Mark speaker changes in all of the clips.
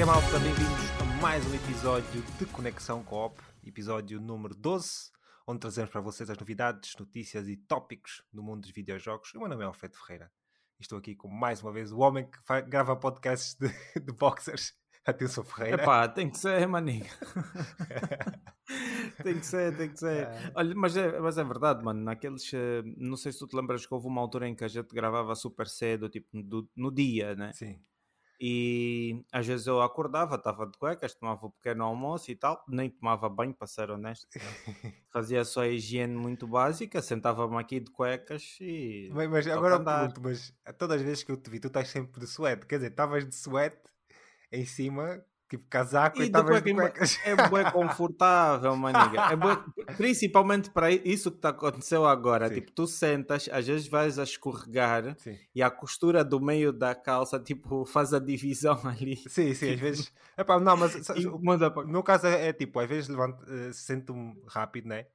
Speaker 1: que é malta? Bem-vindos a mais um episódio de Conexão Coop, episódio número 12, onde trazemos para vocês as novidades, notícias e tópicos do mundo dos videojogos. O meu nome é Alfredo Ferreira e estou aqui com mais uma vez o homem que grava podcasts de, de boxers, Atenção Ferreira.
Speaker 2: Epá, tem que ser, maninho. tem que ser, tem que ser. É. Olha, mas é, mas é verdade, mano. Naqueles. Eh, não sei se tu te lembras que houve uma altura em que a gente gravava super cedo, tipo no dia, né?
Speaker 1: Sim.
Speaker 2: E às vezes eu acordava, estava de cuecas, tomava um pequeno almoço e tal, nem tomava banho, para ser honesto. Fazia só a higiene muito básica, sentava-me aqui de cuecas e.
Speaker 1: Mas, mas agora eu pergunto, mas todas as vezes que eu te vi, tu estás sempre de suéte, quer dizer, estavas de suéte em cima Tipo casaco e, estavas de cuecas.
Speaker 2: É bem confortável, maniga. É bué, principalmente para isso que tá, aconteceu agora. Sim. Tipo, tu sentas, às vezes vais a escorregar sim. e a costura do meio da calça, tipo, faz a divisão ali.
Speaker 1: Sim, sim, às vezes. Epá, não, mas e, o meu caso é, é, tipo, às vezes levanto, uh, sento-me rápido, né?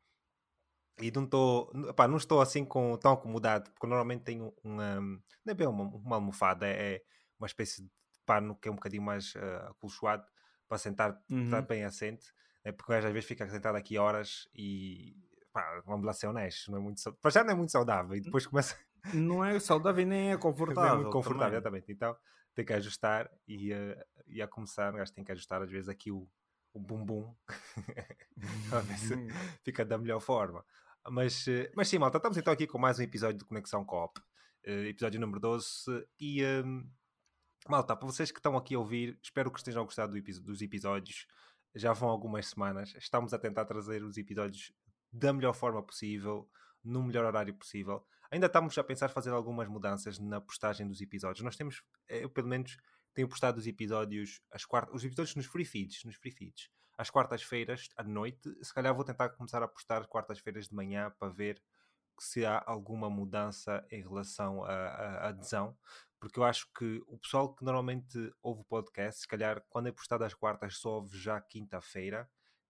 Speaker 1: E não estou, não estou assim com, tão acomodado, porque normalmente tenho uma, não é bem uma, uma almofada, é, é uma espécie de pano que é um bocadinho mais uh, acolchoado para sentar uhum. bem assente, né? porque às vezes fica sentado aqui horas e pá, vamos lá ser honestos, não é muito, para já não é muito saudável e depois começa.
Speaker 2: Não é saudável e nem é confortável. Não é muito
Speaker 1: confortável, também. exatamente. Então tem que ajustar e, uh, e a começar, o gajo tem que ajustar às vezes aqui o, o bumbum ver se uhum. fica da melhor forma. Mas, uh, mas sim, malta, estamos então aqui com mais um episódio de Conexão Coop, uh, episódio número 12, e Malta, para vocês que estão aqui a ouvir, espero que estejam a gostar do dos episódios. Já vão algumas semanas. Estamos a tentar trazer os episódios da melhor forma possível, no melhor horário possível. Ainda estamos a pensar fazer algumas mudanças na postagem dos episódios. Nós temos, eh, eu pelo menos tenho postado os episódios, as quartas, os episódios nos free feeds, nos free feeds, às quartas-feiras à noite. Se calhar vou tentar começar a postar quartas-feiras de manhã para ver se há alguma mudança em relação à adesão porque eu acho que o pessoal que normalmente ouve o podcast, se calhar quando é postado às quartas, só ouve já quinta-feira.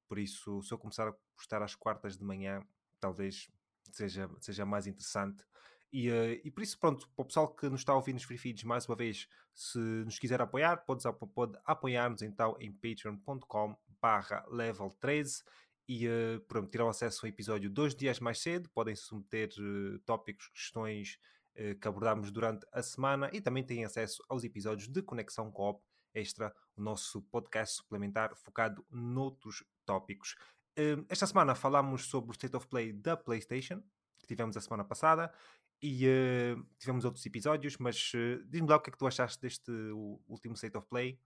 Speaker 1: Por isso, se eu começar a postar às quartas de manhã, talvez seja, seja mais interessante. E, uh, e por isso, pronto, para o pessoal que nos está a ouvir nos free feeds, mais uma vez, se nos quiser apoiar, pode, pode apoiar-nos então em patreon.com barra level 13 e uh, pronto, terão acesso ao episódio dois dias mais cedo, podem submeter uh, tópicos, questões eh, que abordámos durante a semana e também têm acesso aos episódios de Conexão Coop Extra, o nosso podcast suplementar focado noutros tópicos. Eh, esta semana falámos sobre o State of Play da PlayStation, que tivemos a semana passada, e uh, tivemos outros episódios, mas uh, diz-me lá o que é que tu achaste deste último State of Play.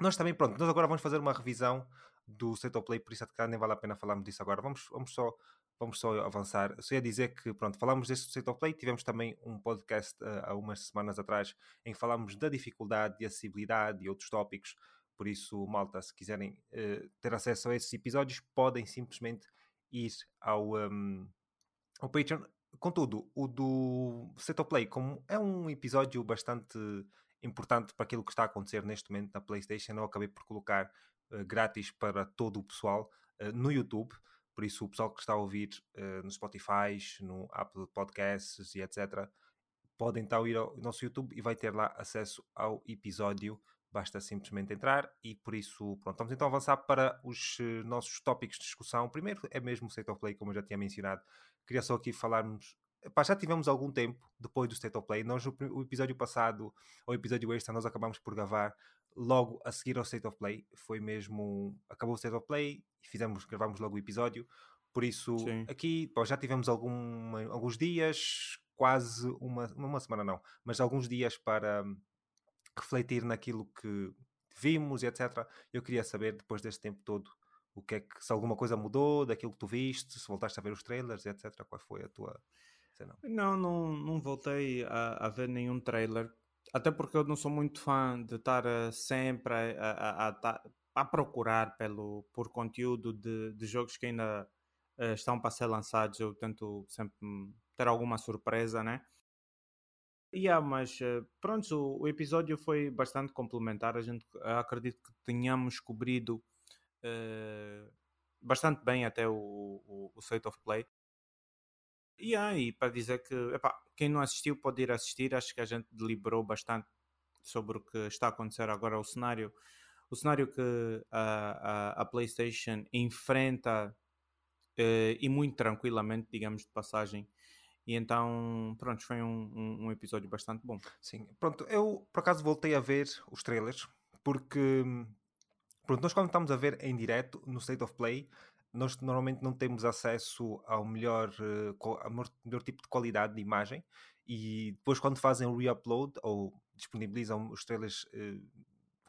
Speaker 1: Nós também, pronto, nós agora vamos fazer uma revisão do State of Play, por isso é nem vale a pena falarmos disso agora. Vamos, vamos só vamos só avançar. Só ia dizer que, pronto, falámos deste State of Play, tivemos também um podcast uh, há umas semanas atrás em que falámos da dificuldade, de acessibilidade e outros tópicos. Por isso, malta, se quiserem uh, ter acesso a esses episódios, podem simplesmente ir ao, um, ao Patreon. Contudo, o do State of Play, como é um episódio bastante importante para aquilo que está a acontecer neste momento na PlayStation, eu acabei por colocar grátis para todo o pessoal no YouTube. Por isso, o pessoal que está a ouvir uh, no Spotify, no Apple Podcasts e etc., pode então ir ao nosso YouTube e vai ter lá acesso ao episódio. Basta simplesmente entrar e por isso, pronto, vamos então avançar para os nossos tópicos de discussão. Primeiro é mesmo o State of Play, como eu já tinha mencionado. Queria só aqui falarmos Pá, já tivemos algum tempo depois do State of Play. Nós, o, episódio passado, o episódio extra, nós acabamos por gravar logo a seguir ao State of Play. Foi mesmo. Acabou o State of Play e fizemos, gravamos logo o episódio. Por isso, Sim. aqui pô, já tivemos algum, alguns dias, quase uma, uma semana não, mas alguns dias para hum, refletir naquilo que vimos e etc. Eu queria saber, depois deste tempo todo, o que é que, se alguma coisa mudou daquilo que tu viste, se voltaste a ver os trailers, etc. Qual foi a tua.
Speaker 2: Não. não, não, não voltei a, a ver nenhum trailer até porque eu não sou muito fã de estar uh, sempre a, a, a, a, procurar pelo, por conteúdo de, de jogos que ainda uh, estão para ser lançados. Eu tento sempre ter alguma surpresa, né? Yeah, mas uh, pronto, o, o, episódio foi bastante complementar. A gente acredito que tenhamos cobrido uh, bastante bem até o, o, o State of Play. E aí, para dizer que epá, quem não assistiu pode ir assistir. Acho que a gente deliberou bastante sobre o que está a acontecer agora. O cenário, o cenário que a, a, a PlayStation enfrenta uh, e muito tranquilamente, digamos, de passagem. E então, pronto, foi um, um, um, episódio bastante bom.
Speaker 1: Sim, pronto, eu por acaso voltei a ver os trailers, porque pronto, nós quando estamos a ver em direto no State of Play, nós normalmente não temos acesso ao melhor, uh, ao melhor tipo de qualidade de imagem e depois quando fazem o re-upload ou disponibilizam os trailers uh,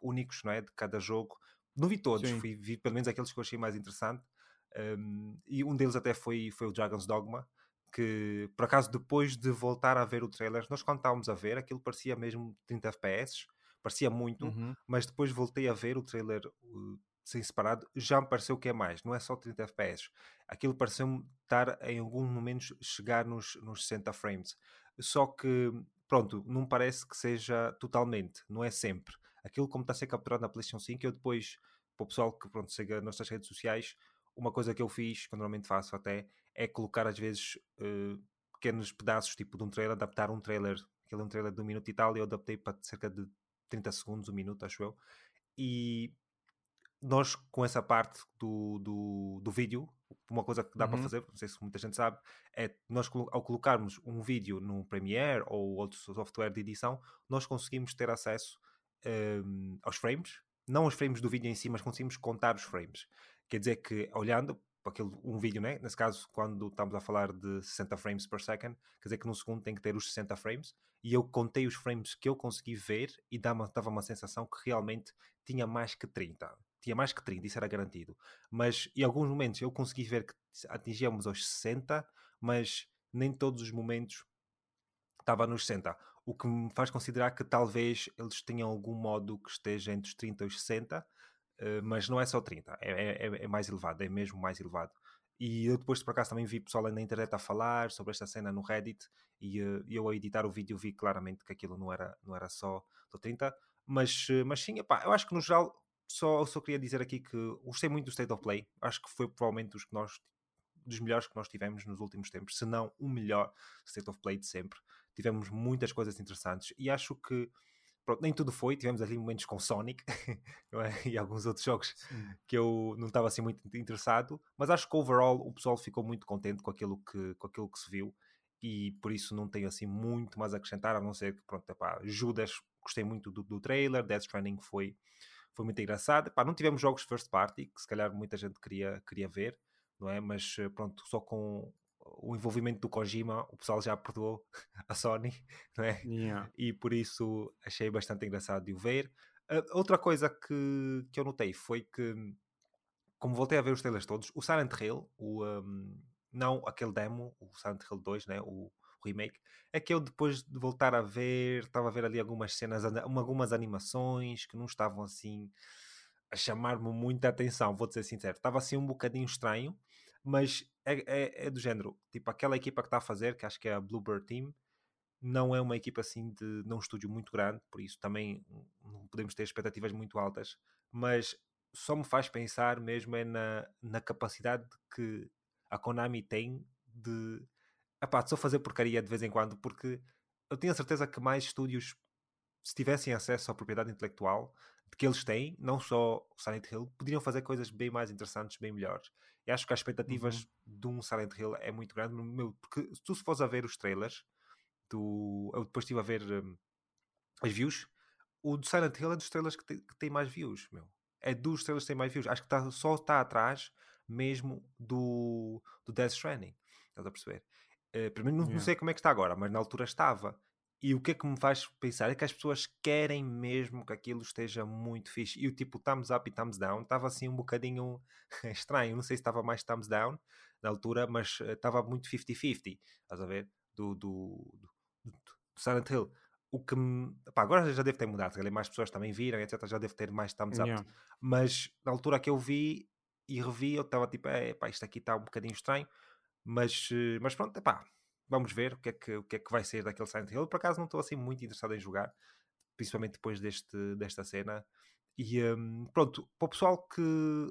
Speaker 1: únicos não é, de cada jogo, não vi todos, fui, vi pelo menos aqueles que eu achei mais interessante um, e um deles até foi, foi o Dragon's Dogma, que por acaso depois de voltar a ver o trailer, nós quando estávamos a ver, aquilo parecia mesmo 30 FPS, parecia muito, uhum. mas depois voltei a ver o trailer sem separado, já me pareceu que é mais, não é só 30 FPS. Aquilo pareceu-me estar em alguns momentos chegar nos, nos 60 frames. Só que, pronto, não parece que seja totalmente, não é sempre. Aquilo como está a ser capturado na PlayStation 5, eu depois, para o pessoal que pronto, siga nas nossas redes sociais, uma coisa que eu fiz, que normalmente faço até, é colocar às vezes uh, pequenos pedaços tipo de um trailer, adaptar um trailer, aquele é um trailer de um minuto e tal, e eu adaptei para cerca de 30 segundos, um minuto, acho eu. E nós, com essa parte do, do, do vídeo, uma coisa que dá uhum. para fazer, não sei se muita gente sabe, é nós ao colocarmos um vídeo no Premiere ou outro software de edição, nós conseguimos ter acesso um, aos frames, não aos frames do vídeo em si, mas conseguimos contar os frames. Quer dizer que, olhando para aquele, um vídeo, né? nesse caso, quando estamos a falar de 60 frames per second, quer dizer que no segundo tem que ter os 60 frames, e eu contei os frames que eu consegui ver e dava, dava uma sensação que realmente tinha mais que 30. Tinha mais que 30, isso era garantido. Mas em alguns momentos eu consegui ver que atingíamos aos 60, mas nem todos os momentos estava nos 60. O que me faz considerar que talvez eles tenham algum modo que esteja entre os 30 e os 60, eh, mas não é só 30, é, é, é, é, mais elevado, é mesmo mais elevado. E eu depois, por acaso, também vi pessoal na internet a falar sobre esta cena no Reddit e uh, eu a editar o vídeo vi claramente que aquilo não era, não era só do 30, mas, uh, mas sim, epá, eu acho que no geral só, só queria dizer aqui que gostei muito do State of Play, acho que foi provavelmente os que nós dos melhores que nós tivemos nos últimos tempos, se não o melhor State of Play de sempre. Tivemos muitas coisas interessantes e acho que pronto, nem tudo foi, tivemos ali momentos com Sonic é? e alguns outros jogos Sim. que eu não estava assim muito interessado, mas acho que overall o pessoal ficou muito contente com aquilo que, com aquilo que se viu e por isso não tenho assim muito mais a acrescentar, a não ser que, pronto, epá, Judas, gostei muito do, do trailer, Death Stranding foi, foi muito engraçado, epá, não tivemos jogos first party, que se calhar muita gente queria, queria ver, não é? Mas pronto, só com o envolvimento do Kojima, o pessoal já perdoou a Sony, não é? Yeah. E por isso achei bastante engraçado de o ver. Uh, outra coisa que, que eu notei foi que, como voltei a ver os trailers todos, o Silent Hill, o, um, não aquele demo, o Silent Hill 2, né? o remake, é que eu depois de voltar a ver, estava a ver ali algumas cenas, algumas animações que não estavam assim a chamar-me muita atenção, vou ser sincero. Estava assim um bocadinho estranho, mas é, é, é, do género, tipo, aquela equipa que está a fazer, que acho que é a Bluebird Team, não é uma equipa assim de não um estúdio muito grande, por isso também não podemos ter expectativas muito altas, mas só me faz pensar mesmo é na, na capacidade que a Konami tem de, epá, só fazer porcaria de vez em quando, porque eu tenho a certeza que mais estúdios, se tivessem acesso à propriedade intelectual, que eles têm, não só o Silent Hill, poderiam fazer coisas bem mais interessantes, bem melhores. E acho que as expectativas uhum. de um Silent Hill é muito grande, meu, porque se tu se fores a ver os trailers, do, eu depois estive a ver um, as views, o do Silent Hill é dos trailers que tem, que tem mais views, meu. É dos trailers que tem mais views. Acho que tá, só está atrás mesmo do, do Death Stranding. Estás a perceber? Uh, primeiro, não, yeah. não sei como é que está agora, mas na altura estava. E o que é que me faz pensar é que as pessoas querem mesmo que aquilo esteja muito fixe. E o tipo thumbs up e thumbs down estava assim um bocadinho estranho. Não sei se estava mais thumbs down na altura, mas eh, estava muito 50-50. Estás a ver? Do, do, do, do, Silent Hill. O que me... Pá, agora já deve ter mudado. Mais pessoas também viram, etc. Já deve ter mais thumbs up. Yeah. Mas na altura que eu vi e revi, eu estava tipo, é, pá, isto aqui está um bocadinho estranho. Mas, eh, mas pronto, é pá, vamos ver o que, é que, o que é que vai ser daquele Silent Hill. Por acaso não estou assim muito interessado em jogar, principalmente depois deste, desta cena. E um, pronto, para o pessoal que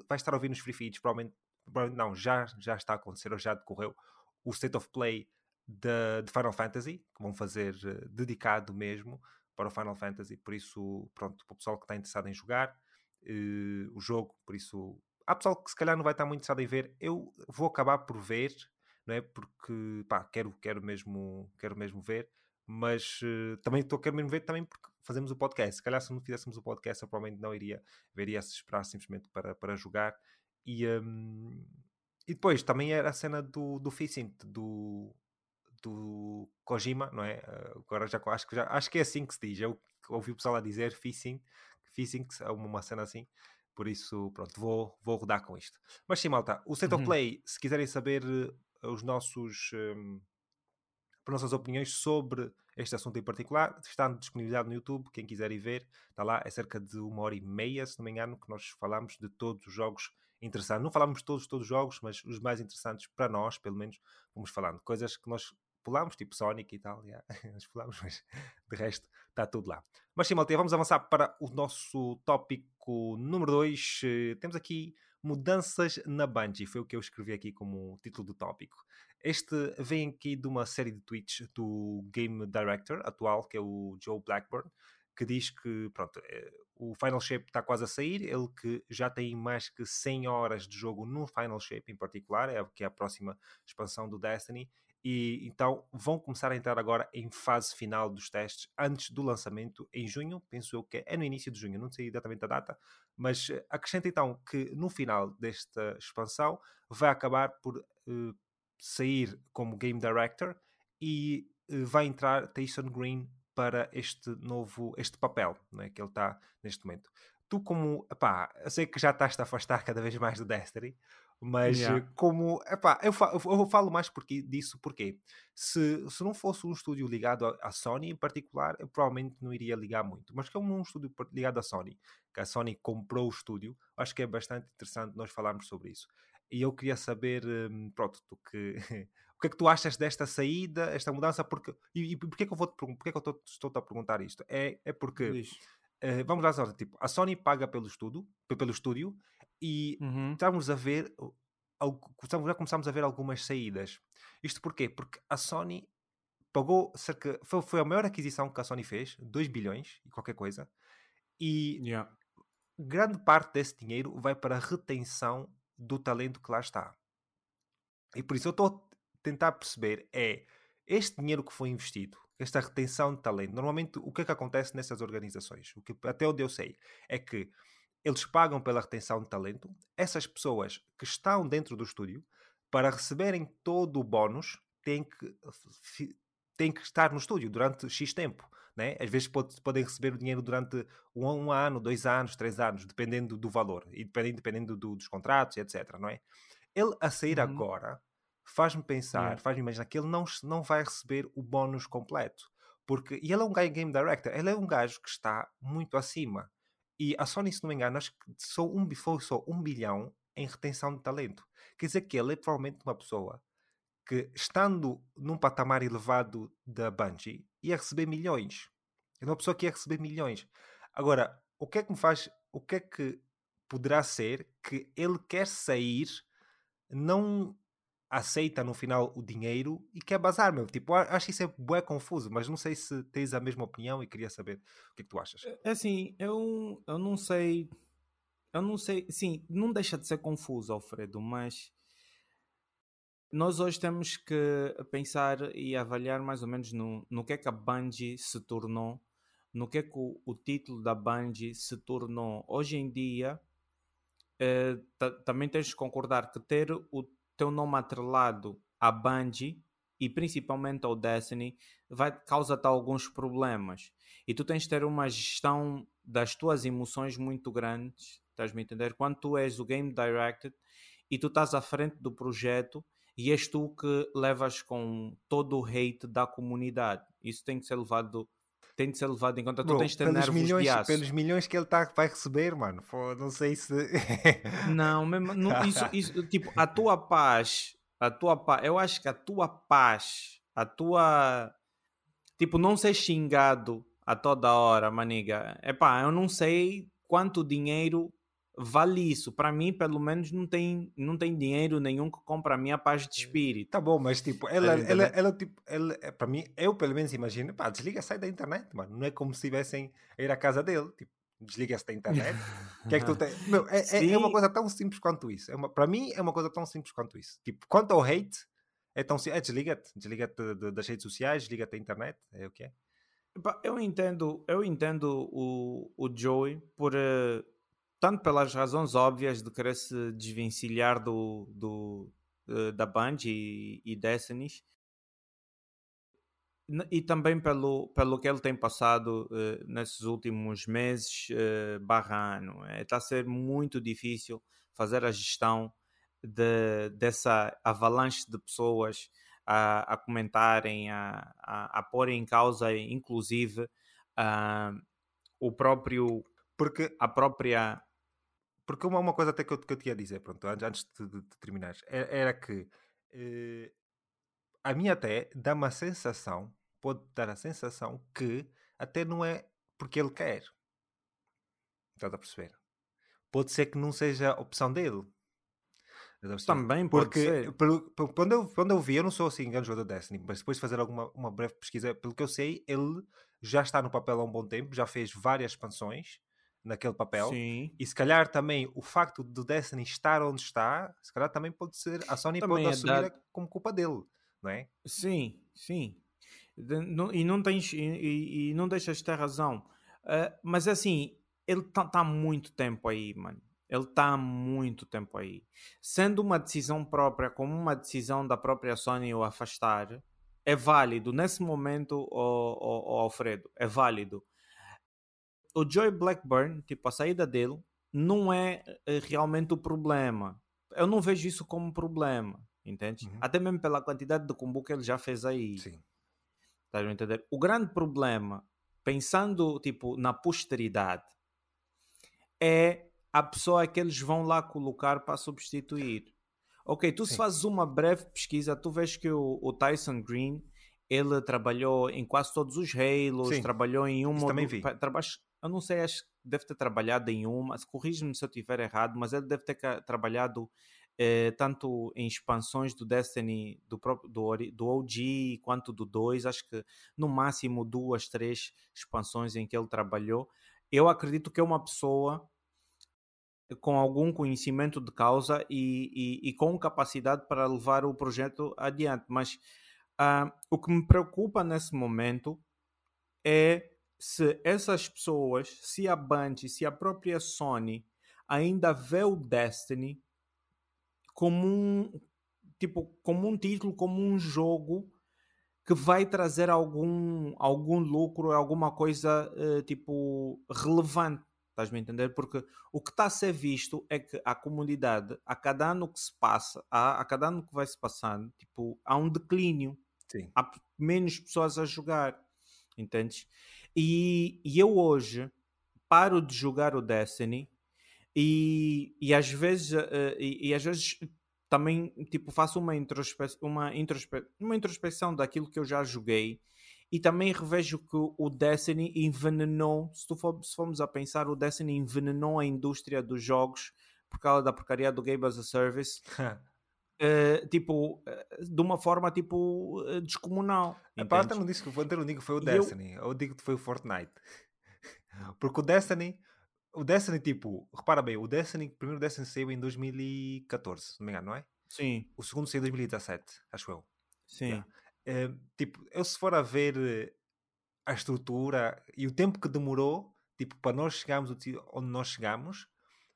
Speaker 1: vai estar a ouvir nos free feeds, provavelmente, provavelmente não, já, já está a acontecer ou já decorreu o State of Play de, de Final Fantasy, que vão fazer uh, dedicado mesmo para o Final Fantasy. Por isso, pronto, para o pessoal que está interessado em jogar, uh, o jogo, por isso há pessoal que se calhar não vai estar muito interessado em ver. Eu vou acabar por ver, não é? Porque pá, quero, quero, mesmo, quero mesmo ver, mas uh, também estou quero mesmo ver também porque fazemos o podcast. Se calhar se não fizéssemos o podcast, eu provavelmente não iria ver, ia se esperar simplesmente para, para jogar. E, um, e depois também era a cena do, do Fishing, do, do Kojima, não é? Uh, agora já acho que, já, acho que é assim que se diz. Eu ouvi o pessoal a dizer Fishing, Fishing, é uma cena assim. Por isso, pronto, vou, vou rodar com isto. Mas sim, malta, o State uhum. of Play, se quiserem saber uh, os nossos. Um, as nossas opiniões sobre este assunto em particular, está disponibilizado no YouTube, quem quiser ir ver, está lá, é cerca de uma hora e meia, se não me engano, que nós falamos de todos os jogos interessantes. Não falamos de todos, todos os jogos, mas os mais interessantes para nós, pelo menos, vamos falando. Coisas que nós pulamos, tipo Sonic e tal, yeah. nós mas de resto está tudo lá. Mas sim, Malta, vamos avançar para o nosso tópico número 2. Eh, temos aqui mudanças na Bungie, foi o que eu escrevi aqui como título do tópico. Este vem aqui de uma série de tweets do Game Director atual, que é o Joe Blackburn, que diz que pronto, eh, o Final Shape está quase a sair, ele que já tem mais que 100 horas de jogo no Final Shape em particular, é, que é a próxima expansão do Destiny, e então vão começar a entrar agora em fase final dos testes antes do lançamento em junho, penso eu que é no início de junho, não sei exatamente a data, mas eh, acrescenta então que no final desta expansão vai acabar por uh, sair como Game Director e uh, vai entrar Tyson Green para este novo, este papel né, que ele está neste momento. Tu como, epá, eu sei que já estás a afastar cada vez mais do Destiny, mas yeah. Eh, como, epá, eu, falo, eu falo mais porque, disso porque se, se não fosse um estúdio ligado à Sony em particular, eu provavelmente não iria ligar muito. Mas como um estúdio ligado à Sony, que a Sony comprou o estúdio, acho que é bastante interessante nós falarmos sobre isso. E eu queria saber, hum, pronto, que, o que é que tu achas desta saída, esta mudança? Porque, e, e porquê que eu, vou -te, porquê que eu estou-te a perguntar isto? É, é porque, uh, vamos lá, tipo, a Sony paga pelo, estudo, pelo estúdio e uhum. estamos a ver, já começamos a ver algumas saídas. Isto porquê? Porque a Sony pagou cerca, foi, foi a maior aquisição que a Sony fez, 2 bilhões e qualquer coisa, e yeah. grande parte desse dinheiro vai para a retenção do talento que lá está. E por isso eu estou a tentar perceber é este dinheiro que foi investido, esta retenção de talento, normalmente o que é que acontece nessas organizações? O que até onde eu sei é que eles pagam pela retenção de talento. Essas pessoas que estão dentro do estúdio, para receberem todo o bónus, têm que, têm que estar no estúdio durante X tempo. Né? Às vezes pode, podem receber o dinheiro durante um, um, ano, dois anos, três anos, dependendo do valor e dependendo, dependendo do, dos contratos, etc. Não é? Ele a sair uhum. agora faz-me pensar, yeah. faz-me imaginar que ele não, não vai receber o bónus completo. Porque, e ele é um game director, ele é um gajo que está muito acima. E a Sony, se não me engano, acho que só um, foi só um bilhão em retenção de talento. Quer dizer que ele é provavelmente uma pessoa que, estando num patamar elevado da Bungie, ia receber milhões. É uma pessoa que ia receber milhões. Agora, o que é que me faz. O que é que poderá ser que ele quer sair, não aceita no final o dinheiro e quer bazar, meu. Tipo, acho isso é bué confuso, mas não sei se tens a mesma opinião e queria saber o que é que tu achas.
Speaker 2: É, é assim, eu, eu não sei. Eu não sei. Sim, não deixa de ser confuso, Alfredo, mas nós hoje temos que pensar e avaliar mais ou menos no, no que é que a Bungie se tornou, no que é que o, o título da Bungie se tornou. Hoje em dia, eh, também tens de concordar que ter o teu nome atrelado à Bungie e principalmente ao Destiny vai causar-te alguns problemas. E tu tens de ter uma gestão das tuas emoções muito grandes, estás-me a entender? Quando tu és o Game Directed e tu estás à frente do projeto e és tu que levas com todo o hate da comunidade. Isso tem que ser levado tem de ser levado em conta. Bro, tu tens de ter
Speaker 1: pelos milhões. Pelos milhões que ele tá, vai receber, mano. não sei se.
Speaker 2: não, mesmo, não, isso, isso, tipo, a tua paz, a tua paz, eu acho que a tua paz, a tua. Tipo, não ser xingado a toda hora, maniga. Epá, eu não sei quanto dinheiro vale isso. Para mim, pelo menos, não tem, não tem dinheiro nenhum que compre a minha paz de hum. espírito.
Speaker 1: Tá bom, mas tipo, ela, ela, ela, ela tipo, ela, eh, para mim, eu pelo menos imagino, pá, desliga, sai da internet, mano. Não é como se estivessem a ir à casa dele. Tipo, desliga-se da internet. que é que tu tens? Meu, é, é, é, uma coisa tão simples quanto isso. É uma, para mim, é uma coisa tão simples quanto isso. Tipo, quanto ao hate, é tão simples. É, desliga-te. Desliga-te de, de, das redes sociais, desliga-te da internet. É o que é.
Speaker 2: Eu entendo, eu entendo o, o Joey por. Uh, tanto pelas razões óbvias de querer se desvencilhar do, do, uh, da Band e, e Destiny e também pelo, pelo que ele tem passado uh, nesses últimos meses uh, barra ano. Está é, a ser muito difícil fazer a gestão de, dessa avalanche de pessoas a, a comentarem, a, a, a pôr em causa, inclusive, uh, o próprio.
Speaker 1: Porque
Speaker 2: a própria.
Speaker 1: Porque uma, uma coisa até que eu, que eu te ia dizer, pronto, antes de, de, de terminares, era, era que eh, a mim até dá uma sensação, pode dar a sensação que até não é porque ele quer. Estás a perceber? Pode ser que não seja a opção dele.
Speaker 2: Também pode Porque, ser.
Speaker 1: Pelo, pelo, quando, eu, quando eu vi, eu não sou assim grande jogador de Destiny, mas depois de fazer alguma uma breve pesquisa, pelo que eu sei, ele já está no papel há um bom tempo, já fez várias expansões naquele papel.
Speaker 2: Sim.
Speaker 1: E se calhar também o facto do Destiny estar onde está, se calhar também pode ser, a Sony também pode é assumir dar... como culpa dele, não é?
Speaker 2: Sim, sim. E não tens e, e, não deixas de ter razão. Uh, mas assim, ele está tá muito tempo aí, mano. Ele está há muito tempo aí. Sendo uma decisão própria, como uma decisão da própria Sony o afastar, é válido. Nesse momento, o, o, o Alfredo, é válido. O Joy Blackburn, tipo, a saída dele, não é eh, realmente o problema. Eu não vejo isso como problema, entende? Uhum. Até mesmo pela quantidade de combo que ele já fez aí.
Speaker 1: Sim.
Speaker 2: Estás a entender? O grande problema, pensando, tipo, na posteridade, é a pessoa que eles vão lá colocar para substituir. Ok, tu Sim. se fazes uma breve pesquisa, tu vês que o, o, Tyson Green ele trabalhou em quase todos os Halos, Sim. trabalhou em uma. Isso
Speaker 1: também vi.
Speaker 2: Traba, eu não sei, acho que deve ter trabalhado em uma. Corrige-me se eu estiver errado, mas ele deve ter trabalhado eh, tanto em expansões do Destiny do, próprio, do, do OG quanto do 2. Acho que no máximo duas, três expansões em que ele trabalhou. Eu acredito que é uma pessoa com algum conhecimento de causa e, e, e, com capacidade para levar o projeto adiante. Mas uh, o que me preocupa nesse momento é se essas pessoas, se a Bungie, se a própria Sony ainda vê o Destiny como um tipo como um título, como um jogo que vai trazer algum algum lucro, alguma coisa uh, tipo relevante Estás-me a entender? Porque o que está a ser visto é que a comunidade, a cada ano que se passa, a, a cada ano que vai se passando, tipo, há um declínio.
Speaker 1: Sim.
Speaker 2: Há menos pessoas a jogar. Entendes? E, e eu hoje paro de jogar o Destiny e, e às vezes uh, e, e, às vezes também tipo faço uma introspecção uma, introspe uma introspecção daquilo que eu já joguei e também revejo que o Destiny envenenou, se, tu for, se formos a pensar, o Destiny envenenou a indústria dos jogos por causa da porcaria do Game as a Service. Uh, tipo, uh, de uma forma tipo uh, descomunal.
Speaker 1: Epá, até não disse que foi, não digo que foi o Destiny, eu... eu digo que foi o Fortnite. Porque o Destiny, o Destiny, tipo, repara bem, o Destiny, o primeiro Destiny saiu em 2014, se não me engano, não é?
Speaker 2: Sim.
Speaker 1: O segundo saiu em 2017, acho eu.
Speaker 2: Sim. Yeah.
Speaker 1: Eh, tipo, eu se for a ver eh, a estrutura e o tempo que demorou, tipo, para nós chegarmos onde nós chegamos,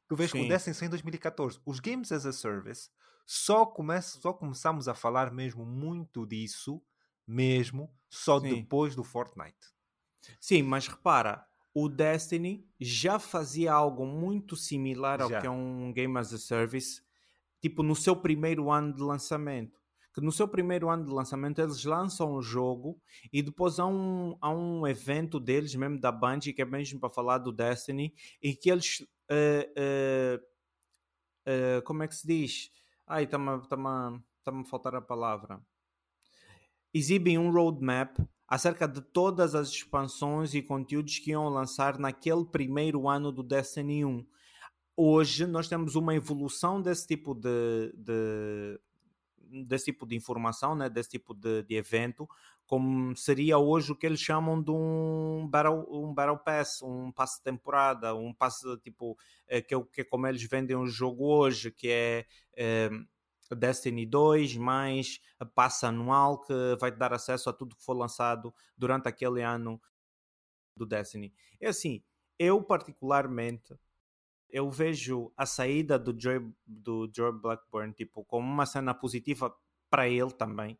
Speaker 1: tu vês Sim. que o Destiny saiu em 2014. Os Games as a Service só, começa, só começamos a falar mesmo muito disso, mesmo, só Sim. depois do Fortnite.
Speaker 2: Sim, mas repara, o Destiny já fazia algo muito similar ao já. que é um Game as a Service, tipo no seu primeiro ano de lançamento que no seu primeiro ano de lançamento eles lançam o jogo e depois há um, há um evento deles, mesmo da Bungie, que é mesmo para falar do Destiny, e que eles. Uh, uh, uh, como é que se diz? Ai, está-me tá tá a faltar a palavra. Exibem um roadmap acerca de todas as expansões e conteúdos que iam lançar naquele primeiro ano do Destiny 1. Hoje nós temos uma evolução desse tipo de, de desse tipo de informação, né, desse tipo de, de evento, como seria hoje o que eles chamam de um Battle, um battle Pass, um passe de temporada, um passe tipo, é, que, é, que é como eles vendem o jogo hoje, que é, é Destiny 2 mais passe anual que vai te dar acesso a tudo que for lançado durante aquele ano do Destiny. É assim, eu particularmente eu vejo a saída do Joy, do Joy Blackburn tipo, como uma cena positiva para ele também.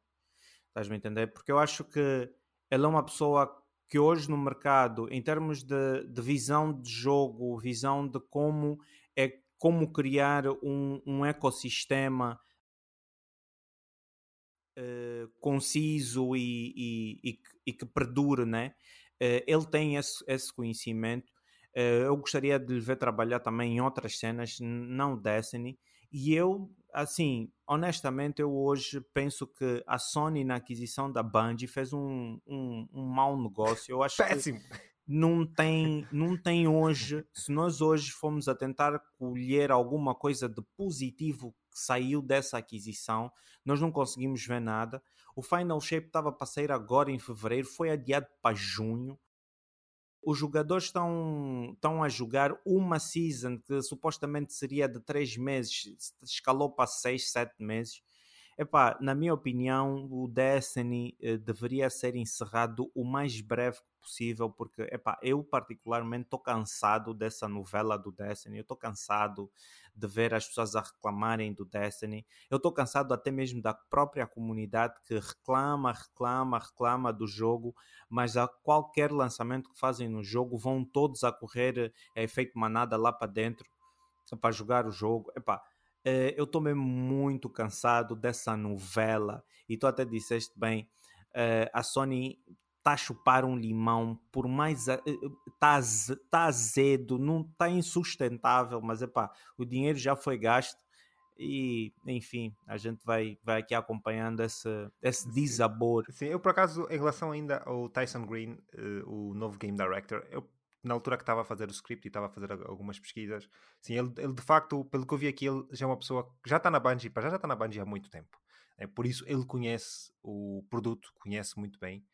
Speaker 2: Estás-me a entender? Porque eu acho que ele é uma pessoa que hoje no mercado, em termos de, de visão de jogo, visão de como é como criar um, um ecossistema uh, conciso e, e, e, e, que perdure, né? Uh, ele tem esse, esse conhecimento eu gostaria de lhe ver trabalhar também em outras cenas, não Destiny. E eu, assim, honestamente, eu hoje penso que a Sony na aquisição da Bungie fez um, um, um mau negócio. Eu acho
Speaker 1: Péssimo.
Speaker 2: não tem, não tem hoje, se nós hoje formos a tentar colher alguma coisa de positivo que saiu dessa aquisição, nós não conseguimos ver nada. O Final Shape estava para sair agora em fevereiro, foi adiado para junho os jogadores estão, estão a jogar uma season que supostamente seria de 3 meses, escalou para 6, 7 meses. Epá, na minha opinião, o Destiny eh, deveria ser encerrado o mais breve possível, porque epá, eu particularmente estou cansado dessa novela do Destiny, eu estou cansado de ver as pessoas a reclamarem do Destiny, eu estou cansado até mesmo da própria comunidade que reclama, reclama, reclama do jogo, mas a qualquer lançamento que fazem no jogo vão todos a correr é efeito manada lá para dentro para jogar o jogo. Epá, eh, eu estou mesmo muito cansado dessa novela. E tu até disseste bem, eh, a Sony está a chupar um limão, por mais está tá azedo, não está insustentável, mas epá, o dinheiro já foi gasto e enfim, a gente vai, vai aqui acompanhando esse, esse desabor.
Speaker 1: Sim, eu por acaso, em relação ainda ao Tyson Green, uh, o novo Game Director, eu na altura que estava a fazer o script e estava a fazer algumas pesquisas, sim, ele, ele, de facto, pelo que eu vi aqui, ele já é uma pessoa que já está na Bungie, já, está na Bungie há muito tempo. É, por isso ele conhece o produto, conhece muito bem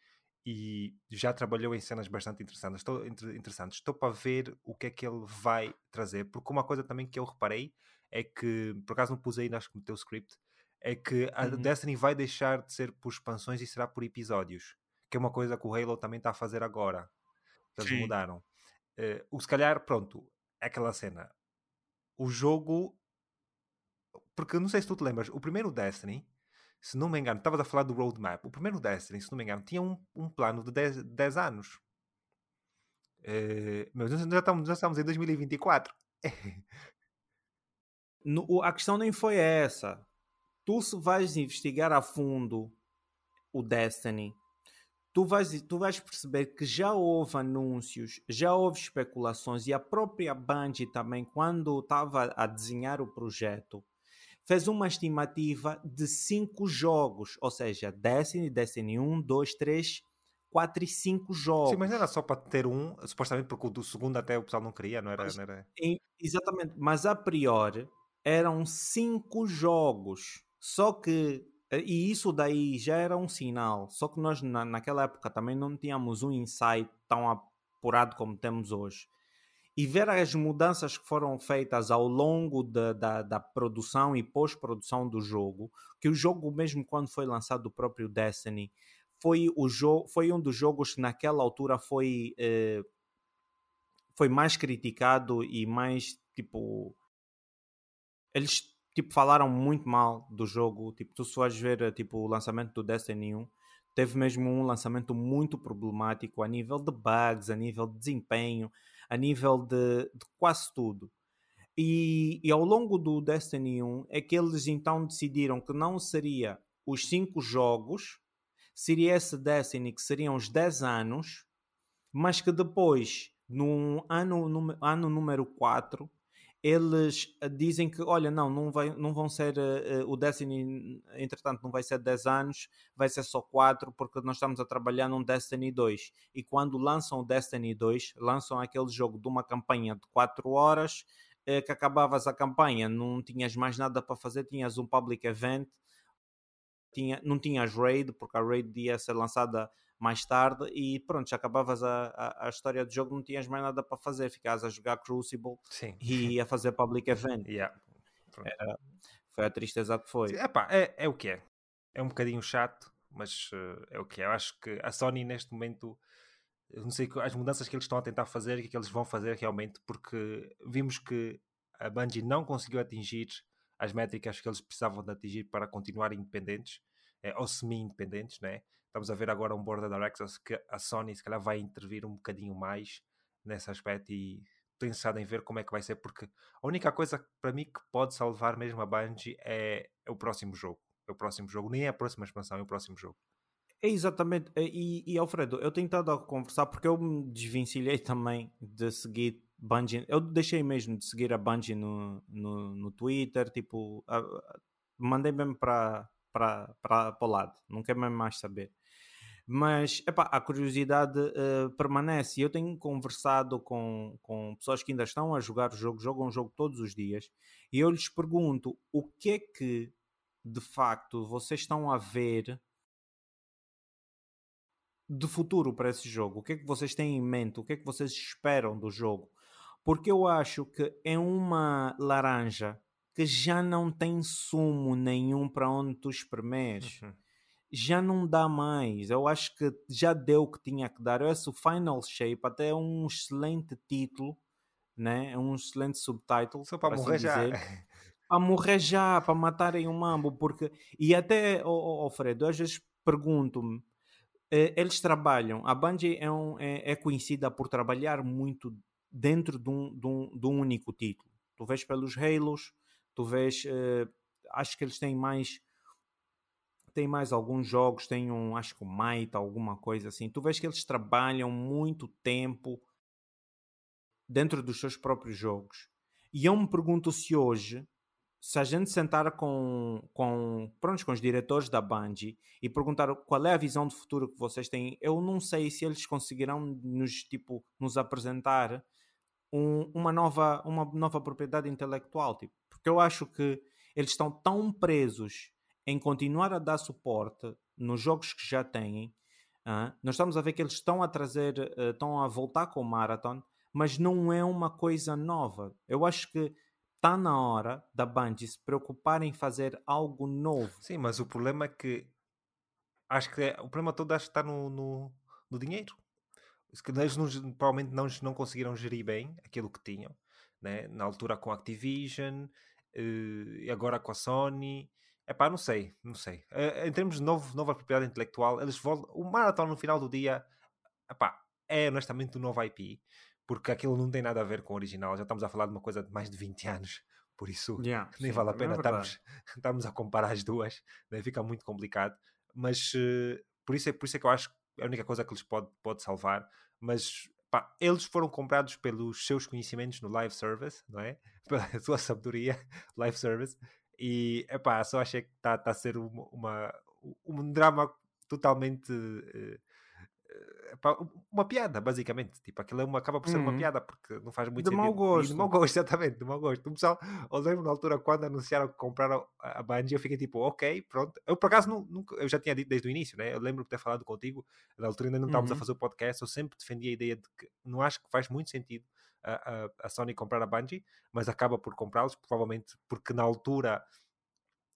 Speaker 1: e já trabalhou em cenas bastante interessantes. Estou, interessantes. Estou para ver o que é que ele vai trazer, porque uma coisa também que eu reparei é que, por acaso não pus aí, acho que no teu script, é que a uhum. Destiny vai deixar de ser por expansões e será por episódios, que é uma coisa que o Halo também está a fazer agora. Eles Sim. mudaram. Uh, o se calhar, pronto, é aquela cena. O jogo. Porque não sei se tu te lembras, o primeiro Destiny, se não me engano, estavas a falar do roadmap. O primeiro Destiny, se não me engano, tinha um, um plano de 10, 10 anos. Uh, mas já estamos, já estamos em 2024.
Speaker 2: no, a questão nem foi essa. Tu se vais investigar a fundo o Destiny tu vais, tu vais perceber que já houve anúncios, já houve especulações e a própria Bungie também, quando estava a desenhar o projeto, fez uma estimativa de cinco jogos, ou seja, Destiny, Destiny 1, 2, 3, 4 e 5 jogos.
Speaker 1: Sim, mas não era só para ter um, supostamente porque o do segundo até o pessoal não queria, não era?
Speaker 2: Mas,
Speaker 1: não era...
Speaker 2: Exatamente, mas a priori eram cinco jogos, só que e isso daí já era um sinal. Só que nós, na, naquela época, também não tínhamos um insight tão apurado como temos hoje. E ver as mudanças que foram feitas ao longo da, da, da produção e pós-produção do jogo, que o jogo, mesmo quando foi lançado o próprio Destiny, foi, o foi um dos jogos que naquela altura foi, eh, foi mais criticado e mais tipo. Eles tipo, falaram muito mal do jogo. Tipo, tu se vais ver tipo, o lançamento do Destiny 1, teve mesmo um lançamento muito problemático a nível de bugs, a nível de desempenho, a nível de, de quase tudo. E, e, ao longo do Destiny 1 é que eles então decidiram que não seria os 5 jogos, seria esse Destiny que seriam os 10 anos, mas que depois, no ano, ano número 4, eles eh, dizem que, olha, não, não, vai, não vão ser, uh, o Destiny, entretanto, não vai ser 10 anos, vai ser só 4, porque nós estamos a trabalhar num Destiny 2. E quando lançam o Destiny 2, lançam aquele jogo de uma campanha de 4 horas, uh, que acabavas a campanha, não tinhas mais nada para fazer, tinhas um public event, tinha, não tinhas Raid, porque a Raid ia ser lançada mais tarde e pronto, já acabavas a, a, a, história do jogo, não tinhas mais nada para fazer, ficavas a jogar Crucible
Speaker 1: Sim.
Speaker 2: e a fazer public event.
Speaker 1: Yeah.
Speaker 2: Era, foi a tristeza que foi.
Speaker 1: Epá, é, é o que é. É um bocadinho chato, mas uh, é o que é. Eu acho que a Sony neste momento, não sei as mudanças que eles estão a tentar fazer, o que, é que eles vão fazer realmente, porque vimos que a Bungie não conseguiu atingir as métricas que eles precisavam de atingir para continuar independentes, é, ou semi-independentes, né? Estamos a ver agora um board of directors que a Sony se calhar vai intervir um bocadinho mais nesse aspecto e interessado em ver como é que vai ser, porque a única coisa para mim que pode salvar mesmo a Bungie é, é o próximo jogo. É o próximo jogo, nem é a próxima expansão, é o próximo jogo.
Speaker 2: É exatamente, e, e Alfredo, eu tenho estado a conversar porque eu me desvencilhei também de seguir Bungie. Eu deixei mesmo de seguir a Bungie no, no, no Twitter, tipo, a, a, mandei mesmo para o lado, não quero mesmo mais saber. Mas epá, a curiosidade uh, permanece. Eu tenho conversado com, com pessoas que ainda estão a jogar o jogo, jogam o jogo todos os dias, e eu lhes pergunto o que é que de facto vocês estão a ver de futuro para esse jogo? O que é que vocês têm em mente? O que é que vocês esperam do jogo? Porque eu acho que é uma laranja que já não tem sumo nenhum para onde tu espremes. Uhum já não dá mais. Eu acho que já deu o que tinha que dar. Esse o Final Shape até é um excelente título, né? é um excelente subtitle.
Speaker 1: Só para morrer assim já.
Speaker 2: Para morrer já, para matarem o mambo. Porque... E até, oh, oh, Fredo, às vezes pergunto-me, eh, eles trabalham, a Bungie é, um, é, é, conhecida por trabalhar muito dentro de um, de um, de um único título. Tu vês pelos Halos, tu vês, eh, acho que eles têm mais tem mais alguns jogos, tem um, acho que o Might, alguma coisa assim. Tu vês que eles trabalham muito tempo dentro dos seus próprios jogos. E eu me pergunto se hoje, se a gente sentar com, com, pronto, com os diretores da Bungie e perguntar qual é a visão de futuro que vocês têm, eu não sei se eles conseguirão nos, tipo, nos apresentar um, uma, nova, uma nova propriedade intelectual. Tipo, porque eu acho que eles estão tão presos em continuar a dar suporte nos jogos que já têm. Uh, nós estamos a ver que eles estão a trazer, uh, estão a voltar com o Marathon, mas não é uma coisa nova. Eu acho que está na hora da Bungie se preocupar em fazer algo novo.
Speaker 1: Sim, mas o problema é que acho que é, o problema todo acho que está no, no, no dinheiro. Eles não, provavelmente não, não conseguiram gerir bem aquilo que tinham, né? na altura com a Activision, uh, e agora com a Sony é pá, não sei, não sei. Uh, em termos de novo, nova propriedade intelectual, eles voltam. O Marathon no final do dia, epá, é honestamente um novo IP, porque aquilo não tem nada a ver com o original. Já estamos a falar de uma coisa de mais de 20 anos, por isso
Speaker 2: yeah,
Speaker 1: nem
Speaker 2: sim,
Speaker 1: vale a pena é estarmos, estarmos a comparar as duas, né? fica muito complicado. Mas uh, por, isso é, por isso é que eu acho que é a única coisa que eles pode, pode salvar. Mas pá, eles foram comprados pelos seus conhecimentos no live service, não é? Pela sua sabedoria, live service. E epá, só achei que está tá a ser uma, uma, um drama totalmente uh, epá, uma piada, basicamente. Tipo, aquilo é uma, acaba por ser uhum. uma piada porque não faz muito
Speaker 2: de
Speaker 1: sentido.
Speaker 2: Mau gosto.
Speaker 1: E de mau gosto, exatamente, de mau gosto. O pessoal, eu lembro na altura quando anunciaram que compraram a Bungie, eu fiquei tipo, ok, pronto. Eu por acaso não, nunca, eu já tinha dito desde o início, né? Eu lembro de ter falado contigo, na altura ainda não estávamos uhum. a fazer o podcast, eu sempre defendi a ideia de que não acho que faz muito sentido a, a, Sony comprar a Bungie, mas acaba por comprá-los, provavelmente porque na altura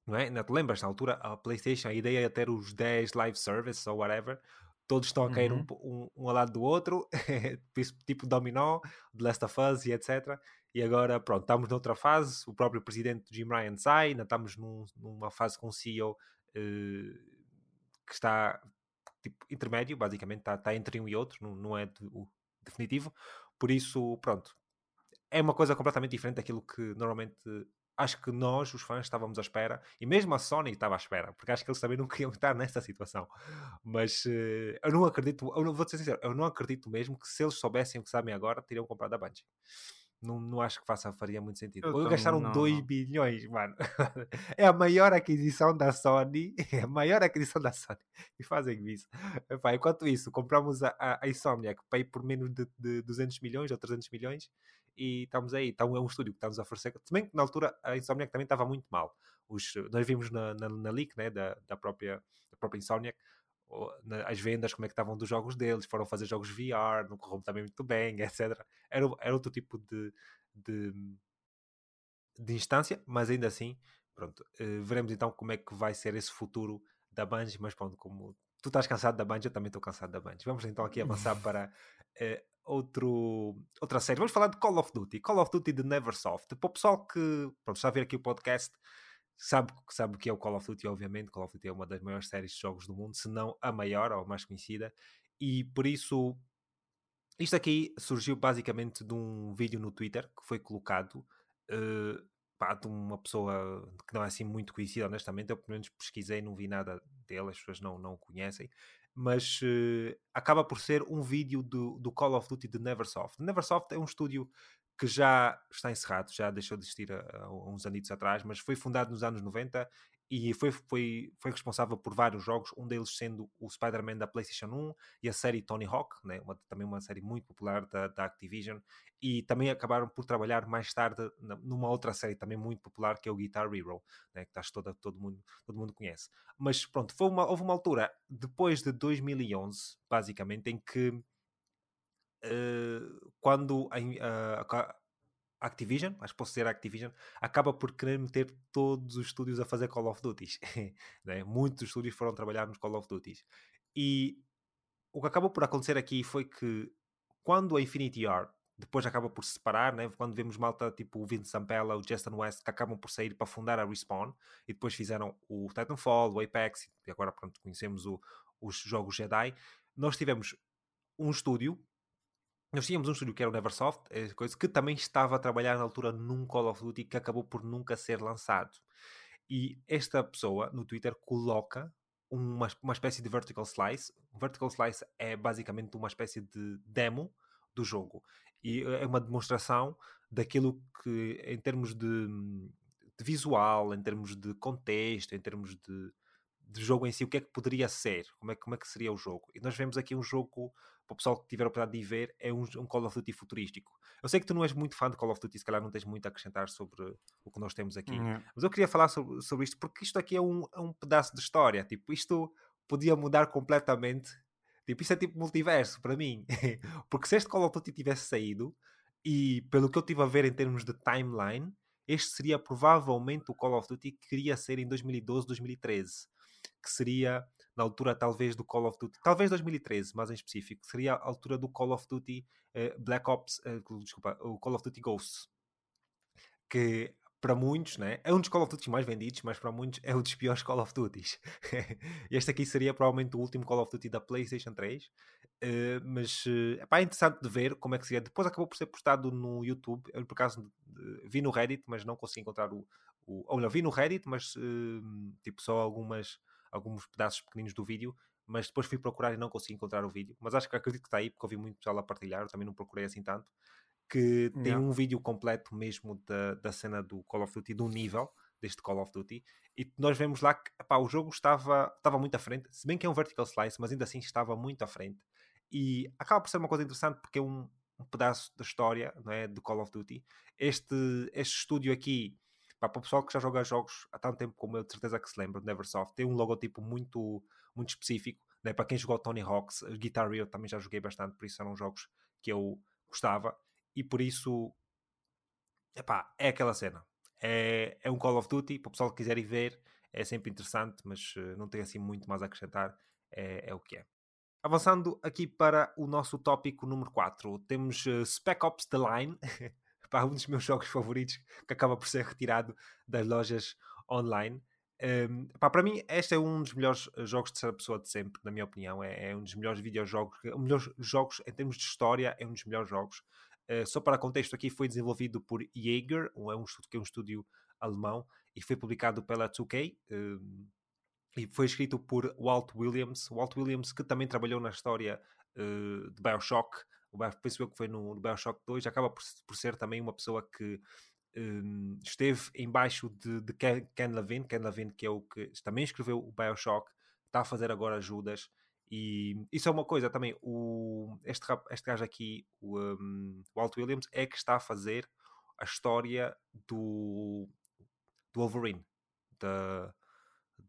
Speaker 1: não é? Não te lembras, na altura a PlayStation, a ideia é ter os 10 live services ou whatever, todos estão a cair uhum. um, um, um, ao lado do outro, tipo dominó, The Last of Us e etc. E agora, pronto, estamos noutra fase, o próprio presidente Jim Ryan sai, ainda estamos num, numa fase com um CEO uh, que está tipo intermédio, basicamente está, está entre um e outro, não, não é o definitivo. Por isso, pronto, é uma coisa completamente diferente daquilo que normalmente acho que nós, os fãs, estávamos à espera, e mesmo a Sony estava à espera, porque acho que eles também não queriam estar nessa situação. Mas uh, eu não acredito, eu não, vou ser sincero, eu não acredito mesmo que se eles soubessem o que sabem agora, teriam comprado a Bungie. Não, não acho que faça, faria muito sentido. Eu Ou gastaram 2 bilhões, mano. é a maior aquisição da Sony. É a maior aquisição da Sony. E fazem isso. Epá, enquanto isso, compramos a, a, a Insomniac ir por menos de, de 200 milhões ou 300 milhões e estamos aí. Então é um estúdio que estamos a oferecer. Também que na altura a Insomniac também estava muito mal. os, nós vimos na, na, na leak né, da, da, própria, da própria Insomniac as vendas, como é que estavam dos jogos deles, foram fazer jogos VR, não correu também muito bem, etc. Era, era outro tipo de, de, de instância, mas ainda assim, pronto, uh, veremos então como é que vai ser esse futuro da Bungie, mas pronto, como tu estás cansado da Bungie, eu também estou cansado da Bungie. Vamos então aqui avançar para uh, outro, outra série. Vamos falar de Call of Duty, Call of Duty de Neversoft. Para o pessoal que pronto, está a ver aqui o podcast, sabe, sabe que é o Call of Duty, obviamente. Call of Duty é uma das maiores séries de jogos do mundo, se não a maior ou a mais conhecida, e por isso isto aqui surgiu basicamente de um vídeo no Twitter que foi colocado uh, pá, de uma pessoa que não é assim muito conhecida, honestamente. Eu pelo menos pesquisei, não vi nada dele, as pessoas não, não o conhecem. Mas uh, acaba por ser um vídeo do, do Call of Duty de Neversoft. Neversoft é um estúdio que já está encerrado, já deixou de existir há, há uns anos atrás, mas foi fundado nos anos 90 e foi, foi, foi responsável por vários jogos, um deles sendo o Spider-Man da PlayStation 1 e a série Tony Hawk, né? uma, também uma série muito popular da, da, Activision, e também acabaram por trabalhar mais tarde numa outra série também muito popular que é o Guitar Hero, né? que acho toda, todo, mundo, todo mundo conhece. Mas pronto, foi uma, houve uma altura, depois de 2011, basicamente, em que uh, quando a, a, Activision, acho que posso ser Activision, acaba por querer meter todos os estúdios a fazer Call of Duty. né? Muitos estúdios foram trabalhar nos Call of Duty. E o que acabou por acontecer aqui foi que quando a Infinity Art depois acaba por se separar, né? quando vemos malta tipo o Vince Zampella, o Justin West, que acabam por sair para fundar a Respawn, e depois fizeram o Titanfall, o Apex, e agora pronto, conhecemos o, os jogos Jedi, nós tivemos um estúdio nós tínhamos um estúdio que era o Neversoft, é coisa que também estava a trabalhar na altura num Call of Duty que acabou por nunca ser lançado. E esta pessoa no Twitter coloca uma, uma espécie de vertical slice. vertical slice é basicamente uma espécie de demo do jogo. E é uma demonstração daquilo que, em termos de, de visual, em termos de contexto, em termos de, de jogo em si, o que é que poderia ser, como é, como é que seria o jogo. E nós vemos aqui um jogo para o pessoal que tiver a oportunidade de ver, é um, um, Call of Duty futurístico. Eu sei que tu não és muito fã de Call of Duty, se calhar não tens muito a acrescentar sobre o que nós temos aqui, uhum. mas eu queria falar sobre, sobre isto porque isto aqui é um, é um pedaço de história. Tipo, isto podia mudar completamente. Tipo, isto é tipo multiverso para mim. porque se este Call of Duty tivesse saído, e pelo que eu estive a ver em termos de timeline, este seria provavelmente o Call of Duty que queria ser em 2012, 2013. Que seria na altura talvez do Call of Duty, talvez 2013, mas em específico, seria a altura do Call of Duty uh, Black Ops, uh, desculpa, o Call of Duty Ghosts, que para muitos né, é um dos Call of Duty mais vendidos, mas para muitos é um dos piores Call of Duties. este aqui seria provavelmente o último Call of Duty da PlayStation 3, uh, eh, mas uh, é interessante de ver como é que seria. Depois acabou por ser postado no YouTube, eu por acaso vi no Reddit, mas não consegui encontrar o. o ou melhor, vi no Reddit, mas tipo só algumas alguns pedaços pequeninos do vídeo, mas depois fui procurar e não consegui encontrar o vídeo. Mas acho que acredito que está aí, porque ouvi muito pessoal a partilhar, eu também não procurei assim tanto. Que tem um vídeo completo mesmo da, da cena do Call of Duty, do nível deste Call of Duty, e nós vemos lá que epá, o jogo estava, estava muito à frente, se bem que é um vertical slice, mas ainda assim estava muito à frente. E acaba por ser uma coisa interessante porque é um, um pedaço da história não é, do Call of Duty. Este, este estúdio aqui Para o pessoal que já joga jogos há tanto tempo como eu, de certeza que se lembra, Neversoft, tem um logotipo muito, muito específico. Né? Para quem jogou Tony Hawk's, Guitar Hero também já joguei bastante, por isso eram jogos que eu gostava. E por isso, epá, é aquela cena. É, é um Call of Duty, para o pessoal que quiser ir ver, é sempre interessante, mas uh, não tem assim muito mais a acrescentar, é, é o que é. Avançando aqui para o nosso tópico número 4, temos uh, Spec Ops The Line, pá, um dos meus jogos favoritos que acaba por ser retirado das lojas online. Um, pá, para mim, este é um dos melhores eh, jogos de terceira pessoa de sempre, na minha opinião. É, é um dos melhores videojogos, um melhores jogos em termos de história, é um dos melhores jogos. Uh, só para contexto, aqui foi desenvolvido por Jaeger, é um, que é um estúdio alemão, e foi publicado pela 2K. Um, e foi escrito por Walt Williams. Walt Williams, que também trabalhou na história uh, de Bioshock, o penso eu que foi no, no Bioshock 2, acaba por, por ser também uma pessoa que um, esteve embaixo de, de Ken, Levine, Ken Levine que é o que também escreveu o Bioshock, está a fazer agora ajudas e isso é uma coisa também, o, este, este gajo aqui, o, um, Walt Williams, é que está a fazer a história do, do Wolverine, da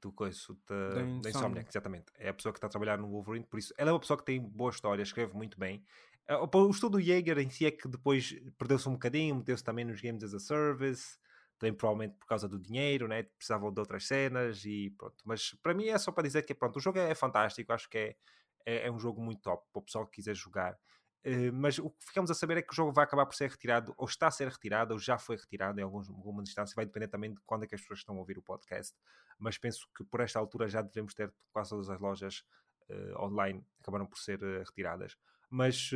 Speaker 1: do coisa da, da Insomniac, exatamente. É a pessoa que está a trabalhar no Wolverine, por isso ela é uma pessoa que tem boa história, escreve muito bem. Eh, o estudo do Jaeger em si é que depois perdeu-se um bocadinho, meteu-se também nos Games as a Service, também provavelmente por causa do dinheiro, né? precisavam de outras cenas e pronto. Mas para mim é só para dizer que pronto, o jogo é, é fantástico, acho que é, é, é, um jogo muito top para o pessoal que quiser jogar. Uh, mas o que ficamos a saber é que o jogo vai acabar por ser retirado, ou está a ser retirado, ou já foi retirado em alguns, alguma distância, vai depender também de quando é que as pessoas estão a ouvir o podcast. Mas penso que por esta altura já devemos ter quase todas as lojas uh, online acabaram por ser uh, retiradas. Mas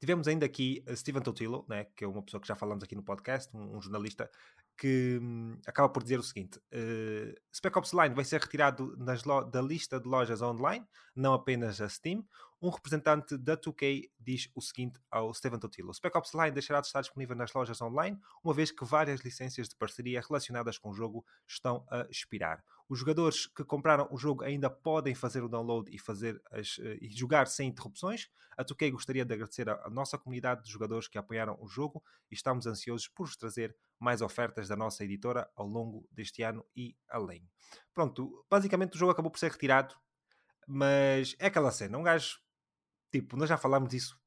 Speaker 1: tivemos ainda aqui Steven Totilo, né, que é uma pessoa que já falamos aqui no podcast, um, um jornalista que hum, acaba por dizer o seguinte: uh, Spec Ops Line vai ser retirado da lista de lojas online, não apenas a Steam. Um representante da 2K diz o seguinte ao Steven Totilo: Spec Ops Line deixará de estar disponível nas lojas online, uma vez que várias licenças de parceria relacionadas com o jogo estão a expirar. Os jogadores que compraram o jogo ainda podem fazer o download e, fazer as, uh, e jogar sem interrupções. A 2K gostaria de agradecer a nossa comunidade de jogadores que apoiaram o jogo e estamos ansiosos por vos trazer mais ofertas da nossa editora ao longo deste ano e além. Pronto, basicamente o jogo acabou por ser retirado, mas é aquela cena, um gajo, tipo, nós já falámos disso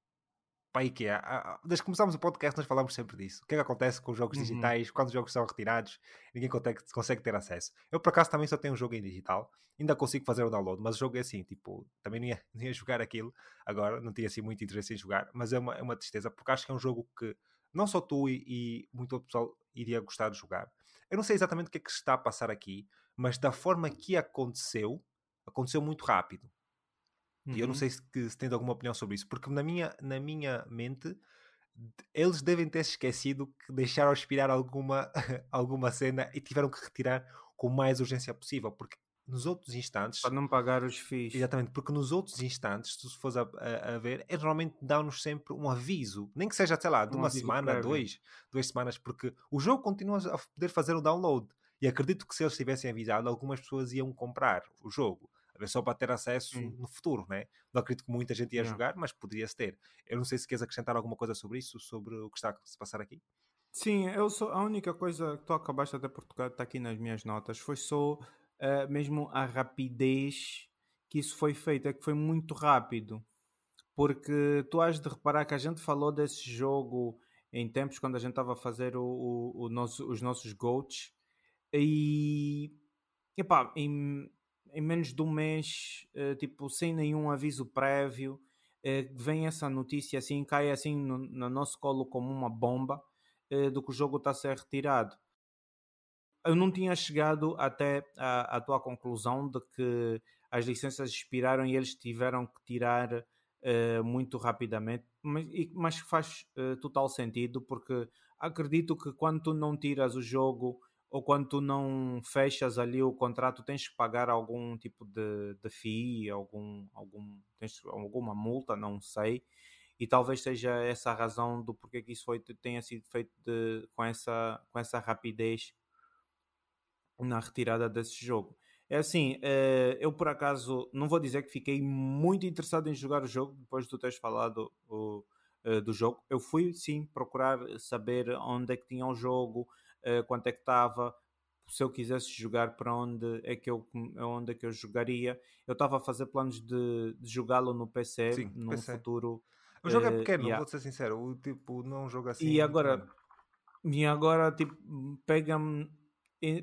Speaker 1: para a IKEA. Desde que começámos o podcast, nós falamos sempre disso. O que é que acontece com os jogos uhum. digitais, quando os jogos são retirados, ninguém consegue, consegue, ter acesso. Eu, por acaso, também só tenho um jogo em digital, ainda consigo fazer o download, mas o jogo é assim, tipo, também não ia, não ia jogar aquilo agora, não tinha assim muito interesse em jogar, mas é uma, é uma tristeza, porque acho que é um jogo que não só tu e, e muito outro pessoal iria gostar de jogar. Eu não sei exatamente o que é que se está a passar aqui, mas da forma que aconteceu, aconteceu muito rápido. Uhum. E eu não uhum. sei se, se tens alguma opinião sobre isso, porque na minha, na minha mente eles devem ter esquecido que deixaram expirar alguma, alguma cena e tiveram que retirar com mais urgência possível, porque nos outros instantes.
Speaker 2: Para não pagar os FIIs.
Speaker 1: Exatamente, porque nos outros instantes, se fores a, a, a ver, é normalmente dá-nos sempre um aviso, nem que seja, sei lá, de um uma semana, prévio. dois, duas semanas, porque o jogo continua a poder fazer o download. E acredito que se eles tivessem avisado, algumas pessoas iam comprar o jogo. Só para ter acesso hum. no futuro, né? Não acredito que muita gente ia não. jogar, mas poderia-se ter. Eu não sei se queres acrescentar alguma coisa sobre isso, sobre o que está a se passar aqui.
Speaker 2: Sim, eu sou, a única coisa que tu acabaste até por tocar, está aqui nas minhas notas, foi só uh, mesmo a rapidez que isso foi feito, é que foi muito rápido. Porque tu has de reparar que a gente falou desse jogo em tempos quando a gente estava a fazer o, o, o nosso, os nossos GOATs e epá, em, em menos de um mês, uh, tipo, sem nenhum aviso prévio, uh, vem essa notícia assim, cai assim no, no nosso colo como uma bomba uh, do que o jogo está a ser retirado. Eu não tinha chegado até à, tua conclusão de que as licenças expiraram e eles tiveram que tirar muito rapidamente, mas, mas faz total sentido porque acredito que quando tu não tiras o jogo ou quando tu não fechas ali o contrato, tens que pagar algum tipo de, de FII, algum, algum, tens alguma multa, não sei. E talvez seja essa a razão do porquê que isso foi, tenha sido feito de, com, essa, com essa rapidez na retirada desse jogo. É assim, eh, eu por acaso não vou dizer que fiquei muito interessado em jogar o jogo depois de tu teres falado eh, do jogo. Eu fui sim procurar saber onde é que tinha o jogo, eh, quanto é que estava, se eu quisesse jogar para onde é que eu, onde é que eu jogaria. Eu estava a fazer planos de, de jogá-lo no PC sim, num PC. futuro.
Speaker 1: O jogo é pequeno, yeah. vou ser sincero, o tipo não é jogo assim.
Speaker 2: E agora, e agora tipo, pega-me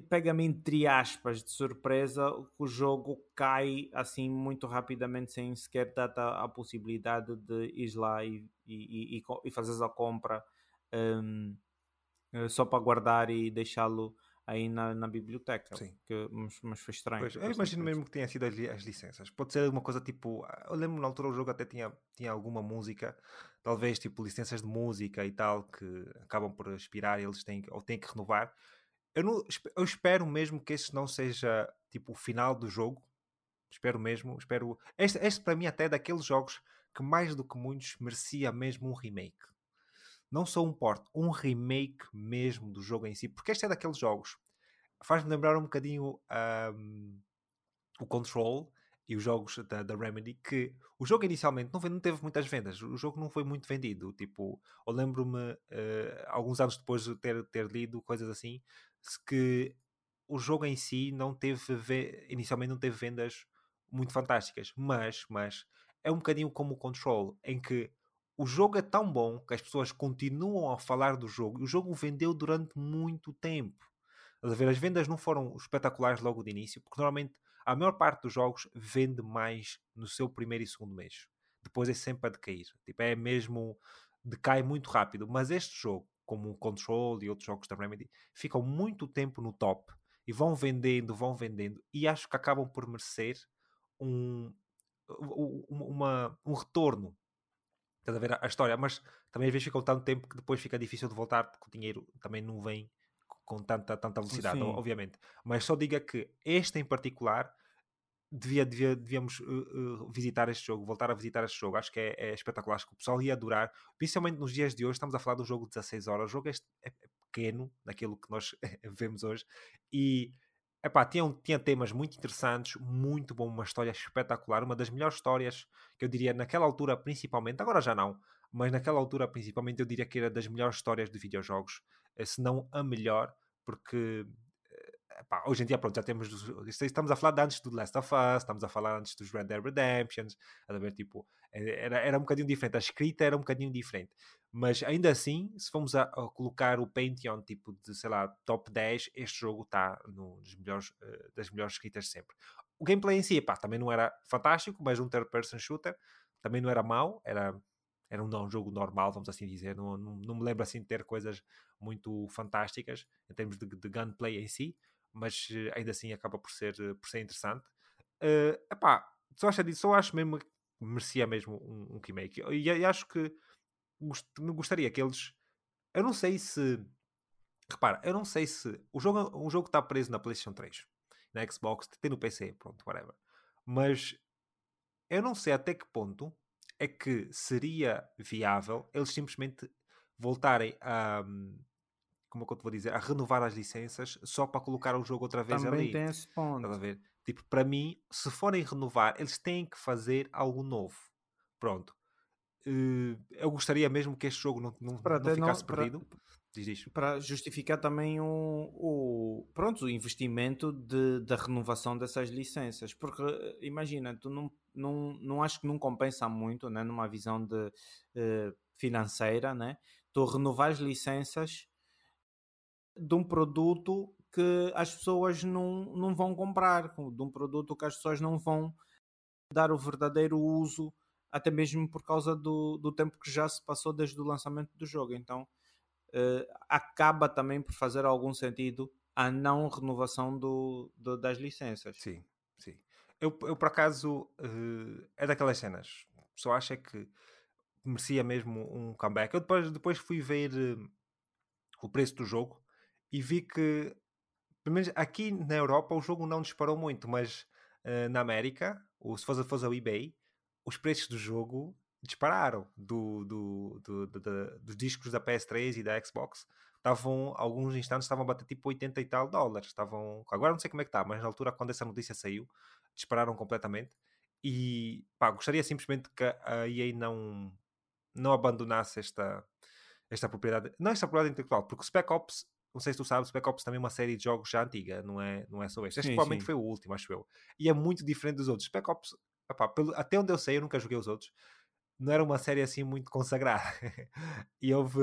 Speaker 2: pega-me entre aspas de surpresa que o jogo cai assim muito rapidamente sem sequer dar a, a possibilidade de ir lá e, e, e, e fazeres a compra um, eh, só para guardar e deixá-lo aí na, na biblioteca.
Speaker 1: Sim.
Speaker 2: Que, mas, mas foi estranho. Pois,
Speaker 1: eu imagino mesmo que tenha sido as, as, licenças. Pode ser alguma coisa tipo. Eu lembro na altura o jogo até tinha, tinha alguma música, talvez tipo licenças de música e tal, que acabam por expirar e eles têm, ou têm que renovar eu, não, eu espero mesmo que este não seja tipo o final do jogo. Espero mesmo. Espero. Este, este para mim até é daqueles jogos que mais do que muitos merecia mesmo um remake. Não só um port, um remake mesmo do jogo em si. Porque este é daqueles jogos. Faz-me lembrar um bocadinho um, o Control e os jogos da, da, Remedy que o jogo inicialmente não, não, teve muitas vendas, o jogo não foi muito vendido. Tipo, eu lembro-me uh, alguns anos depois de ter, ter lido coisas assim, que o jogo em si não teve, inicialmente não teve vendas muito fantásticas, mas, mas é um bocadinho como o Control, em que o jogo é tão bom que as pessoas continuam a falar do jogo e o jogo vendeu durante muito tempo. as vendas não foram espetaculares logo de início, porque normalmente a maior parte dos jogos vende mais no seu primeiro e segundo mês. Depois é sempre a decair. Tipo, é mesmo. decai muito rápido. Mas este jogo, como o Control e outros jogos da Remedy, ficam muito tempo no top e vão vendendo, vão vendendo, e acho que acabam por merecer um, uma, um retorno. Estás a ver a história, mas também às vezes ficam tanto tempo que depois fica difícil de voltar porque o dinheiro também não vem com tanta, tanta velocidade, Sim. obviamente. Mas só diga que este em particular devia, devia, devíamos uh, uh, visitar este jogo, voltar a visitar este jogo. Acho que é, é, espetacular, acho que o pessoal ia adorar, principalmente nos dias de hoje. Estamos a falar de um jogo de 16 horas, o jogo é, é pequeno naquilo que nós vemos hoje e epá, tinha, tinha temas muito interessantes, muito bom, uma história espetacular, uma das melhores histórias que eu diria naquela altura, principalmente, agora já não, mas naquela altura, principalmente, eu diria que era das melhores histórias de videojogos, eh, se não a melhor, porque Hoje em dia, pronto, já temos. Estamos a falar de antes do Last of Us, estamos a falar antes dos Red Dead Redemptions, a ver, tipo, era, era um bocadinho diferente, a escrita era um bocadinho diferente, mas ainda assim, se formos a, a colocar o Pantheon, tipo, de sei lá, top 10, este jogo está nos melhores, uh, das melhores escritas sempre. O gameplay em si, também não era fantástico, mas um third-person shooter também não era mau, era era um, um jogo normal, vamos assim dizer. Não, não, não, me lembro assim de ter coisas muito fantásticas em termos de, de gunplay em si, mas eh, ainda assim acaba por ser, eh, por ser interessante. Uh, epá, só acho, só acho mesmo que merecia mesmo um, um remake. E, e acho que gost, gostaria que eles. Eu não sei se. Repara, eu não sei se. O jogo, o jogo está preso na PlayStation 3, na Xbox, tem no PC, pronto, whatever. Mas eu não sei até que ponto é que seria viável eles simplesmente voltarem a. Um, como é que eu te vou dizer, a renovar as licenças só para colocar o jogo outra vez
Speaker 2: Também
Speaker 1: ali.
Speaker 2: tem esse ponto.
Speaker 1: Estás a ver? Tipo, para mim, se forem renovar, eles têm que fazer algo novo. Pronto. Uh, eu gostaria mesmo que este jogo não, não, não ficasse não, perdido. Para, diz, diz.
Speaker 2: para justificar também o, o, pronto, o investimento de, da renovação dessas licenças. Porque, imagina, tu não, não, não acho que não compensa muito, né, numa visão de, uh, financeira, né? Tu renovar as licenças de um produto que as pessoas não, não vão comprar, de um produto que as pessoas não vão dar o verdadeiro uso, até mesmo por causa do, do tempo que já se passou desde o lançamento do jogo. Então uh, acaba também por fazer algum sentido a não renovação do, do das licenças.
Speaker 1: Sim, sim. Eu, eu por acaso uh, é daquelas cenas, só acho é que merecia mesmo um comeback. Eu depois, depois fui ver uh, o preço do jogo e vi que, pelo menos aqui na Europa, o jogo não disparou muito, mas uh, na América, ou se fosse, fosse ao eBay, os preços do jogo dispararam do, do, do, do, dos discos da PS3 e da Xbox. Estavam, alguns instantes, estavam a bater tipo 80 e tal dólares. Estavam, agora não sei como é que está, mas na altura, quando essa notícia saiu, dispararam completamente. E pá, gostaria simplesmente que a EA não, não abandonasse esta, esta propriedade, não esta propriedade intelectual, porque o Spec Ops não sei se tu sabes, Spec Ops também é uma série de jogos já antiga, não é, não é só este. Este sim, provavelmente sim. foi o último, acho eu. E é muito diferente dos outros. Spec Ops, opá, pelo, até onde eu sei, eu nunca joguei os outros, não era uma série assim muito consagrada. e houve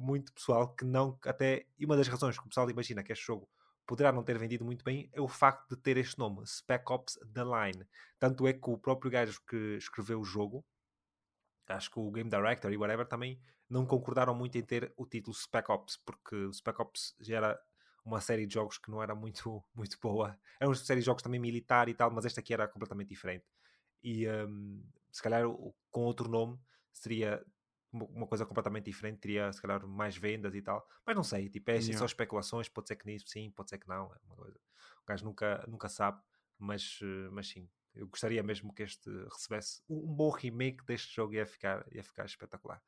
Speaker 1: muito pessoal que não, até, e uma das razões que o pessoal imagina que este jogo poderá não ter vendido muito bem é o facto de ter este nome, Spec Ops The Line. Tanto é que o próprio gajo que escreveu o jogo, acho que o Game Director e whatever também não concordaram muito em ter o título Spec Ops, porque o Spec Ops já era uma série de jogos que não era muito, muito boa. Era uma série de jogos também militar e tal, mas esta aqui era completamente diferente. E um, se calhar com outro nome seria uma coisa completamente diferente, teria se calhar mais vendas e tal, mas não sei, tipo, é assim, só especulações, pode ser que nisso sim, pode ser que não, é uma coisa. o gajo nunca, nunca sabe, mas, mas sim, eu gostaria mesmo que este recebesse um bom remake deste jogo ia ficar, ia ficar espetacular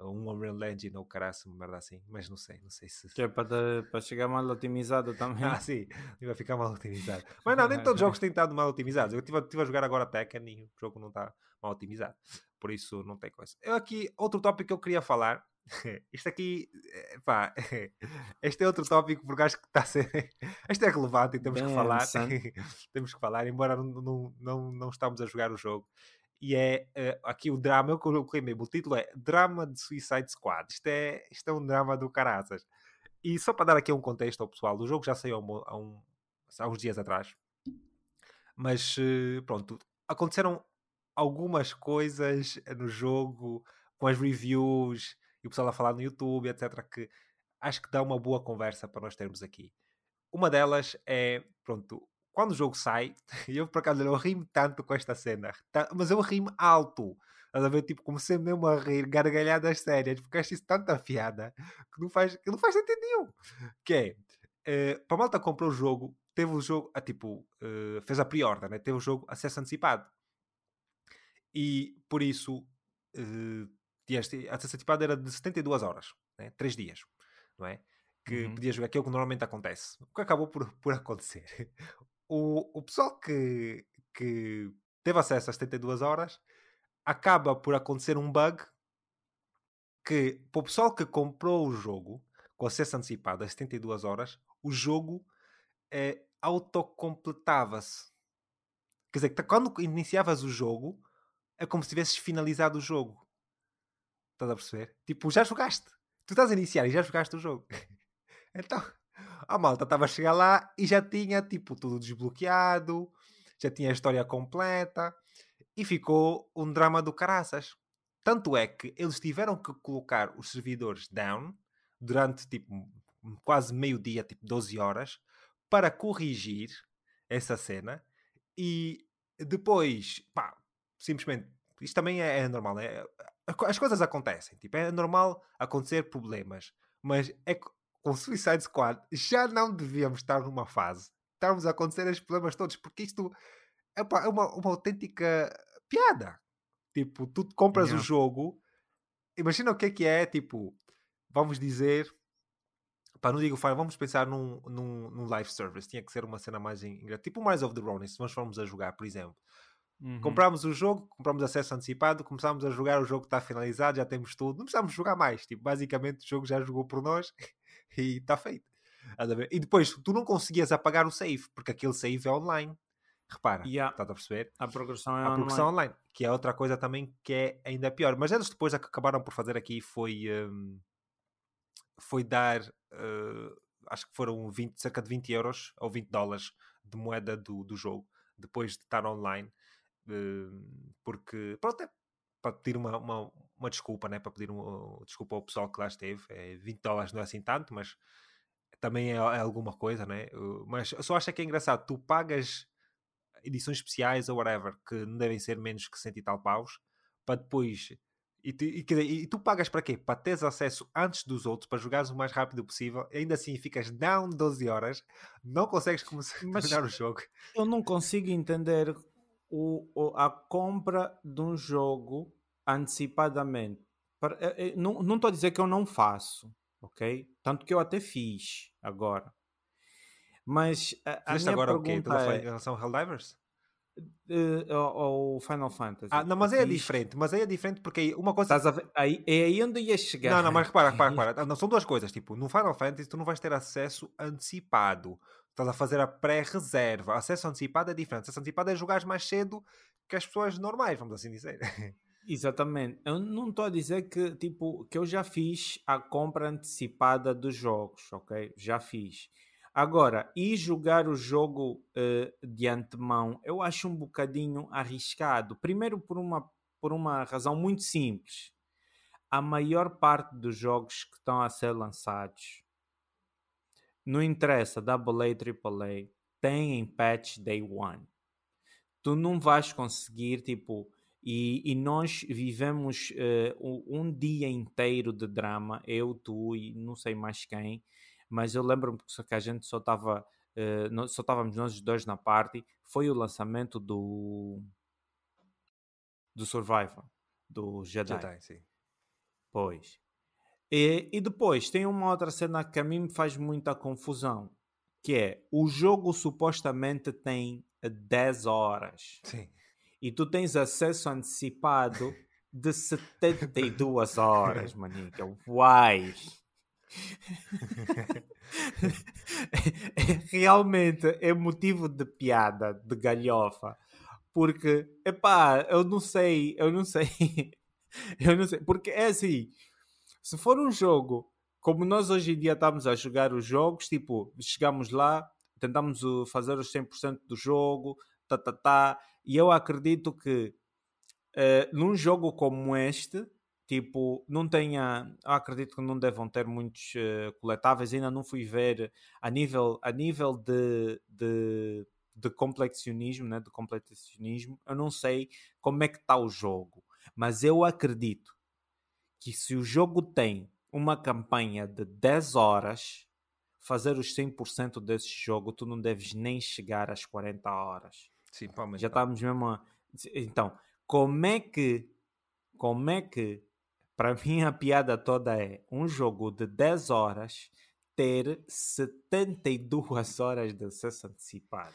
Speaker 1: um Unreal Engine ou caraça, uma merda assim, mas não sei, não sei se.
Speaker 2: Que é para, para chegar mal otimizado também.
Speaker 1: ah, sim, vai ficar mal otimizado. Mas não, nem todos os jogos têm estado mal otimizados. Eu estive, estive a jogar agora Tekken e o jogo não está mal otimizado, por isso não tem coisa. Eu aqui, outro tópico que eu queria falar, isto aqui, eh, pá, este é outro tópico porque acho que está a ser. Este é relevante e temos Bem, que falar. temos que falar, embora não, não, não, não estamos a jogar o jogo. E é uh, aqui o drama, eu coloquei mesmo, o título é Drama de Suicide Squad. Isto é, isto é um drama do caraças. E só para dar aqui um contexto ao pessoal, o jogo já saiu há, um, há uns dias atrás. Mas uh, pronto, aconteceram algumas coisas no jogo, com as reviews e o pessoal a falar no YouTube, etc., que acho que dá uma boa conversa para nós termos aqui. Uma delas é, pronto, quando o jogo sai, eu por acaso eu ri-me tanto com esta cena, mas eu ri-me alto. Estás a ver? Tipo, comecei mesmo a rir, gargalhadas sérias, porque acho isso tanta fiada que não faz, que não faz sentido nenhum. Que é, uh, para a malta comprou o jogo, teve o jogo, ah, tipo, uh, fez a pre-order, né? teve o jogo acesso antecipado. E por isso, uh, a acesso antecipado era de 72 horas, né? 3 dias, não é? Que uhum. podia jogar aquilo que normalmente acontece. O que acabou por, por acontecer? O, o pessoal que, que teve acesso às 72 horas acaba por acontecer um bug que, para o pessoal que comprou o jogo com acesso antecipado às 72 horas, o jogo é, autocompletava-se. Quer dizer, quando iniciavas o jogo, é como se tivesses finalizado o jogo. Estás a perceber? Tipo, já jogaste. Tu estás a iniciar e já jogaste o jogo. então, a malta estava a chegar lá e já tinha, tipo, tudo desbloqueado, já tinha a história completa e ficou um drama do caraças. Tanto é que eles tiveram que colocar os servidores down durante, tipo, quase meio dia, tipo 12 horas, para corrigir essa cena e depois, pá, simplesmente, isto também é, é normal, é, as coisas acontecem, tipo, é normal acontecer problemas, mas é com Suicide Squad já não devíamos estar numa fase, estarmos a acontecer estes problemas todos, porque isto é, uma, uma autêntica piada. Tipo, tu compras yeah. o jogo, imagina o que é que é, tipo, vamos dizer, Pá, não digo Fire, vamos pensar num, num, num live service. Tinha que ser uma cena mais engraçada. Tipo o Rise of the Ronin, se nós formos a jogar, por exemplo. Uhum. Compramos o jogo, compramos acesso antecipado, começamos a jogar, o jogo está finalizado, já temos tudo. Não precisamos jogar mais. Tipo, basicamente o jogo já jogou por nós e está feito. E depois tu não conseguias apagar o save, porque aquele save é online. Repara, yeah. estás a perceber?
Speaker 2: A progressão é
Speaker 1: a progressão online. online. Que é outra coisa também que é ainda pior. Mas eles depois a que acabaram por fazer aqui foi. Um, foi dar, uh, acho que foram 20, cerca de 20 euros ou 20 dólares de moeda do, do jogo, depois de estar online, uh, porque, pronto, é para pedir uma, uma, uma desculpa, né? para pedir uma, desculpa ao pessoal que lá esteve, é, 20 dólares não é assim tanto, mas também é, é alguma coisa, né? Mas eu só acho que é engraçado, tu pagas edições especiais ou whatever, que não devem ser menos que cento e tal paus, para depois e tu, e, e tu pagas para quê? Para teres acesso antes dos outros, para jogares o mais rápido possível, ainda assim ficas down 12 horas, não consegues começar o jogo.
Speaker 2: Eu não consigo entender o, a compra de um jogo antecipadamente. Eh, eh, não estou a dizer que eu não faço, ok? Tanto que eu até fiz agora. Mas a, a minha
Speaker 1: agora
Speaker 2: pergunta
Speaker 1: o quê? É... Em relação a Helldivers?
Speaker 2: uh, Final Fantasy.
Speaker 1: Ah, não, mas aí é diferente. Mas aí é diferente porque uma coisa.
Speaker 2: aí, é aí onde ia chegar.
Speaker 1: Não, não, mas repara, repara, repara. Não, são duas coisas. Tipo, no Final Fantasy tu não vais ter acesso antecipado. Estás a fazer a pré-reserva. Acesso antecipado é diferente. Acesso antecipado é jogar mais cedo que as pessoas normais, vamos assim dizer.
Speaker 2: Exatamente. Eu não estou a dizer que, tipo, que eu já fiz a compra antecipada dos jogos, ok? Já fiz. Agora, e jogar o jogo uh, de antemão, eu acho um bocadinho arriscado. Primeiro, por uma, por uma razão muito simples. A maior parte dos jogos que estão a ser lançados, não interessa, AA, AAA, tem em patch day one. Tu não vais conseguir, tipo, e, e nós vivemos uh, um dia inteiro de drama, eu, tu e não sei mais quem, mas eu lembro-me que a gente só estava uh, só estávamos nós dois na party foi o lançamento do do Survivor do Jedi, Jedi sim. pois e, e depois tem uma outra cena que a mim me faz muita confusão que é o jogo supostamente tem 10 horas
Speaker 1: sim.
Speaker 2: E tu tens acesso antecipado de 72 horas, manica. Uai! Realmente é motivo de piada, de galhofa. Porque, epá, eu não sei, eu não sei. eu não sei. Porque é assim, se for um jogo como nós hoje em dia estamos a jogar os jogos, tipo, chegamos lá, tentamos fazer os 100% do jogo, tá, tá, tá, e eu acredito que uh, num jogo como este, tipo, não tenha, acredito que não devam ter muitos uh, coletáveis, ainda não fui ver a nível, a nível de, de, de complexionismo, né, de complexionismo, eu não sei como é que está o jogo, mas eu acredito que se o jogo tem uma campanha de 10 horas, fazer os 100% desse jogo, tu não deves nem chegar às 40 horas.
Speaker 1: Sim, pá,
Speaker 2: Já estamos mesmo a... Então, como é que... Como é que... Para mim a piada toda é um jogo de 10 horas ter 72 horas de acesso antecipado.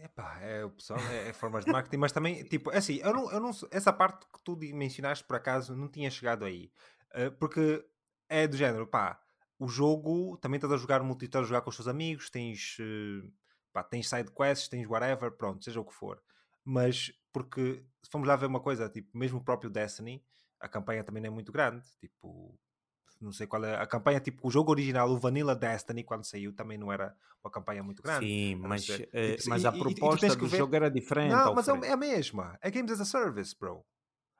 Speaker 1: Epá, é o pessoal, é, é formas de marketing, mas também, tipo, é assim, eu não, eu não, essa parte que tu mencionaste por acaso não tinha chegado aí, uh, porque é do género, pá, o jogo também estás a jogar multiplayer, a jogar com os teus amigos, tens, uh, pá, tens side quests, tens whatever, pronto, seja o que for. Mas, porque, se formos lá ver uma coisa, tipo, mesmo o próprio Destiny, a campanha também não é muito grande, tipo, não sei qual é a campanha, tipo, o jogo original, o Vanilla Destiny, quando saiu, também não era uma campanha muito grande.
Speaker 2: Sim, mas, tipo, mas a proposta do ver... jogo era diferente.
Speaker 1: Não, mas é a mesma. É Games as a Service, bro.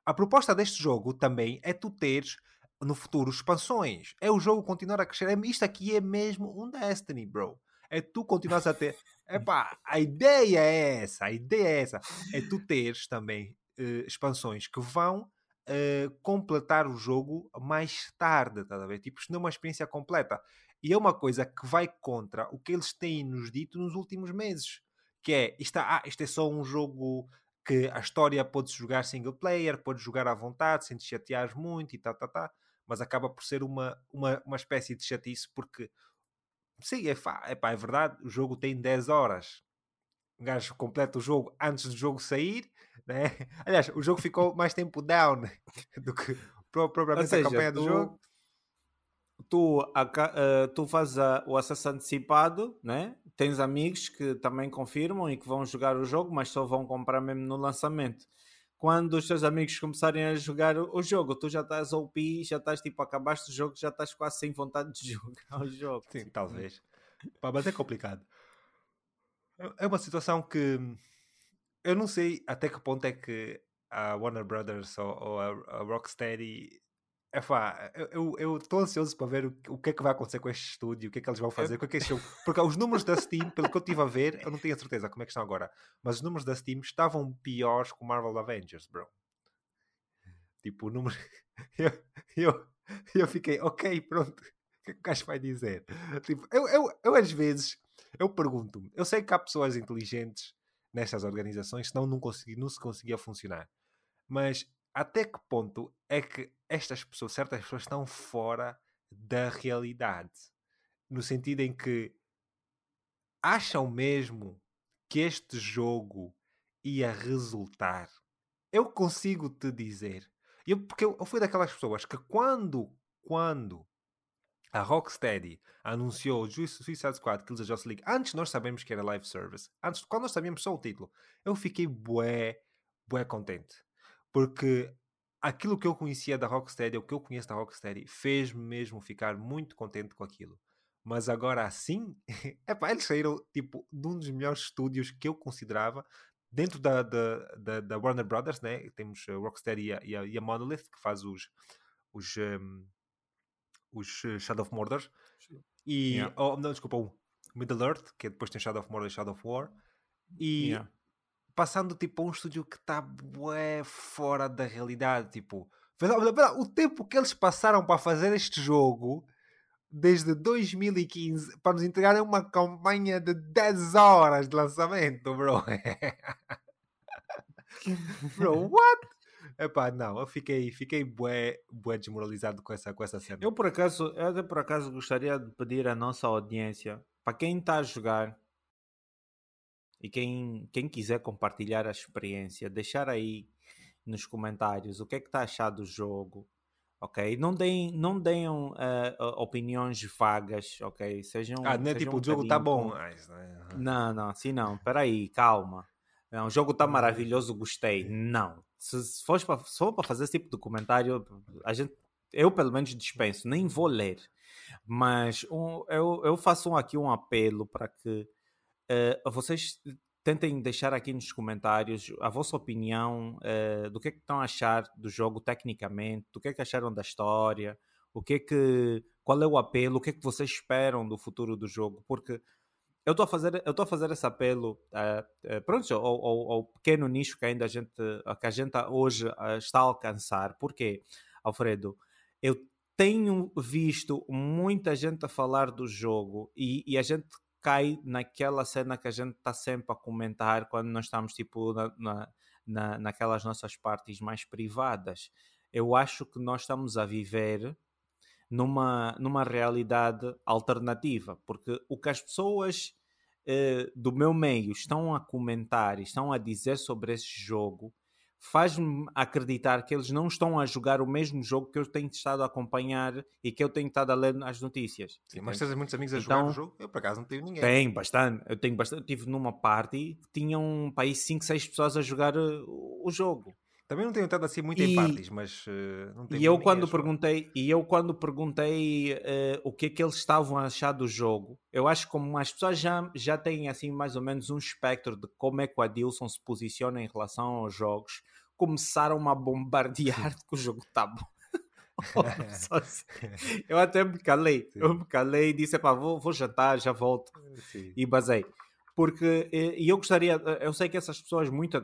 Speaker 1: A proposta deste jogo também é tu teres no futuro expansões. É o jogo continuar a crescer. É, isto aqui é mesmo um Destiny, bro. É tu continuas a ter. Epá, a ideia é essa. A ideia é essa. É tu teres também uh, expansões que vão uh, completar o jogo mais tarde, tá a ver? Tipo, isto não é uma experiência completa. E é uma coisa que vai contra o que eles têm nos dito nos últimos meses. Que é, isto, ah, isto é só um jogo que a história pode jogar single player, pode jogar à vontade, sem te chatear muito e tal, tal, tal mas acaba por ser uma, uma, uma espécie de chatice porque sim, é, pá, é, pá, é verdade, o jogo tem 10 horas. Um gajo completa o jogo antes do jogo sair, né? Aliás, o jogo ficou mais tempo down do que propriamente seja, a campanha do tu, jogo.
Speaker 2: Tu, uh, tu fazes a, o acesso antecipado, né? Tens amigos que também confirmam e que vão jogar o jogo, mas só vão comprar mesmo no lançamento quando os teus amigos começarem a jogar o jogo, tu já estás OP, já estás tipo, acabaste o jogo, já estás quase sem vontade de jogar o jogo.
Speaker 1: Sim, tipo. talvez. Mas é complicado. É uma situação que eu não sei até que ponto é que a Warner Brothers ou, a Rocksteady é pá, eu estou ansioso para ver o, o, que é que vai acontecer com este estúdio, o que é que eles vão fazer, é este jogo. Porque os números da Steam, pelo que eu estive a ver, eu não tenho a certeza como é que estão agora, mas os números da Steam estavam piores que o Marvel Avengers, bro. Tipo, o número. Eu, eu, eu fiquei, ok, pronto, o que é que o gajo vai dizer? Tipo, eu, eu, eu às vezes, eu pergunto-me, eu sei que há pessoas inteligentes nestas organizações, senão não, consegui, não se conseguia funcionar. Mas até que ponto é que estas pessoas, certas pessoas, estão fora da realidade? No sentido em que acham mesmo que este jogo ia resultar? Eu consigo te dizer. Eu, porque eu, fui daquelas pessoas que quando, quando a Rocksteady anunciou o Suicide Squad Kills the Justice League, antes nós sabemos que era live service, antes, quando nós sabíamos só o título, eu fiquei bué, bué contente porque aquilo que eu conhecia da Rocksteady, o que eu conheço da Rocksteady, fez-me mesmo ficar muito contente com aquilo. Mas agora assim, eles saíram tipo de um dos melhores estúdios que eu considerava dentro da, da, da, da Warner Brothers, né? Temos a Rocksteady e a, e a, e a Monolith que faz os os, um, os eh, Shadow of Mordor e yeah. oh, não, desculpa, o Middle Earth, que depois tem Shadow of Mordor e Shadow of War e yeah passando tipo a um estúdio que está bué fora da realidade. Tipo, o tempo que eles passaram para fazer este jogo desde 2015 para nos entregarem uma campanha de 10 horas de lançamento, bro. bro, what? Epá, não, eu fiquei, fiquei bué, bué desmoralizado com essa, com essa cena.
Speaker 2: Eu por acaso, eu até por acaso gostaria de pedir à nossa audiência, para quem está a jogar, e quem, quem quiser compartilhar a experiência, deixar aí nos comentários o que é que está a achar do jogo, ok? Não deem, não deem uh, opiniões vagas, ok? Sejam.
Speaker 1: Ah, não é tipo, um o jogo está bom. Com...
Speaker 2: Não, não, assim não. Peraí, calma. Não, o jogo está maravilhoso, gostei. Não. Se, se, for para, fazer esse tipo de comentário, a gente, eu pelo menos dispenso, nem vou ler. Mas um, eu, eu faço um, aqui um apelo para que uh, vocês tentem deixar aqui nos comentários a vossa opinião uh, do que é que estão a achar do jogo tecnicamente, do que é que acharam da história, o que é que, qual é o apelo, o que é que vocês esperam do futuro do jogo, porque eu estou a fazer eu estou a fazer esse apelo uh, uh, pronto ao, ao, ao, pequeno nicho que ainda a gente que a gente hoje uh, está a alcançar. Porque Alfredo eu tenho visto muita gente a falar do jogo e, e a gente cai naquela cena que a gente está sempre a comentar quando nós estamos tipo na, na, na, naquelas nossas partes mais privadas. Eu acho que nós estamos a viver numa, numa realidade alternativa, porque o que as pessoas eh, do meu meio estão a comentar e estão a dizer sobre esse jogo faz-me acreditar que eles não estão a jogar o mesmo jogo que eu tenho estado a acompanhar e que eu tenho estado a ler nas notícias.
Speaker 1: Sim, mas tens muitos amigos a então, jogar o jogo? Eu por acaso não tenho ninguém.
Speaker 2: Tem, bastante. Eu tenho bastante. Eu tive numa party que tinham para aí 5, 6 pessoas a jogar uh, o jogo.
Speaker 1: Também não tenho estado assim muito e, em partes, mas uh, não tenho
Speaker 2: e eu quando perguntei E eu quando perguntei uh, o que é que eles estavam a achar do jogo, eu acho que como as pessoas já, já têm assim mais ou menos um espectro de como é que o Adilson se posiciona em relação aos jogos, começaram a bombardear que o jogo está bom. eu até me calei, eu me calei e disse: vou, vou jantar, já volto. Sim. E basei porque e eu gostaria, eu sei que essas pessoas, muito,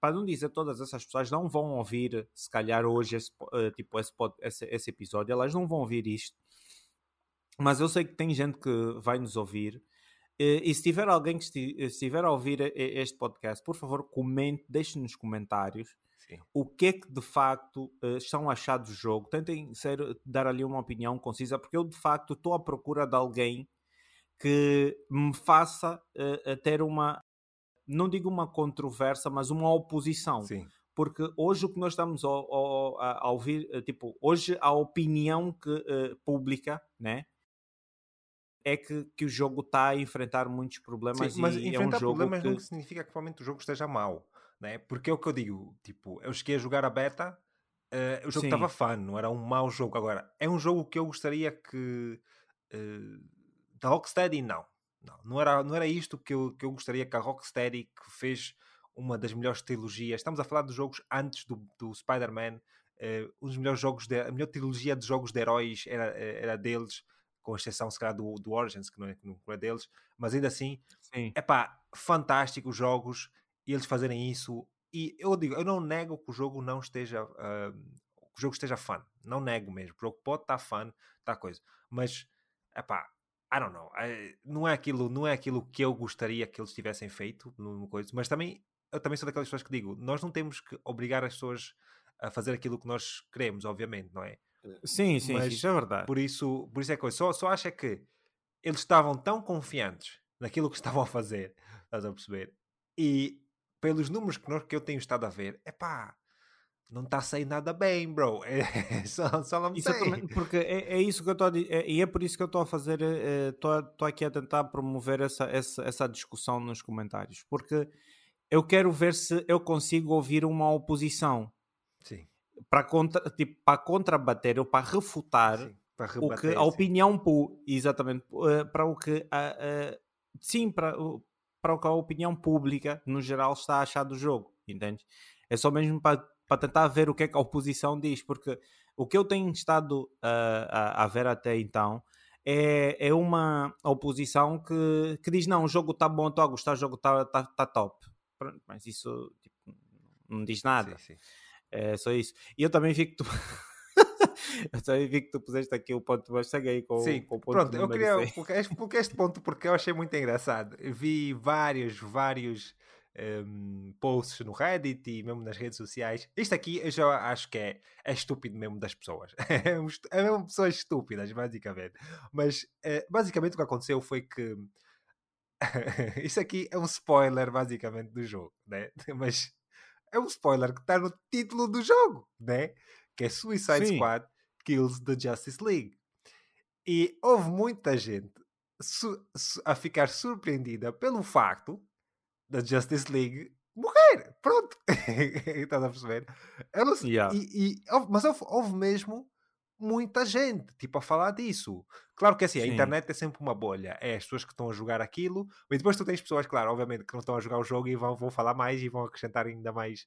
Speaker 2: para não dizer todas essas pessoas, não vão ouvir, se calhar hoje, esse, eh, tipo, esse, esse, esse episódio, elas não vão ouvir isto, mas eu sei que tem gente que vai nos ouvir. E se tiver alguém que estiver a ouvir este podcast, por favor, comente, deixe nos comentários Sim. o que é que de facto eh, estão a achar do jogo. Tentem ser, dar ali uma opinião concisa, porque eu de facto estou à procura de alguém que me faça uh, ter uma, não digo uma controvérsia, mas uma oposição. Sim. Porque hoje o que nós estamos a, a, a ouvir, eh, tipo, hoje a opinião que, uh, pública, né? É que, que o jogo está a enfrentar muitos problemas.
Speaker 1: Sim, mas
Speaker 2: e
Speaker 1: enfrentar
Speaker 2: é um
Speaker 1: problemas
Speaker 2: que...
Speaker 1: não significa que provavelmente o jogo esteja mau, né? Porque é o que eu digo, tipo, eu cheguei a jogar a beta, uh, o jogo estava fun, não era um mau jogo. Agora, é um jogo que eu gostaria que. Uh, da Rocksteady, não. Não, não era, não era isto que eu, que eu gostaria que a Rocksteady, que fez uma das melhores trilogias, estamos a falar dos jogos antes do, do Spider-Man, uh, um dos melhores jogos, de, a melhor trilogia de jogos de heróis era, era deles, com exceção, se calhar, do, do Origins, que não é, que não é deles, mas ainda assim, é pá, fantástico os jogos, e eles fazerem isso, e eu digo, eu não nego que o jogo não esteja, uh, que o jogo esteja fã, não nego mesmo, o jogo pode estar fã, está coisa, mas, é pá, I don't know. não, é aquilo, não é aquilo que eu gostaria que eles tivessem feito, coisa, mas também eu também sou daquelas pessoas que digo, nós não temos que obrigar as pessoas a fazer aquilo que nós queremos, obviamente, não é?
Speaker 2: Sim, sim, mas, isso é verdade.
Speaker 1: Por isso, por isso é que só, só acho é que eles estavam tão confiantes naquilo que estavam a fazer, estás a perceber? E pelos números que, nós, que eu tenho estado a ver, é pá, não está a sair nada bem, bro. É, só, só não me sei.
Speaker 2: Porque é, é, isso que eu estou a é, e é por isso que eu estou a fazer, estou é, aqui a tentar promover essa, essa, essa discussão nos comentários, porque eu quero ver se eu consigo ouvir uma oposição.
Speaker 1: Sim.
Speaker 2: Para, contra, tipo, para contrabater ou para refutar sim, para rebater, o que a opinião pu, exatamente eh, para o que a, a, sim para, para o que a opinião pública no geral está a achar do jogo, entende? É só mesmo para para tentar ver o que é que a oposição diz, porque o que eu tenho estado uh, a, a, ver até então é, é uma oposição que, que diz: não, o jogo está bom, estou a gostar, o jogo está tá, tá top. Pronto, mas isso tipo, não diz nada. Sim, sim. É só isso. E eu também vi que tu. eu também vi que tu puseste aqui o ponto, mas segue aí com,
Speaker 1: Sim,
Speaker 2: com o
Speaker 1: ponto Pronto, eu queria. Porque este ponto, porque eu achei muito engraçado. Vi vários, vários um, posts no Reddit e mesmo nas redes sociais. Isto aqui eu já acho que é, é estúpido mesmo das pessoas. é mesmo pessoas estúpidas, basicamente. Mas uh, basicamente o que aconteceu foi que isso aqui é um spoiler basicamente do jogo, né? Mas é um spoiler que está no título do jogo, né? Que é Suicide Sim. Squad Kills the Justice League. E houve muita gente a ficar surpreendida pelo facto da Justice League morrer. Pronto. Estás a perceber? Não, yeah. e, e, mas houve, houve, mesmo muita gente tipo a falar disso. Claro que assim, Sim. a internet é sempre uma bolha. É as pessoas que estão a jogar aquilo, e depois tu tens pessoas, claro, obviamente, que não estão a jogar o jogo e vão, vão falar mais e vão acrescentar ainda mais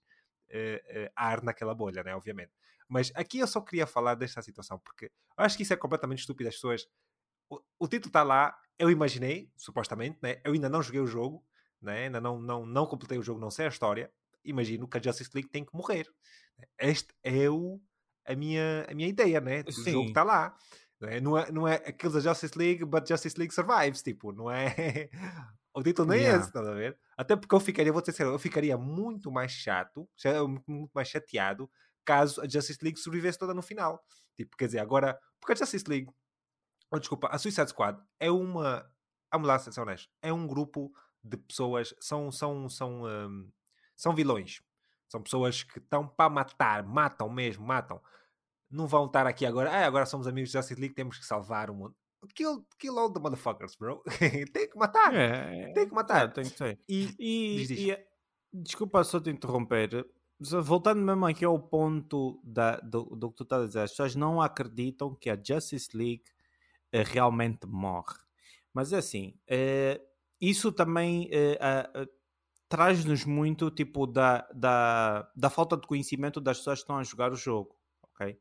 Speaker 1: uh, uh, ar naquela bolha, né? Obviamente. Mas aqui eu só queria falar desta situação, porque eu acho que isso é completamente estúpido. As pessoas. O, o título está lá, eu imaginei, supostamente, né? eu ainda não joguei o jogo, né? ainda não, não, não completei o jogo, não sei a história. Imagino que a Justice League tem que morrer. Este é o, a, minha, a minha ideia, né? Do Sim. jogo que está lá. Não é, não é, não é aqueles da Justice League, but Justice League Survives, tipo, não é. o título nem yeah. é esse, estás a ver? Até porque eu ficaria, vou dizer eu ficaria muito mais chato, muito mais chateado caso a Justice League sobrevivesse toda no final. Tipo, quer dizer, agora, porque a Justice League, oh, desculpa, a Suicide Squad é uma, vamos lá ser honesto, é um grupo de pessoas, são, são, são, um, são vilões. São pessoas que estão para matar, matam mesmo, matam. Não vão estar aqui agora, ah, agora somos amigos de Justice League, temos que salvar o mundo. Kill, kill all the motherfuckers, bro. tem que matar. É, tem que matar. É,
Speaker 2: tem que ser. E, e, diz, diz. e, desculpa só te interromper voltando mesmo aqui ao ponto da, do, do que tu estás a dizer, as pessoas não acreditam que a Justice League uh, realmente morre. Mas é assim, uh, isso também uh, traz-nos muito tipo da, da, da falta de conhecimento das pessoas que estão a jogar o jogo, ok?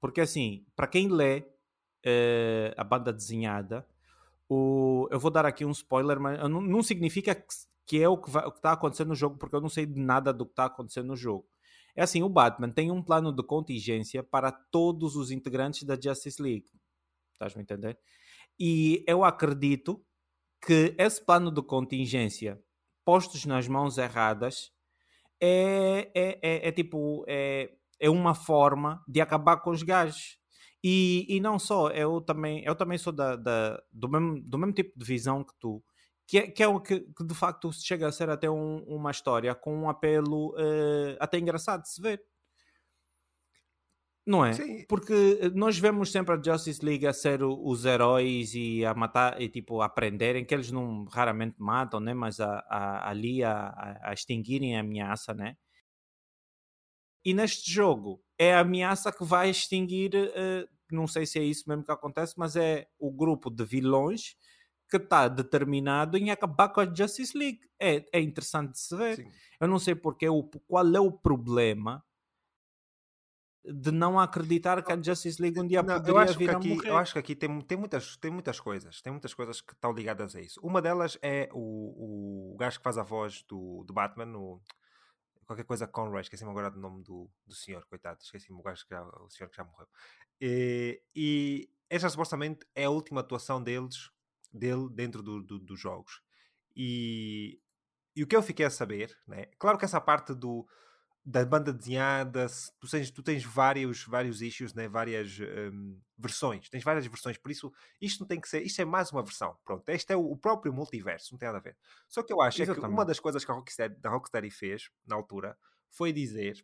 Speaker 2: Porque assim, para quem lê a banda desenhada, o, eu vou dar aqui um spoiler, mas não, não significa que que é o que está acontecendo no jogo, porque eu não sei de nada do que está acontecendo no jogo. É assim, o Batman tem um plano de contingência para todos os integrantes da Justice League. Estás-me a entender? E eu acredito que esse plano de contingência, postos nas mãos erradas, é, é, é, é tipo, é, é uma forma de acabar com os gajos. E, e não só, eu também, eu também sou da, da, do, mesmo, do mesmo tipo de visão que tu que é, que é o que, que, de facto chega a ser até um, uma história com um apelo uh, até engraçado de se ver. Não é? Sim. Porque eh, nós vemos sempre a Justice League a ser os heróis e a matar e tipo a aprenderem, que eles não raramente matam, né? mas a, a, ali a, a extinguirem a ameaça, né? E neste jogo é a ameaça que vai extinguir, uh, não sei se é isso mesmo que acontece, mas é o grupo de vilões que está determinado em acabar com a Justice League. É, é interessante de se ver. Sim. Eu não sei porque o, qual é o problema de não acreditar que a Justice League um dia não, poderia eu acho vir que
Speaker 1: aqui,
Speaker 2: morrer.
Speaker 1: Eu acho que aqui tem, tem, muitas, tem muitas coisas. Tem muitas coisas que estão ligadas a isso. Uma delas é o, o gajo que faz a voz do, do Batman, o, qualquer coisa Conroy, esqueci-me agora do nome do, do senhor, coitado, esqueci-me o gajo que já, o senhor que já morreu. E, e esta supostamente é a última atuação deles dele dentro do, do, dos jogos. E, e o que eu fiquei a saber, né? claro que essa parte do, da banda desenhada, tu tens, tu tens vários, vários issues, né? várias um, versões, tens várias versões, por isso isto não tem que ser, isto é mais uma versão, pronto, este é o, o próprio multiverso, não tem nada a ver. Só que eu acho é que uma das coisas que a Rocksteady, a Rocksteady fez, na altura, foi dizer,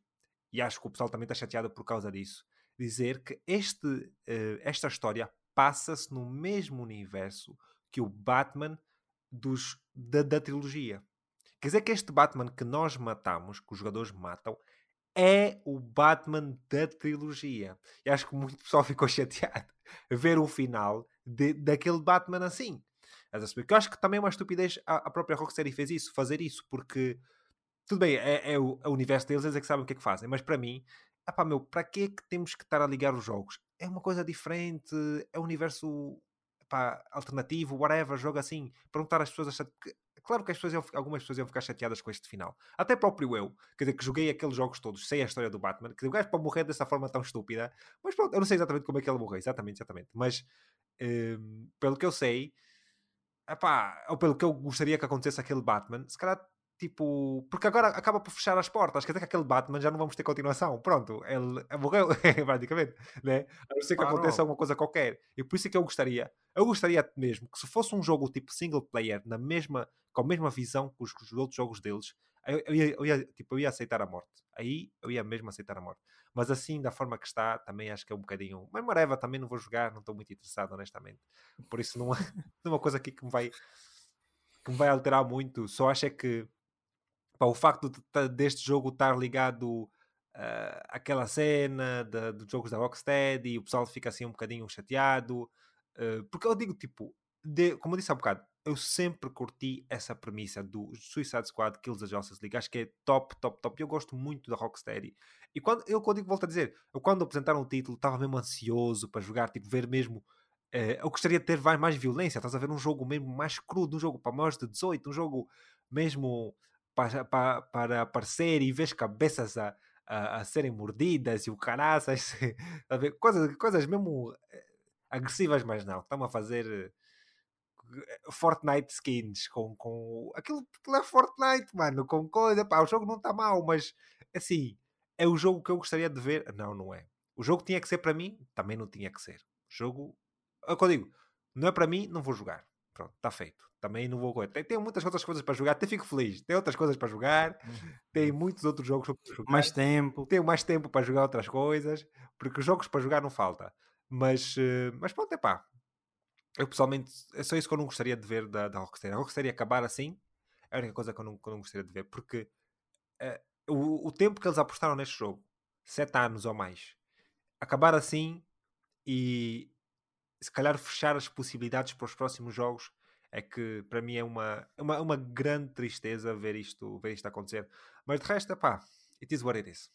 Speaker 1: e acho que o pessoal também está chateado por causa disso, dizer que este, uh, esta história passa-se no mesmo universo que o Batman dos, da, da trilogia. Quer dizer que este Batman que nós matamos, que os jogadores matam, é o Batman da trilogia. E acho que muito pessoal ficou chateado ver o final de, daquele Batman assim. Porque eu acho que também é uma estupidez a, a própria Rocksteady fez isso, fazer isso, porque tudo bem, é, é, o, é o, universo deles, eles é que sabem o que é que fazem, mas para mim, epá, meu, para que é que temos que estar a ligar os jogos? É uma coisa diferente, é um universo pá, alternativo, whatever, jogo assim, perguntar às pessoas. Claro que as pessoas iam, algumas pessoas iam ficar chateadas com este final. Até próprio eu, quer dizer, que joguei aqueles jogos todos, sei a história do Batman, que o gajo para morrer dessa forma tão estúpida, mas pronto, eu não sei exatamente como é que ele morreu, exatamente, exatamente. Mas um, pelo que eu sei, epá, ou pelo que eu gostaria que acontecesse aquele Batman, se calhar tipo, porque agora acaba por fechar as portas, quer dizer que aquele Batman já não vamos ter continuação, pronto, ele morreu, praticamente, né? A não ser que aconteça alguma coisa qualquer, e por isso é que eu gostaria, eu gostaria mesmo que se fosse um jogo tipo single player, na mesma, com a mesma visão que os, os outros jogos deles, Eu, eu, ia, eu, ia, tipo, eu ia aceitar a morte. Aí eu ia mesmo aceitar a morte. Mas assim, da forma que está, também acho que é um bocadinho. Mas Mareva também não vou jogar, não estou muito interessado, honestamente. Por isso não é, não é uma coisa aqui que me vai que me vai alterar muito. Só acho é que pá, o facto de, deste jogo estar ligado uh, àquela cena de, dos jogos da Rocksteady, o pessoal fica assim um bocadinho chateado. Uh, porque eu digo, tipo, de, como eu disse há bocado, eu sempre curti essa premissa do Suicide Squad Kills the Justice League. Acho que é top, top, top. Eu gosto muito da Rocksteady. E quando eu, quando digo, volto a dizer, eu quando apresentaram o título estava mesmo ansioso para jogar, tipo, ver mesmo Uh, eu gostaria de ter mais, mais violência. Estás a ver um jogo mesmo mais crudo, um jogo para maiores de 18, um jogo mesmo para, para, para aparecer e vês cabeças a, a, a serem mordidas e o caraças, coisas, coisas mesmo eh, agressivas, mas não. Estão a fazer eh, Fortnite skins com, com aquilo, aquilo é Fortnite, mano, com coisa. Pá, o jogo não está mal, mas assim é o jogo que eu gostaria de ver. Não, não é. O jogo tinha que ser para mim, também não tinha que ser. O jogo é que eu digo, não é para mim, não vou jogar. Pronto, está feito. Também não vou. Tem, tem muitas outras coisas para jogar, até fico feliz. Tem outras coisas para jogar, tem muitos outros jogos para jogar.
Speaker 2: Mais tempo.
Speaker 1: Tenho mais tempo para jogar outras coisas, porque jogos para jogar não falta. Mas, uh, mas pronto, é pá. Eu pessoalmente, é só isso que eu não gostaria de ver da, da Rocksteady. A Rocksteady acabar assim é a única coisa que eu não, que eu não gostaria de ver, porque uh, o, o tempo que eles apostaram neste jogo, sete anos ou mais, acabar assim e, se calhar fechar as possibilidades para os próximos jogos é que para mim é uma, uma, uma grande tristeza ver isto, ver isto acontecer. Mas de resto, pá, it is what it is.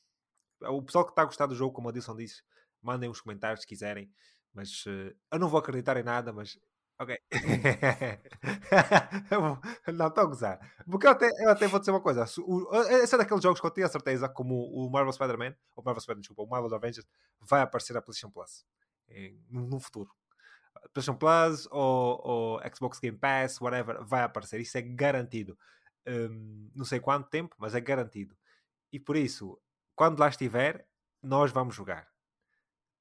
Speaker 1: O pessoal que está a gostar do jogo, como a Dilson disse, mandem os comentários se quiserem. Mas uh, eu não vou acreditar em nada, mas ok. não, estou a gozar. Porque eu até, eu até vou dizer uma coisa: o, esse é daqueles jogos que eu tenho a certeza, como o Marvel Spider-Man, ou Marvel Spider-Man, desculpa, o Marvel Avengers, vai aparecer na PlayStation Plus em, no, no futuro. PlayStation Plus ou, ou, Xbox Game Pass, whatever, vai aparecer. Isso é garantido. Um, não sei quanto tempo, mas é garantido. E por isso, quando lá estiver, nós vamos jogar.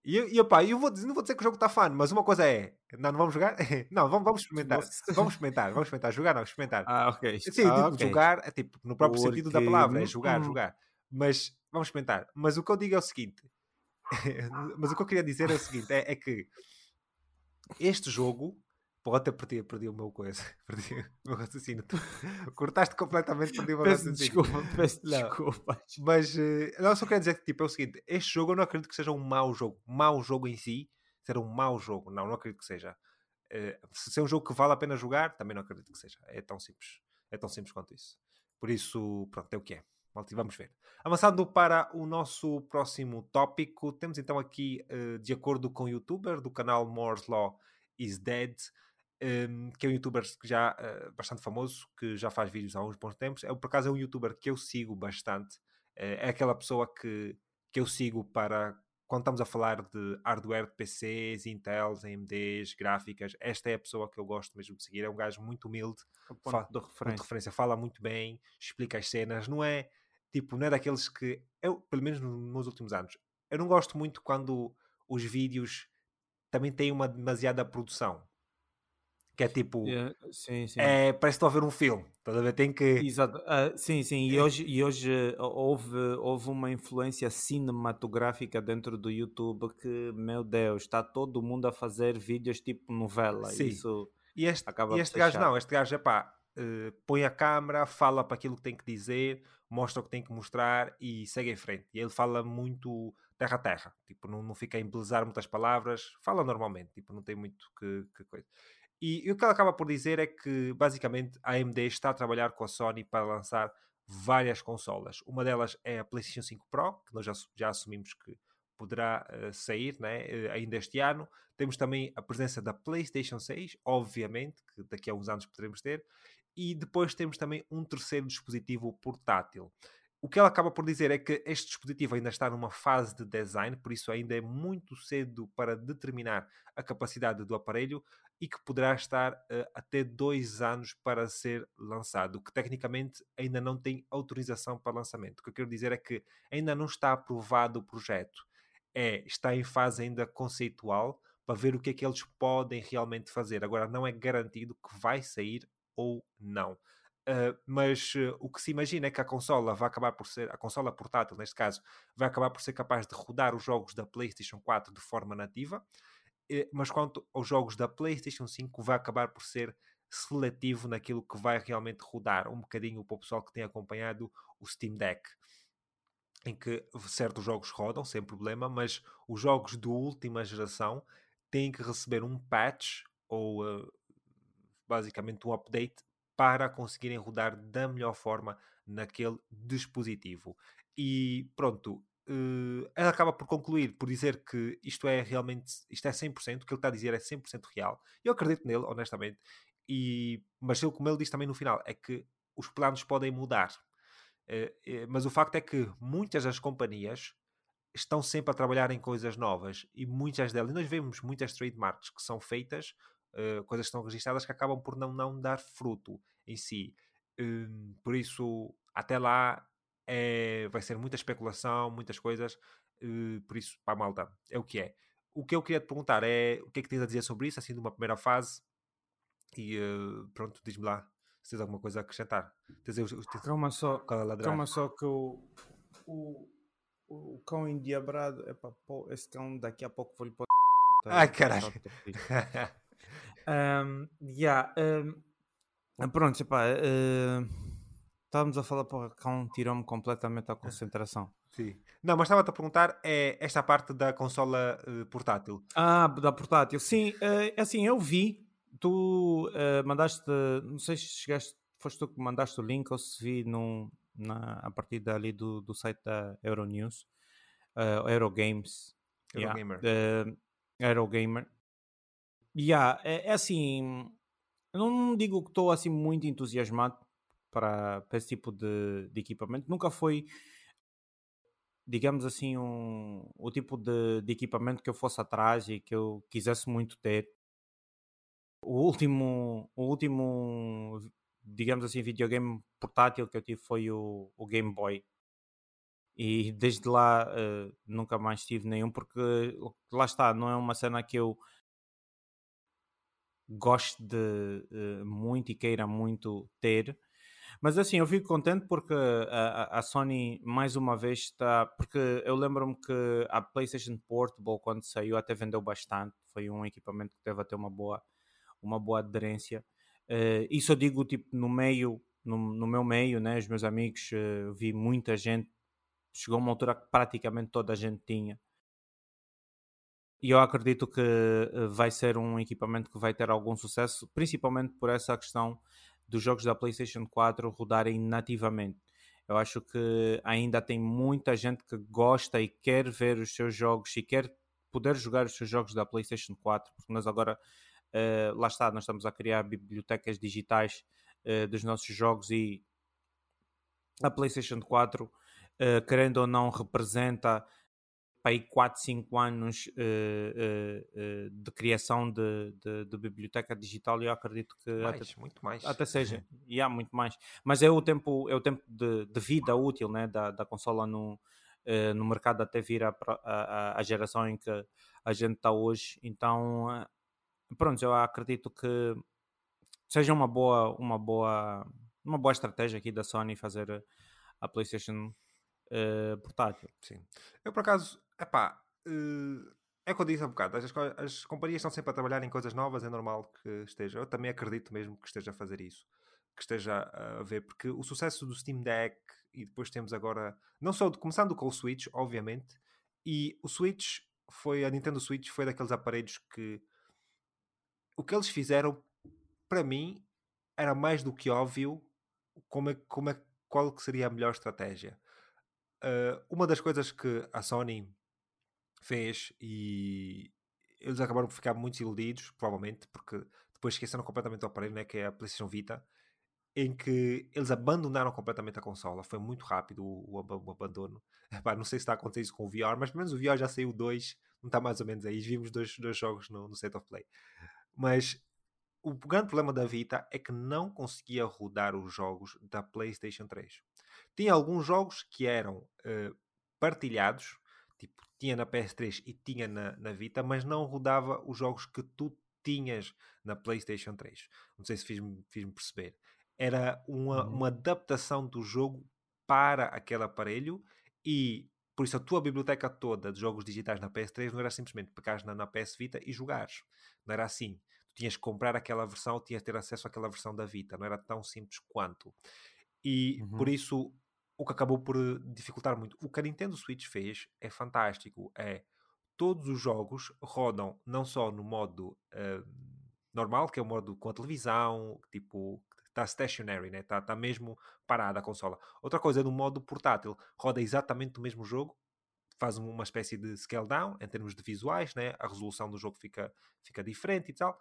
Speaker 1: E, e opa, eu vou dizer, não vou dizer que o jogo está fã, mas uma coisa é: não, não vamos jogar? não, vamos, vamos experimentar. Vamos experimentar, vamos experimentar. Jogar, não, experimentar.
Speaker 2: Ah, ok.
Speaker 1: Sim,
Speaker 2: ah,
Speaker 1: okay. jogar é tipo, no próprio Porque... sentido da palavra, é jogar, hum. jogar. Mas vamos experimentar. Mas o que eu digo é o seguinte: mas o que eu queria dizer é o seguinte: é, é que este jogo. Pode até perdi, perdi o meu coisa. Perdi o meu raciocínio. Cortaste completamente, perdi o meu
Speaker 2: peço raciocínio. Desculpa, peço desculpa.
Speaker 1: Mas uh, não, só quero dizer que tipo, é o seguinte: este jogo eu não acredito que seja um mau jogo. Mau jogo em si, ser um mau jogo. Não, não acredito que seja. Uh, se é um jogo que vale a pena jogar, também não acredito que seja. É tão simples. É tão simples quanto isso. Por isso, pronto, é o que é. Vamos ver. Avançando para o nosso próximo tópico, temos então aqui, uh, de acordo com o youtuber do canal Moore's Law is Dead, ehm, que é um youtuber que já uh, bastante famoso, que já faz vídeos há uns bons tempos. É, por acaso é um youtuber que eu sigo bastante. Uh, é aquela pessoa que, que eu sigo para quando estamos a falar de hardware de PCs, Intels, AMDs, gráficas. Esta é a pessoa que eu gosto mesmo de seguir. É um gajo muito humilde,
Speaker 2: ponto de referência.
Speaker 1: de referência, fala muito bem, explica as cenas. Não é Tipo, não é daqueles que. Eu, pelo menos nos meus últimos anos, eu não gosto muito quando os vídeos também têm uma demasiada produção. Que é tipo.
Speaker 2: Yeah, sim, sim.
Speaker 1: É, parece que estou a ver um filme. Estás a ver? Tem que.
Speaker 2: Exato. Uh, sim, sim. E hoje, e hoje houve, houve uma influência cinematográfica dentro do YouTube que, meu Deus, está todo mundo a fazer vídeos tipo novela.
Speaker 1: Sim.
Speaker 2: Isso
Speaker 1: e este, e este gajo não. Este gajo é pá. Uh, põe a câmera, fala para aquilo que tem que dizer, mostra o que tem que mostrar e segue em frente. E ele fala muito terra a terra, tipo, não, não fica a embelezar muitas palavras, fala normalmente, tipo, não tem muito que, que coisa. E, e, o que ele acaba por dizer é que, basicamente, a AMD está a trabalhar com a Sony para lançar várias consolas. Uma delas é a PlayStation 5 Pro, que nós já, já assumimos que poderá uh, sair né, uh, ainda este ano. Temos também a presença da PlayStation 6, obviamente, que daqui a uns anos poderemos ter e depois temos também um terceiro dispositivo portátil. O que ela acaba por dizer é que este dispositivo ainda está numa fase de design, por isso ainda é muito cedo para determinar a capacidade do aparelho e que poderá estar uh, até dois anos para ser lançado, que tecnicamente ainda não tem autorização para lançamento. O que eu quero dizer é que ainda não está aprovado o projeto, é, está em fase ainda conceitual para ver o que é que eles podem realmente fazer. Agora, não é garantido que vai sair ou não. Uh, mas uh, o que se imagina é que a consola vai acabar por ser, a consola portátil neste caso, vai acabar por ser capaz de rodar os jogos da PlayStation 4 de forma nativa, uh, mas quanto aos jogos da PlayStation 5 vai acabar por ser seletivo naquilo que vai realmente rodar, um bocadinho para o pessoal que tem acompanhado o Steam Deck, em que certos jogos rodam sem problema, mas os jogos de última geração têm que receber um patch ou basicamente um update para conseguirem rodar da melhor forma naquele dispositivo. E pronto, uh, ela acaba por concluir por dizer que isto é realmente, isto é 100%, o que ele está a dizer é 100% real. Eu acredito nele, honestamente, e, mas ele, como ele diz também no final, é que os planos podem mudar. Uh, uh, mas o facto é que muitas das companhias estão sempre a trabalhar em coisas novas e muitas delas, nós vemos muitas trademarks que são feitas uh, coisas que estão registadas que acabam por não, não dar fruto em si. Uh, por isso, até lá é, vai ser muita especulação, muitas coisas. Uh, por isso, para a malta, é o que é. O que eu queria te perguntar é o que é que tens a dizer sobre isso, assim, de uma primeira fase. E uh, pronto, diz-me lá se tens alguma coisa a acrescentar. Tens, tens,
Speaker 2: calma só, calma só que o, o, o cão endiabrado, epá, pô, esse cão daqui a pouco vou-lhe pôr.
Speaker 1: Ai caralho!
Speaker 2: Um, yeah, um, pronto, epá, uh, estávamos a falar para o cão tirou-me completamente a concentração.
Speaker 1: Sim. Não, mas estava-te a perguntar é esta parte da consola uh, portátil.
Speaker 2: Ah, da portátil. Sim, uh, assim, eu vi. Tu uh, mandaste, não sei se chegaste, foste tu que mandaste o link ou se vi num, na, a partir dali do, do site da Euronews, uh, Eurogames.
Speaker 1: Eurogamer.
Speaker 2: Yeah, Eurogamer. Yeah, é, é assim, eu não digo que estou assim muito entusiasmado para, para esse tipo de, de, equipamento. Nunca foi, digamos assim, um, o tipo de, de, equipamento que eu fosse atrás e que eu quisesse muito ter. O último, o último, digamos assim, videogame portátil que eu tive foi o, o Game Boy. E desde lá uh, nunca mais tive nenhum, porque lá está, não é uma cena que eu goste de uh, muito e queira muito ter. Mas assim, eu fico contente porque a, a Sony mais uma vez está. Porque eu lembro-me que a PlayStation Portable, quando saiu, até vendeu bastante. Foi um equipamento que teve até uma boa, uma boa aderência. Uh, isso eu digo tipo no meio, no, no meu meio, né? Os meus amigos, uh, vi muita gente. Chegou uma altura que praticamente toda a gente tinha. E eu acredito que eh, vai ser um equipamento que vai ter algum sucesso, principalmente por essa questão dos jogos da PlayStation 4 rodarem nativamente. Eu acho que ainda tem muita gente que gosta e quer ver os seus jogos e quer poder jogar os seus jogos da PlayStation 4, porque nós agora, uh, lá está, nós estamos a criar bibliotecas digitais uh, dos nossos jogos e a PlayStation 4, uh, querendo ou não, representa para aí 4, 5 anos uh, uh, uh, de criação de, de, de, biblioteca digital e eu acredito que
Speaker 1: mais, até, muito mais.
Speaker 2: até seja, e há muito mais, mas é o tempo, é o tempo de, de vida útil né, da, da consola no, no mercado até vir a, a, a, geração em que a gente está hoje, então pronto, eu acredito que seja uma boa, uma boa, uma boa estratégia aqui da Sony fazer a PlayStation uh, portátil.
Speaker 1: Sim. Eu, por acaso, epá, uh, é o que eu disse há um bocado. As, as companhias estão sempre a trabalhar em coisas novas, é normal que esteja. Eu também acredito mesmo que esteja a fazer isso. Que esteja a ver, porque o sucesso do Steam Deck e depois temos agora, não só de, começando com o Switch, obviamente, e o Switch foi, a Nintendo Switch foi daqueles aparelhos que o que eles fizeram, para mim, era mais do que óbvio como é, como é, qual que seria a melhor estratégia. Uh, uma das coisas que a Sony fez e eles acabaram por ficar muito iludidos, provavelmente, porque depois esqueceram completamente o aparelho, né, que é a PlayStation Vita, em que eles abandonaram completamente a consola. Foi muito rápido o, o, o abandono. Epá, não sei se está a acontecer isso com o VR, mas pelo menos o VR já saiu dois, não está mais ou menos aí. Vimos dois, dois jogos no, no State of Play. Mas o grande problema da Vita é que não conseguia rodar os jogos da PlayStation 3. Tinha alguns jogos que eram uh, partilhados, tipo, tinha na PS3 e tinha na, na Vita, mas não rodava os jogos que tu tinhas na PlayStation 3. Não sei se fiz-me fiz perceber. era uma,
Speaker 2: Uhum.
Speaker 1: uma adaptação do jogo para aquele aparelho e por isso a tua biblioteca toda de jogos digitais na PS3 não era simplesmente pegares na, na PS Vita e jogares. Não era assim. Tu tinhas que comprar aquela versão, tinhas que ter acesso àquela versão da Vita. Não era tão simples quanto. E
Speaker 2: Uhum.
Speaker 1: por isso o que acabou por eh, dificultar muito. O que a Nintendo Switch fez é fantástico. É todos os jogos rodam não só no modo eh, normal, que é o modo com a televisão, tipo, está stationary, né? Está tá mesmo parada a consola. Outra coisa é no modo portátil, roda exatamente o mesmo jogo, faz uma espécie de scale down em termos de visuais, né? A resolução do jogo fica, fica diferente e tal.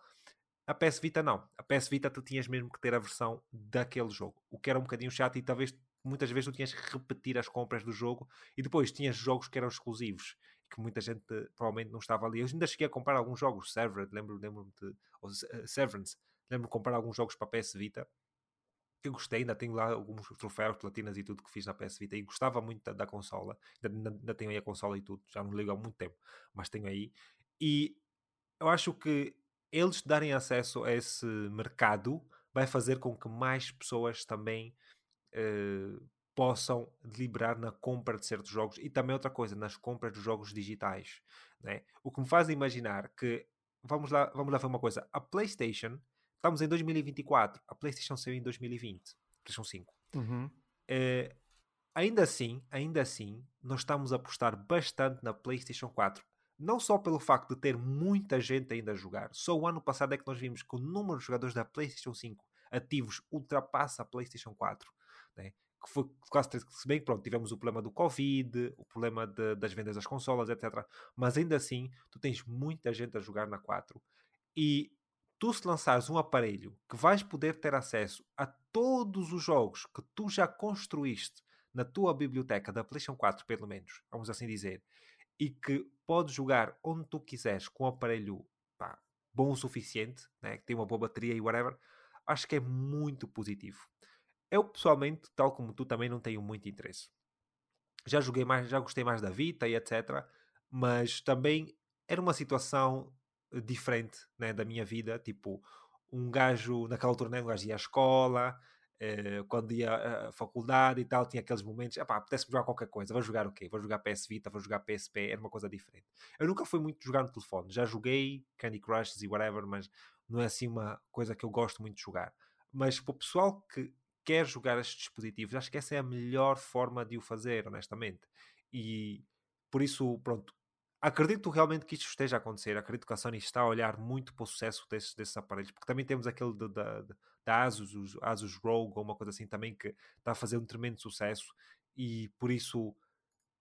Speaker 1: A PS Vita não. A PS Vita tu tinhas mesmo que ter a versão daquele jogo, o que era um bocadinho chato e talvez muitas vezes tu tinhas que repetir as compras do jogo e depois tinhas jogos que eram exclusivos que muita gente provavelmente não estava ali. Eu ainda cheguei a comprar alguns jogos, Severed, lembro-me lembro de ou, uh, Severance, lembro-me de comprar alguns jogos para a PS Vita que eu gostei, ainda tenho lá alguns troféus, platinas e tudo que fiz na PS Vita e gostava muito da, da consola, ainda, ainda tenho aí a consola e tudo, já não ligo há muito tempo, mas tenho aí. E eu acho que eles darem acesso a esse mercado vai fazer com que mais pessoas também uh, possam deliberar na compra de certos jogos e também outra coisa, nas compras dos jogos digitais. Né? O que me faz imaginar que, vamos lá, vamos lá ver uma coisa, a PlayStation, estamos em 2024, a PlayStation saiu em 2020, PlayStation 5.
Speaker 2: Uhum.
Speaker 1: Uh, ainda assim, ainda assim, nós estamos a apostar bastante na PlayStation 4. Não só pelo facto de ter muita gente ainda a jogar, só o ano passado é que nós vimos que o número de jogadores da PlayStation 5 ativos ultrapassa a PlayStation 4. Né? Que foi quase se bem que pronto, tivemos o problema do Covid, o problema de, das vendas das consolas, etc. Mas ainda assim, tu tens muita gente a jogar na 4 e tu se lançares um aparelho que vais poder ter acesso a todos os jogos que tu já construíste na tua biblioteca da PlayStation 4, pelo menos, vamos assim dizer, e que podes jogar onde tu quiseres com um aparelho pá, bom o suficiente, né, que tem uma boa bateria e whatever, acho que é muito positivo. Eu, pessoalmente, tal como tu, também não tenho muito interesse. Já joguei mais, já gostei mais da Vita e etc. Mas também era uma situação diferente né, da minha vida. Tipo, um gajo, naquela altura, né, um gajo ia à escola, eh, quando ia à faculdade e tal, tinha aqueles momentos, epá, apetece-me jogar qualquer coisa, vou jogar o quê? Vou jogar PS Vita, vou jogar PSP, era uma coisa diferente. Eu nunca fui muito jogar no telefone, já joguei Candy Crush e whatever, mas não é assim uma coisa que eu gosto muito de jogar. Mas para o pessoal que quer jogar estes dispositivos, acho que essa é a melhor forma de o fazer, honestamente. E por isso, pronto, acredito realmente que isto esteja a acontecer. Acredito que a Sony está a olhar muito para o sucesso desses, desses aparelhos, porque também temos aquele da, da Asus, os Asus Rogue ou uma coisa assim também que está a fazer um tremendo sucesso e por isso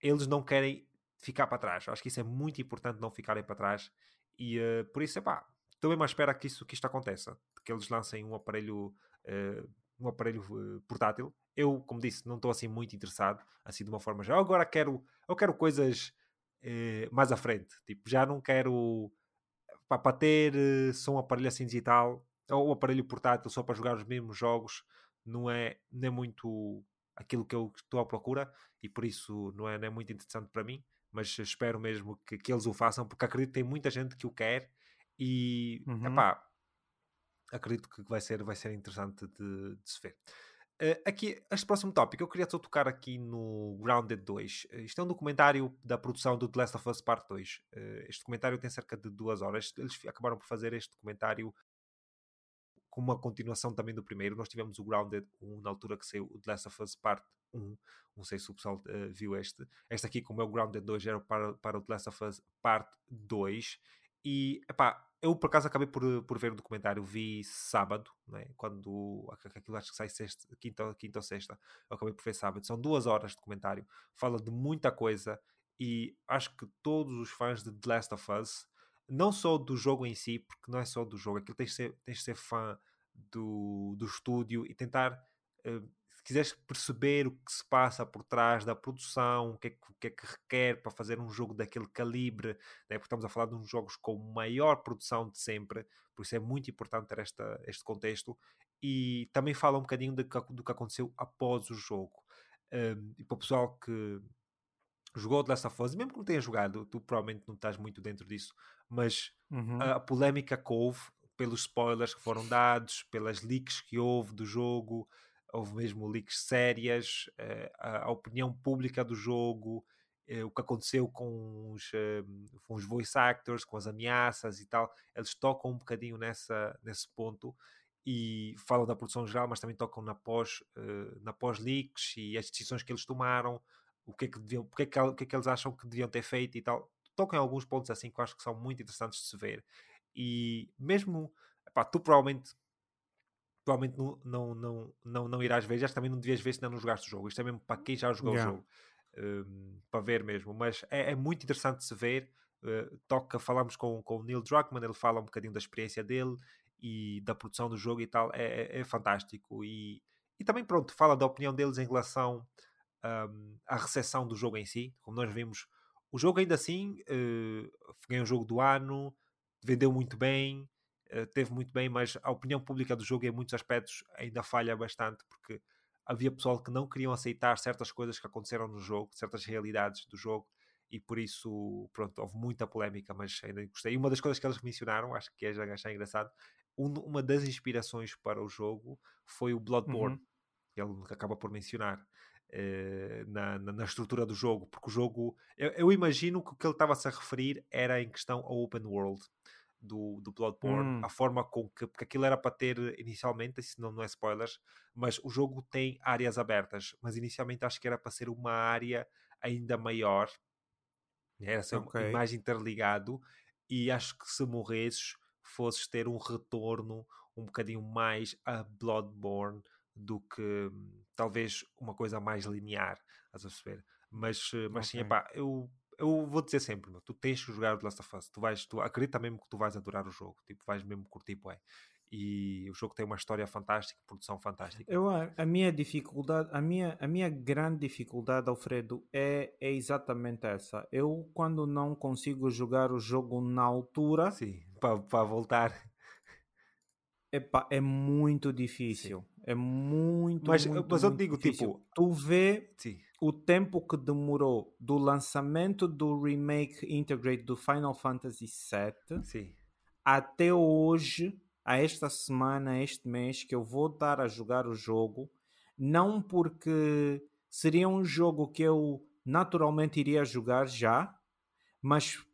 Speaker 1: eles não querem ficar para trás. Acho que isso é muito importante não ficarem para trás e uh, por isso, é pá, estou mesmo à espera que, isso, que isto aconteça, que eles lancem um aparelho uh, um aparelho uh, portátil. Eu, como disse, não estou assim muito interessado, assim de uma forma já. Agora quero, eu quero coisas uh, mais à frente. Tipo, já não quero pá, para ter uh, só um aparelho assim digital ou um aparelho portátil só para jogar os mesmos jogos. Não é, não é muito aquilo que eu estou à procura e por isso não é, não é muito interessante para mim. Mas espero mesmo que, que eles o façam, porque acredito que tem muita gente que o quer e
Speaker 2: Uhum.
Speaker 1: epá, acredito que vai ser, vai ser interessante de, de se ver. Uh, aqui, este próximo tópico, eu queria só tocar aqui no Grounded 2. Uh, isto é um documentário da produção do The Last of Us Part 2. Uh, este documentário tem cerca de duas horas. Eles acabaram por fazer este documentário com uma continuação também do primeiro. Nós tivemos o Grounded 1 na altura que saiu o The Last of Us Part 1. Não sei se o pessoal viu este. Este aqui, como é o Grounded 2, era para, para o The Last of Us Part 2. E, epá, eu por acaso acabei por, por ver o documentário, vi sábado, né? quando aquilo acho que sai sexta, quinta, quinta ou sexta, eu acabei por ver sábado. São duas horas de documentário, fala de muita coisa e acho que todos os fãs de The Last of Us, não só do jogo em si, porque não é só do jogo, aquilo tens de ser, tens de ser fã do, do estúdio e tentar. Uh, se quiseres perceber o que se passa por trás da produção, o que é que, que, é que requer para fazer um jogo daquele calibre, né? porque estamos a falar de uns jogos com maior produção de sempre, por isso é muito importante ter esta, este contexto. E também fala um bocadinho do que, do que aconteceu após o jogo. Um, e para o pessoal que jogou The Last of Us, mesmo que não tenha jogado, tu provavelmente não estás muito dentro disso, mas
Speaker 2: uhum.
Speaker 1: a, a polémica que houve pelos spoilers que foram dados, pelas leaks que houve do jogo, houve mesmo leaks sérias, uh, a, a, opinião pública do jogo, uh, o que aconteceu com os, uh, com os voice actors, com as ameaças e tal, eles tocam um bocadinho nessa, nesse ponto e falam da produção geral, mas também tocam na pós, na pós leaks e as decisões que eles tomaram, o que é que, deviam, é que, o que, é que eles acham que deviam ter feito e tal. Tocam alguns pontos assim que eu acho que são muito interessantes de se ver. E mesmo, epá, tu provavelmente provavelmente não, não, não, não, não irás ver, já também não devias ver se ainda não jogaste o jogo. Isto é mesmo para quem já jogou yeah. o jogo, um, para ver mesmo. Mas é, é, muito interessante se ver. Uh, toca, falamos com, com o Neil Druckmann, ele fala um bocadinho da experiência dele e da produção do jogo e tal. É, é, é fantástico. E, e também, pronto, fala da opinião deles em relação um, à recepção do jogo em si. Como nós vimos, o jogo ainda assim uh, foi um jogo do ano, vendeu muito bem. Eh, teve muito bem, mas a opinião pública do jogo em muitos aspectos ainda falha bastante porque havia pessoal que não queriam aceitar certas coisas que aconteceram no jogo, certas realidades do jogo e por isso, pronto, houve muita polémica, mas ainda gostei. E uma das coisas que eles mencionaram, acho que é já achar engraçado, um, uma das inspirações para o jogo foi o Bloodborne, uhum. ele acaba por mencionar. Eh, na, na, na, estrutura do jogo, porque o jogo eu, eu imagino que o que ele estava-se a referir era em questão ao open world, do, do Bloodborne, hum. a forma com que. Porque aquilo era para ter inicialmente, isso não, não é spoilers, mas o jogo tem áreas abertas, mas inicialmente acho que era para ser uma área ainda maior, era ser okay. mais interligado, e acho que se morresses fosses ter um retorno um bocadinho mais a Bloodborne do que hum, talvez uma coisa mais linear, a perceber? Mas, eh, mas okay. sim, epá, eu eu vou dizer sempre, meu, tu tens que jogar o The Last of Us. Tu vais, tu acredita mesmo que tu vais adorar o jogo, tipo, vais mesmo curtir, é. E o jogo tem uma história fantástica, produção fantástica.
Speaker 2: Eu, a minha dificuldade, a minha, a minha grande dificuldade, Alfredo, é, é exatamente essa. Eu, quando não consigo jogar o jogo na altura.
Speaker 1: Sim, para voltar.
Speaker 2: Epá, é muito difícil. Sim. É muito,
Speaker 1: mas,
Speaker 2: muito,
Speaker 1: mas
Speaker 2: eu
Speaker 1: muito digo,
Speaker 2: difícil.
Speaker 1: tipo...
Speaker 2: Tu vê Sim o tempo que demorou do lançamento do remake integrate do Final Fantasy VII
Speaker 1: Sim.
Speaker 2: até hoje, a esta semana, a este mês, que eu vou dar a jogar o jogo, não porque seria um jogo que eu naturalmente iria jogar já, mas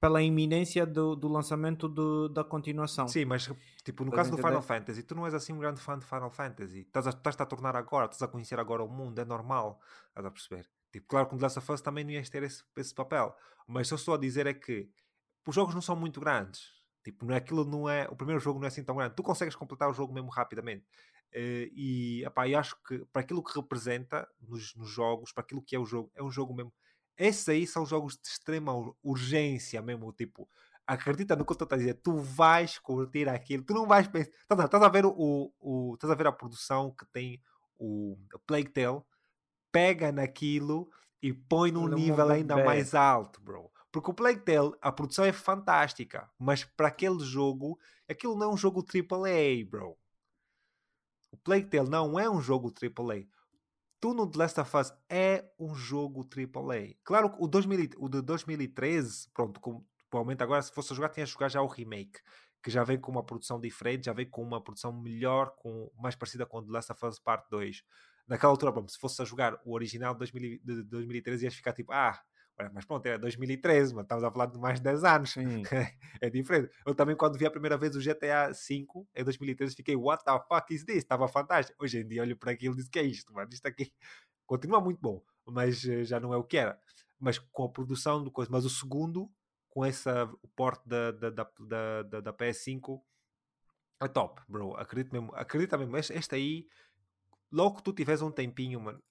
Speaker 2: pela iminência do, do lançamento do, da continuação.
Speaker 1: Sim, mas tipo, no caso do Final Fantasy, tu não és assim um grande fã de Final Fantasy. Estás a, estás a tornar agora, estás a conhecer agora o mundo, é normal. Estás a perceber? Tipo, claro que no The Last of Us também não ias ter esse, esse papel. Mas o que eu estou a dizer é que os jogos não são muito grandes. Tipo, não é, aquilo não é, o primeiro jogo não é assim tão grande. Tu consegues completar o jogo mesmo rapidamente. Uh, e epá, eu acho que para aquilo que representa nos, nos, jogos, para aquilo que é o jogo, é um jogo mesmo esses aí são jogos de extrema urgência mesmo, tipo, acredita no que eu estou a dizer, tu vais curtir aquilo, tu não vais pensar, estás, estás a ver o, o, estás a ver a produção que tem o Plague Tale, pega naquilo e põe num nível ainda mais alto, bro. Porque o Plague Tale, a produção é fantástica, mas para aquele jogo, aquilo não é um jogo AAA, bro. O Plague Tale não é um jogo AAA tu no The Last of Us é um jogo AAA. Claro que o, 2000, o de 2013, pronto, com, provavelmente agora se fosse jogar, tinha jogar já o remake, que já vem com uma produção diferente, já vem com uma produção melhor, com, mais parecida com The Last of Us Part 2. Naquela altura, pronto, se fosse a jogar o original de, 2000, de 2013, ias ficar tipo, ah, mas pronto, era 2013, mas estamos a falar de mais de 10 anos. é diferente. Eu também, quando vi a primeira vez o GTA V em 2013, fiquei, what the fuck is this? Estava fantástico. Hoje em dia olho para aquilo e disse, que é isto, mano? Isto aqui continua muito bom, mas uh, já não é o que era. Mas com a produção do coisa. Mas o segundo, com essa, o porte da, da, da, da, da PS5, é top, bro. Acredito mesmo, acredita mesmo. Este, este aí, logo que tu tiveres um tempinho, mano,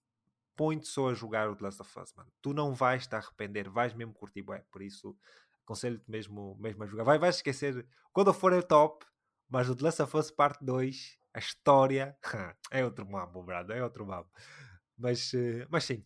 Speaker 1: põe-te só a jogar o The Last of Us, mano. Tu não vais te arrepender, vais mesmo curtir, bué. Por isso, aconselho-te mesmo, mesmo a jogar. Vai, vais esquecer, quando for é top, mas o The Last of Us Parte 2, a história, é outro mambo, brado, é outro mambo. Mas, eh, mas sim.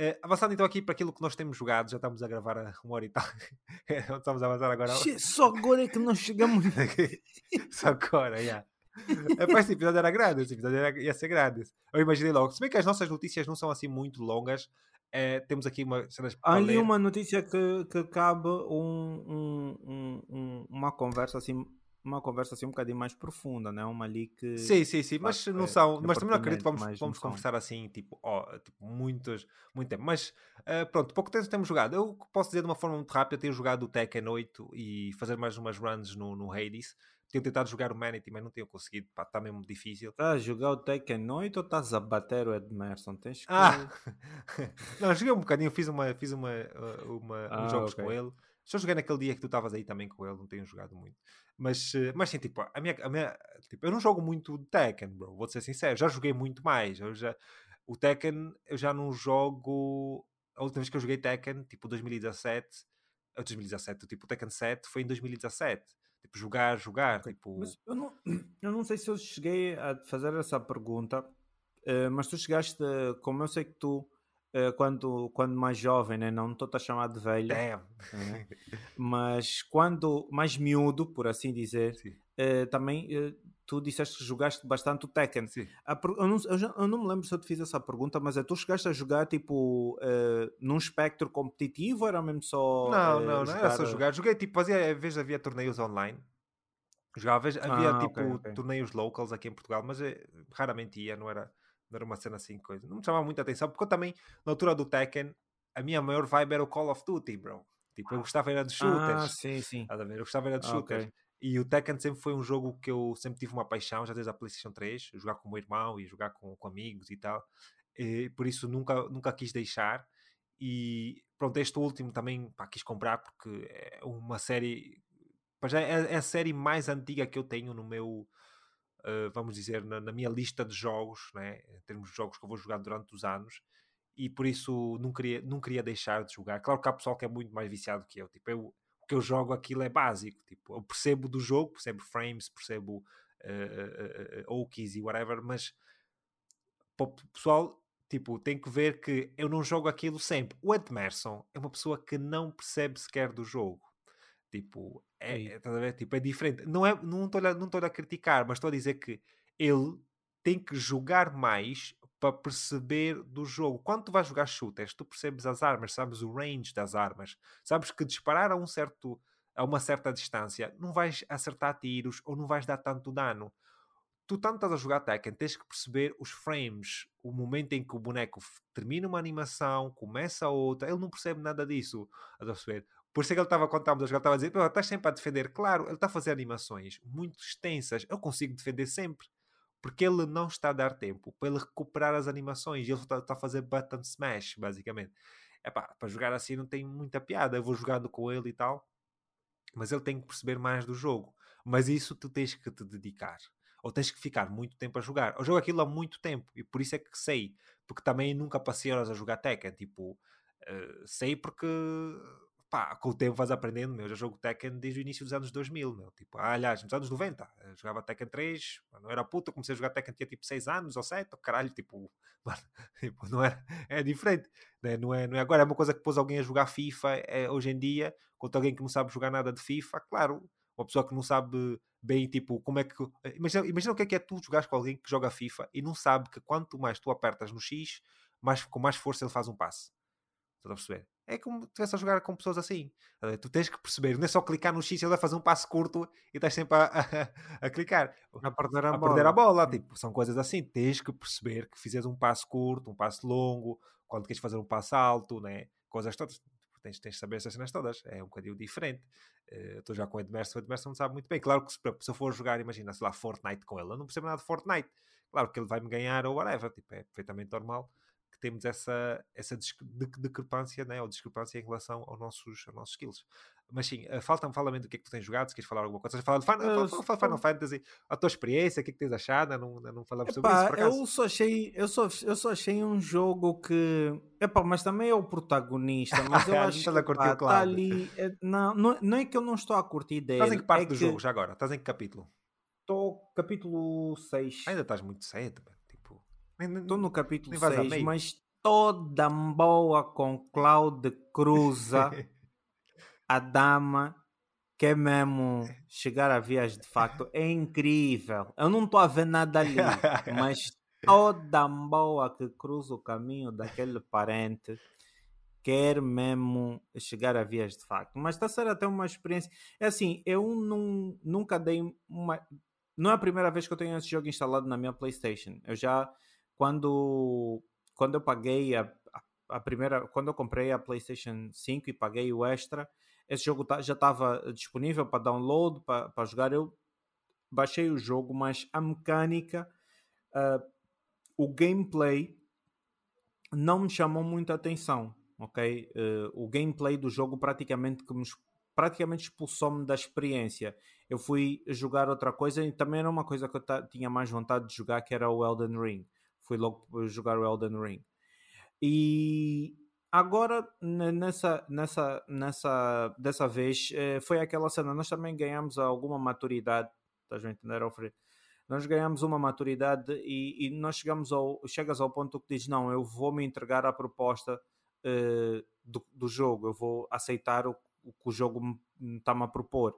Speaker 1: Uh, avançando então aqui para aquilo que nós temos jogado, já estamos a gravar a uma hora e tal. estamos a avançar agora.
Speaker 2: Só agora é que nós chegamos.
Speaker 1: Só agora, já. Yeah. É, esse episódio era grande, esse episódio era, ia ser grande. Eu imaginei logo. Se bem que as nossas notícias não são assim muito longas, é, temos aqui uma
Speaker 2: Há ali uma notícia que, que cabe um, um, um, uma conversa assim uma conversa assim um bocadinho mais profunda, né? Uma ali que.
Speaker 1: Sim, sim, sim, mas não são. Mas também não acredito que vamos, vamos conversar assim, tipo, oh, tipo muitos, muito tempo. Mas uh, pronto, pouco tempo temos jogado. Eu posso dizer de uma forma muito rápida, tenho jogado o Tekken 8 e fazer mais umas runs no, no Hades. Tenho tentado jogar o Manity, mas não tenho conseguido. Pá, está mesmo difícil.
Speaker 2: Estás a jogar o Tekken 8 ou estás a bater o Edmerson? Tens que...
Speaker 1: Ah! não, joguei um bocadinho, fiz, uma, fiz uma, uma, ah, uns jogos okay. com ele. Só joguei naquele dia que tu estavas aí também com ele, não tenho jogado muito. Mas, mas sim, tipo, a minha, a minha, tipo, eu não jogo muito Tekken, bro, vou ser sincero. Já joguei muito mais. Eu já, o Tekken, eu já não jogo. A última vez que eu joguei Tekken, tipo 2017, 2017, tipo o Tekken 7 foi em 2017 Tipo, jogar, jogar. Okay. Tipo...
Speaker 2: Mas eu não, eu não sei se eu cheguei a fazer essa pergunta, uh, mas tu chegaste, como eu sei que tu, uh, quando, quando mais jovem, né? não estou a chamar de velho, né? mas quando mais miúdo, por assim dizer, uh, também tu disseste que jogaste bastante o Tekken.
Speaker 1: Sim.
Speaker 2: Eu, não, eu, já, eu, não, me lembro se eu te fiz essa pergunta, mas é tu chegaste a jogar tipo uh, num espectro competitivo ou era mesmo só.
Speaker 1: Não, uh, não, não era só jogar. Joguei tipo, fazia, às vezes havia torneios online. Jogava, havia ah, tipo okay, okay. torneios locals aqui em Portugal, mas eh, raramente ia, não era, não era uma cena assim, coisa. Não me chamava muita atenção, porque eu também, na altura do Tekken, a minha maior vibe era o Call of Duty, bro. Tipo, eu gostava era de shooters.
Speaker 2: Ah, sim, sim.
Speaker 1: Eu gostava era de ah, shooters. Okay. E o Tekken sempre foi um jogo que eu sempre tive uma paixão, já desde a PlayStation 3, jogar com o meu irmão e jogar com, com amigos e tal. E, por isso nunca, nunca quis deixar. E pronto, este último também pá, quis comprar porque é uma série. Já é, é a série mais antiga que eu tenho no meu. Uh, vamos dizer, na, na, minha lista de jogos, né? em termos de jogos que eu vou jogar durante os anos, e por isso não queria, não queria deixar de jogar. Claro que há pessoal que é muito mais viciado que eu, tipo, eu, que eu jogo aquilo é básico. Tipo, eu percebo do jogo, percebo frames, percebo uh, uh, uh, e whatever, mas para o pessoal, tipo, tem que ver que eu não jogo aquilo sempre. O Edmerson é uma pessoa que não percebe sequer do jogo. Tipo, é, é? Tipo, é diferente. Não estou não não a criticar, mas estou a dizer que ele tem que jogar mais para perceber do jogo. Quando tu vais jogar shooters, tu percebes as armas, sabes o range das armas, sabes que disparar a um certo a uma certa distância, não vais acertar tiros ou não vais dar tanto dano. Tu tanto estás a jogar Tekken, tens que perceber os frames, o momento em que o boneco termina uma animação, começa outra, ele não percebe nada disso. A perceber? Por isso é que ele estava a contar, mas ele estava a dizer: estás sempre a defender. Claro, ele está a fazer animações muito extensas. Eu consigo defender sempre porque ele não está a dar tempo para ele recuperar as animações ele está, está a fazer button smash, basicamente. Epá, para jogar assim não tem muita piada. Eu vou jogando com ele e tal, mas ele tem que perceber mais do jogo. Mas isso tu tens que te dedicar. Ou tens que ficar muito tempo a jogar. Eu jogo aquilo há muito tempo e por isso é que sei. Porque também nunca passei horas a jogar Tekken. Tipo, uh, sei porque pá, com o tempo vais aprendendo, meu, eu já jogo Tekken desde o início dos anos 2000, meu, tipo, ah, aliás, nos anos 90, eu jogava Tekken 3, não era puta, comecei a jogar Tekken tinha tipo 6 anos ou 7, caralho, tipo, mano, tipo, não é, é diferente, né? não, é, não é agora, é uma coisa que pôs alguém a jogar FIFA é, hoje em dia, contra alguém que não sabe jogar nada de FIFA, claro, uma pessoa que não sabe bem, tipo, como é que. Imagina, imagina o que é que é tu jogares com alguém que joga FIFA e não sabe que quanto mais tu apertas no X, mais, com mais força ele faz um passe. Estás a perceber? É como tu estivesse a jogar com pessoas assim. Tu tens que perceber, não é só clicar no X, ele vai fazer um passo curto e estás sempre a, a, a clicar.
Speaker 2: A perder a,
Speaker 1: a
Speaker 2: bola.
Speaker 1: Perder a bola. Tipo, são coisas assim. Tens que perceber que fizes um passo curto, um passo longo, quando queres fazer um passo alto, né? coisas todas. Tens, tens de saber essas cenas todas. É um bocadinho diferente. Eh, estou já com o Edmerson, o Edmerson não sabe muito bem. Claro que se, se eu for jogar, imagina, sei lá, Fortnite com ele, eu não percebo nada de Fortnite. Claro que ele vai me ganhar ou whatever. Tipo, é perfeitamente normal temos essa, essa discrepância, né? ou discrepância em relação aos nossos, aos nossos skills. Mas sim, uh, falta-me falar do que é que tu tens jogado, se queres falar alguma coisa. Falar de Final, uh, fala, Final Fantasy, a tua experiência, o que é que tens achado? Não, não falamos epá, sobre isso,
Speaker 2: Eu só, achei, eu, só, eu só achei um jogo que... Epá, mas também é o protagonista, mas eu acho que pá, tá ali... É, não, não, não é que eu não estou a curtir dele.
Speaker 1: Estás em que parte
Speaker 2: é
Speaker 1: do
Speaker 2: que...
Speaker 1: jogo já agora? Estás em que capítulo?
Speaker 2: Estou capítulo 6.
Speaker 1: Ainda estás muito cedo,
Speaker 2: Estou no capítulo 6, mas toda boa com Cláudio Cruza, a dama, que é mesmo chegar a vias de facto. É incrível. Eu não estou a ver nada ali, mas toda boa que cruza o caminho daquele parente quer mesmo chegar a vias de facto. Mas está a ser até uma experiência. É assim, eu não, nunca dei uma. Não é a primeira vez que eu tenho esse jogo instalado na minha PlayStation. Eu já, quando, quando eu paguei a, a, primeira. Quando eu comprei a PlayStation 5 e paguei o extra, esse jogo tá, já estava disponível para download, para, para jogar. Eu baixei o jogo, mas a mecânica, uh, o gameplay não me chamou muita atenção ok? Uh, o gameplay do jogo praticamente que me, praticamente expulsou-me da experiência. Eu fui jogar outra coisa e também era uma coisa que eu tinha mais vontade de jogar, que era o Elden Ring. Fui logo jogar o Elden Ring. E agora, nessa, nessa, nessa, dessa vez, eh, foi aquela cena. Nós também ganhamos alguma maturidade, estás a entender, Alfredo? Nós ganhamos uma maturidade e, e nós chegamos ao, chegas ao ponto que dizes, não, eu vou me entregar à proposta uh, do, do, jogo, eu vou aceitar o, o que o jogo me está-me a propor.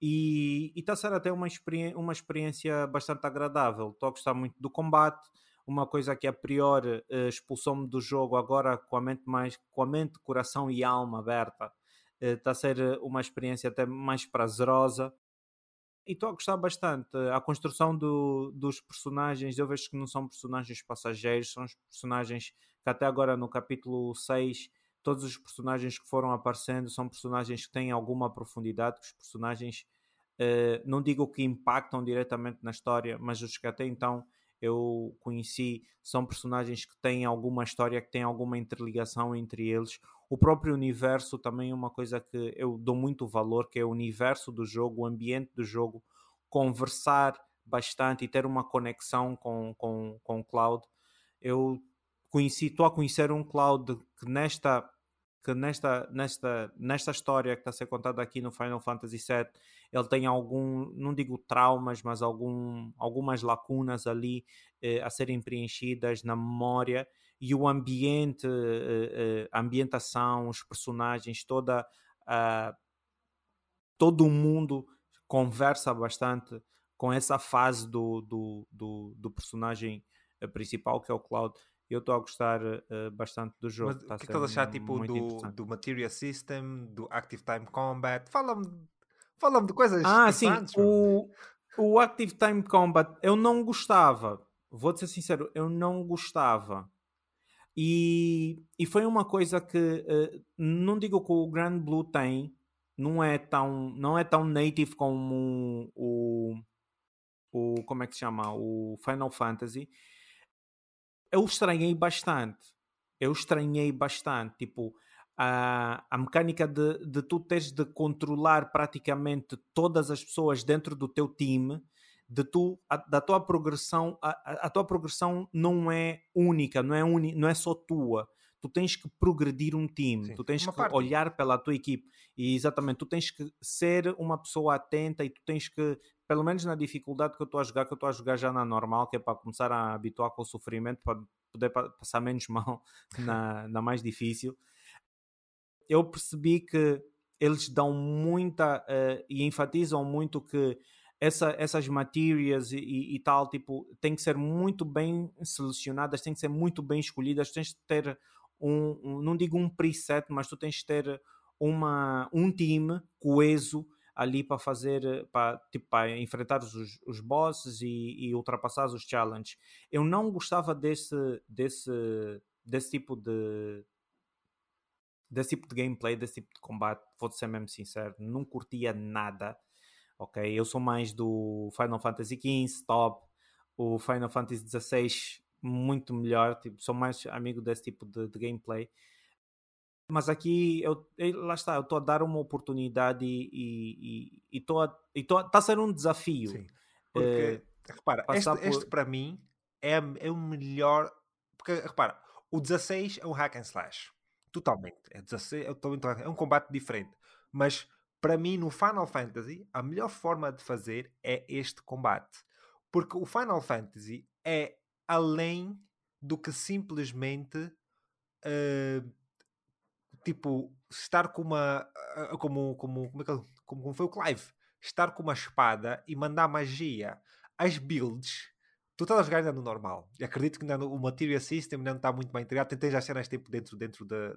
Speaker 2: E está a ser até uma, experi uma experiência bastante agradável. Estou a gostar muito do combate, uma coisa que a priori uh, expulsou-me do jogo, agora com a mente mais com a mente, coração e alma aberta, está uh, a ser uma experiência até mais prazerosa e estou a gostar bastante. A construção do, dos personagens, eu vejo que não são personagens passageiros, são os personagens que até agora no capítulo 6, todos os personagens que foram aparecendo são personagens que têm alguma profundidade, que os personagens, não digo que impactam diretamente na história, mas os que até então eu conheci são personagens que têm alguma história, que têm alguma interligação entre eles. O próprio universo também é uma coisa que eu dou muito valor, que é o universo do jogo, o ambiente do jogo, conversar bastante e ter uma conexão com, com, com o cloud. Eu conheci, estou a conhecer um cloud que nesta que nesta, nesta, nesta história que está a ser contada aqui no Final Fantasy VII, ele tem algum, não digo traumas, mas algum, algumas lacunas ali eh, a serem preenchidas na memória e o ambiente, eh, eh, a ambientação, os personagens, toda a, todo o mundo conversa bastante com essa fase do, do, do, do personagem eh, principal que é o Cloud eu estou a gostar uh, bastante do jogo.
Speaker 1: Mas tá o que estás a achar tipo, do, do Material System, do Active Time Combat? Fala-me fala de coisas
Speaker 2: Ah, sim, o, o Active Time Combat eu não gostava. Vou-te ser sincero, eu não gostava. E, e foi uma coisa que uh, não digo que o Grand Blue tem, não é tão, não é tão native como o, o como é que se chama? O Final Fantasy eu estranhei bastante. Eu estranhei bastante. Tipo, a, a mecânica de, de tu teres de controlar praticamente todas as pessoas dentro do teu time, de tu, a, da tua progressão, a, a, tua progressão não é única, não é, uni, não é só tua. Tu tens que progredir um time, Sim, tu tens que parte. olhar pela tua equipe e exatamente, tu tens que ser uma pessoa atenta e tu tens que pelo menos na dificuldade que eu estou a jogar, que eu estou a jogar já na normal, que é para começar a habituar com o sofrimento, para poder passar menos mal na, na mais difícil. Eu percebi que eles dão muita uh, e enfatizam muito que essa, essas materias e, e, tal, tipo, têm que ser muito bem selecionadas, têm que ser muito bem escolhidas, tens de ter um, um não digo um preset, mas tu tens de ter uma, um time coeso ali para fazer, para, tipo, para enfrentar os, os bosses e, e ultrapassar os challenges. Eu não gostava desse, desse, desse tipo de desse tipo de gameplay, desse tipo de combate, vou ser mesmo sincero, não curtia nada, ok? Eu sou mais do Final Fantasy XV, top, o Final Fantasy XVI, muito melhor, tipo, sou mais amigo desse tipo de, de gameplay. Mas aqui, eu, lá está, eu estou a dar uma oportunidade e estou a. Está a ser um desafio. Sim.
Speaker 1: Porque, uh, repara, este, por... este, para mim é, é o melhor. Porque, repara, o 16 é um hack and slash. Totalmente. É, 16, é, é um combate diferente. Mas para mim, no Final Fantasy, a melhor forma de fazer é este combate. Porque o Final Fantasy é além do que simplesmente. Uh, tipo, estar com uma. Como, como, como, é que, como, como foi o Clive, estar com uma espada e mandar magia. As builds, tu estás a jogar ainda no normal. E acredito que ainda no, o Material System ainda não está muito bem integrado. Tentei já cenas tipo dentro, dentro da,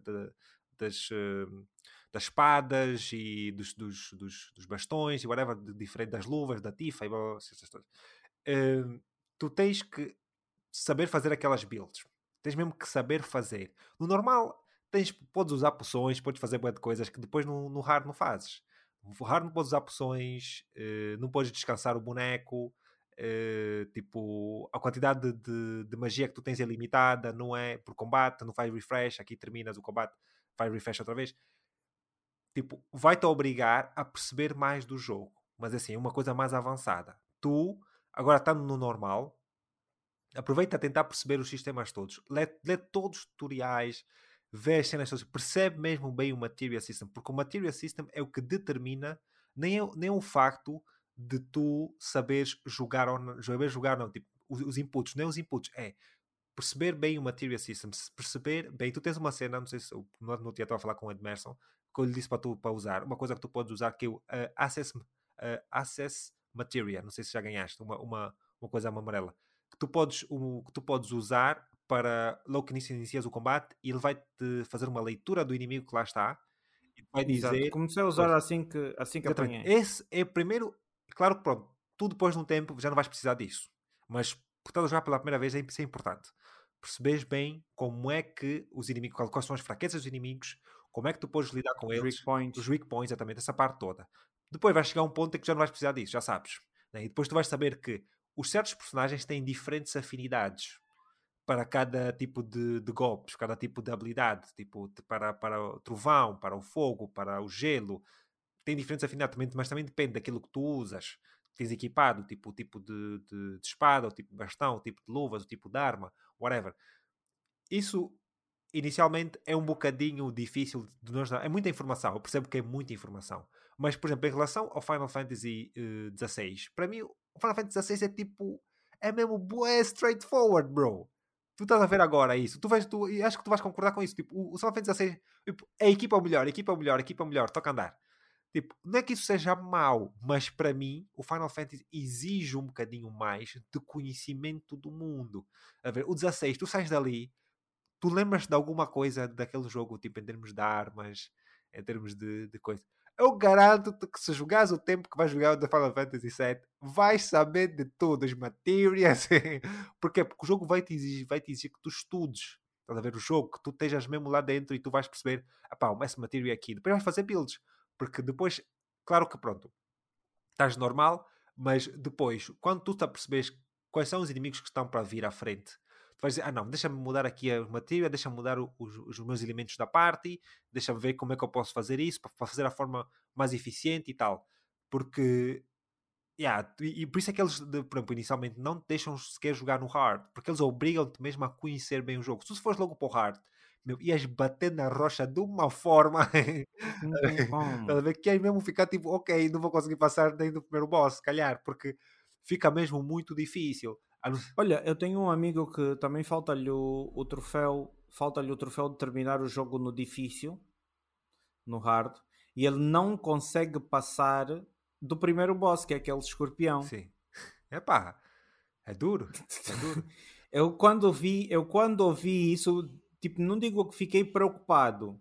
Speaker 1: das, uh, das espadas e dos, dos, dos, dos, bastões e whatever, de, diferente das luvas, da tifa e blá, blá, blá essas coisas. Uh, tu tens que saber fazer aquelas builds. Tens mesmo que saber fazer. No normal, tens, podes usar poções, podes fazer boas de coisas que depois no, no hard não fazes. No hard não podes usar poções, uh, não podes descansar o boneco, uh, tipo, a quantidade de, de, de, magia que tu tens é limitada, não é por combate, não faz refresh, aqui terminas o combate, faz refresh outra vez. Tipo, vai-te obrigar a perceber mais do jogo. Mas assim, é uma coisa mais avançada. Tu, agora estando no normal, aproveita a tentar perceber os sistemas todos. Lê, lê todos os tutoriais, vê as cenas todas, percebe mesmo bem o Material System, porque o Material System é o que determina, nem é, nem é o facto de tu saberes jogar ou não, saber jogar não, tipo, os, os inputs, nem os inputs, é perceber bem o Material System, perceber bem, tu tens uma cena, não sei se no, no dia estava a falar com o Edmerson, que eu lhe disse para tu para usar, uma coisa que tu podes usar que é o uh, Access, uh, access Material, não sei se já ganhaste, uma, uma, uma coisa amarela, que tu podes, um, que tu podes usar para logo que inicias o combate e ele vai-te fazer uma leitura do inimigo que lá está
Speaker 2: e vai dizer. Exato. Comecei a usar assim que, assim que apanhei.
Speaker 1: Esse é o primeiro. Claro que pronto, tu depois de um tempo já não vais precisar disso, mas por estás a jogar pela primeira vez é, isso é importante. Percebes bem como é que os inimigos, quais são as fraquezas dos inimigos, como é que tu podes lidar com eles,
Speaker 2: weak points.
Speaker 1: os weak points, exatamente, essa parte toda. Depois vais chegar a um ponto em que já não vais precisar disso, já sabes. Né? E depois tu vais saber que os certos personagens têm diferentes afinidades para cada tipo de, de, golpes, cada tipo de habilidade, tipo para, para o trovão, para o fogo, para o gelo, tem diferentes afinidades, mas também depende daquilo que tu usas, tens equipado, tipo, o tipo de, de, de, espada, o tipo de bastão, o tipo de luvas, o tipo de arma, whatever. Isso inicialmente é um bocadinho difícil de nós dar. É muita informação, eu percebo que é muita informação. Mas, por exemplo, em relação ao Final Fantasy XVI, uh, para mim, o Final Fantasy XVI é tipo. É mesmo bué straightforward, bro tu estás a ver agora isso, tu vais, tu, acho que tu vais concordar com isso. Tipo, o Final Fantasy XVI, tipo, a equipa é o melhor, a equipa é o melhor, a equipa é o melhor, toca andar. Tipo, não é que isso seja mau, mas para mim, o Final Fantasy exige um bocadinho mais de conhecimento do mundo. A ver, o 16, tu sais dali, tu lembras de alguma coisa daquele jogo, tipo, em termos de armas, em termos de, de coisa eu garanto-te que se jogares o tempo que vais jogar o The Final Fantasy VII, vais saber de tudo, os materials. Porquê? Porque o jogo vai te exigir, vai te exigir que tu estudes. Estás a ver o jogo, que tu estejas mesmo lá dentro e tu vais perceber, pá, o esse material é aqui. Depois vais fazer builds. Porque depois, claro que pronto, estás normal, mas depois, quando tu te apercebes quais são os inimigos que estão para vir à frente tu vais dizer, ah não, deixa-me mudar aqui a matéria, deixa-me mudar os, os, meus elementos da party, deixa-me ver como é que eu posso fazer isso para, fazer a forma mais eficiente e tal. Porque, yeah, e, e por isso é que eles, de, por exemplo, inicialmente não te deixam sequer jogar no hard, porque eles obrigam-te mesmo a conhecer bem o jogo. Se tu fores logo para o hard, meu, ias bater na rocha de uma forma que ias mesmo ficar tipo, ok, não vou conseguir passar nem do primeiro boss, se calhar, porque fica mesmo muito difícil.
Speaker 2: Olha, eu tenho um amigo que também falta-lhe o, o troféu, falta-lhe o troféu de terminar o jogo no difícil, no hard, e ele não consegue passar do primeiro boss, que é aquele escorpião.
Speaker 1: Sim. É pá, é duro, é duro.
Speaker 2: eu quando vi, eu quando ouvi isso, tipo, não digo que fiquei preocupado,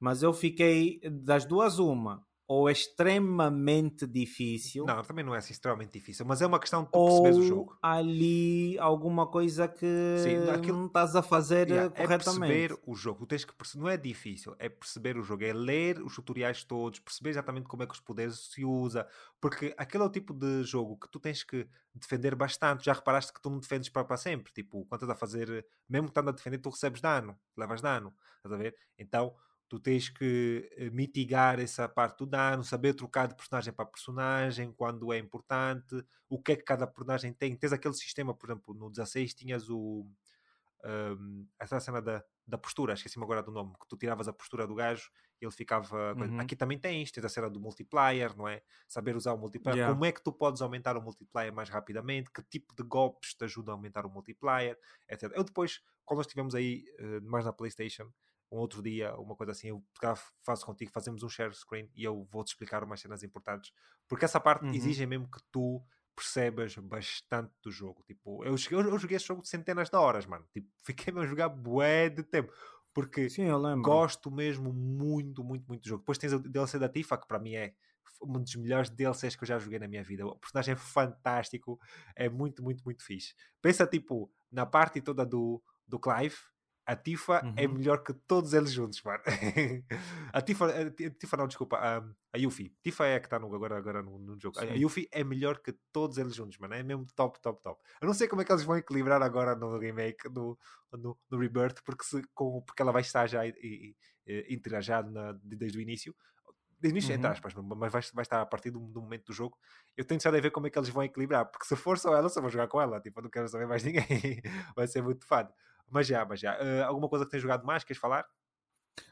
Speaker 2: mas eu fiquei das duas uma ou é extremamente difícil.
Speaker 1: Não, também não é assim extremamente difícil, mas é uma questão de tu perceberes o jogo.
Speaker 2: ali alguma coisa que Sim, aquilo... não estás a fazer yeah, corretamente.
Speaker 1: É perceber o jogo, tu tens que perceber, não é difícil, é perceber o jogo, é ler os tutoriais todos, perceber exatamente como é que os poderes se usa, porque aquele é o tipo de jogo que tu tens que defender bastante. Já reparaste que tu não defendes para, para sempre, tipo, quando estás a fazer, mesmo estando a defender, tu recebes dano, levas dano, estás a ver? Então tu tens que eh, mitigar essa parte do dano, saber trocar de personagem para personagem, quando é importante, o que é que cada personagem tem. Tens aquele sistema, por exemplo, no 16 tinhas o. Um, essa cena da, da postura, esqueci-me agora do nome, que tu tiravas a postura do gajo e ele ficava. Uhum. Aqui também tens, tens a cena do multiplier, não é? Saber usar o multiplier. Yeah. Como é que tu podes aumentar o multiplier mais rapidamente? Que tipo de golpes te ajudam a aumentar o multiplier? Etc. Eu depois, quando nós estivemos aí uh, mais na PlayStation, um outro dia, uma coisa assim, eu faço contigo, fazemos um share screen e eu vou-te explicar umas cenas importantes, porque essa parte uhum. exige mesmo que tu percebas bastante do jogo. Tipo, eu, eu, eu joguei esse jogo de centenas de horas, mano. Tipo, fiquei a jogar bué de tempo. Porque
Speaker 2: Sim,
Speaker 1: gosto mesmo muito, muito, muito do jogo. Depois tens o DLC da Tifa, que para mim é um dos melhores DLCs que eu já joguei na minha vida. O personagem é fantástico, é muito, muito, muito fixe. Pensa tipo na parte toda do, do Clive, a Tifa uhum. é melhor que todos eles juntos, mano. a, Tifa, a Tifa não, desculpa, a, a Yuffie. Tifa é a que está agora, agora no, no jogo. Sim. A Yuffie é melhor que todos eles juntos, mano. É mesmo top, top, top. Eu não sei como é que eles vão equilibrar agora no remake, no, no, no Rebirth, porque, se, com, porque ela vai estar já interajada desde o início. Desde o início, uhum. entre aspas, mas vai, vai estar a partir do, do, momento do jogo. Eu tenho só de ver como é que eles vão equilibrar, porque se for só ela, só vou jogar com ela. Tipo, eu não quero saber mais ninguém. vai ser muito fado. Mas já, mas já. Uh, alguma coisa que tens jogado mais? Queres falar?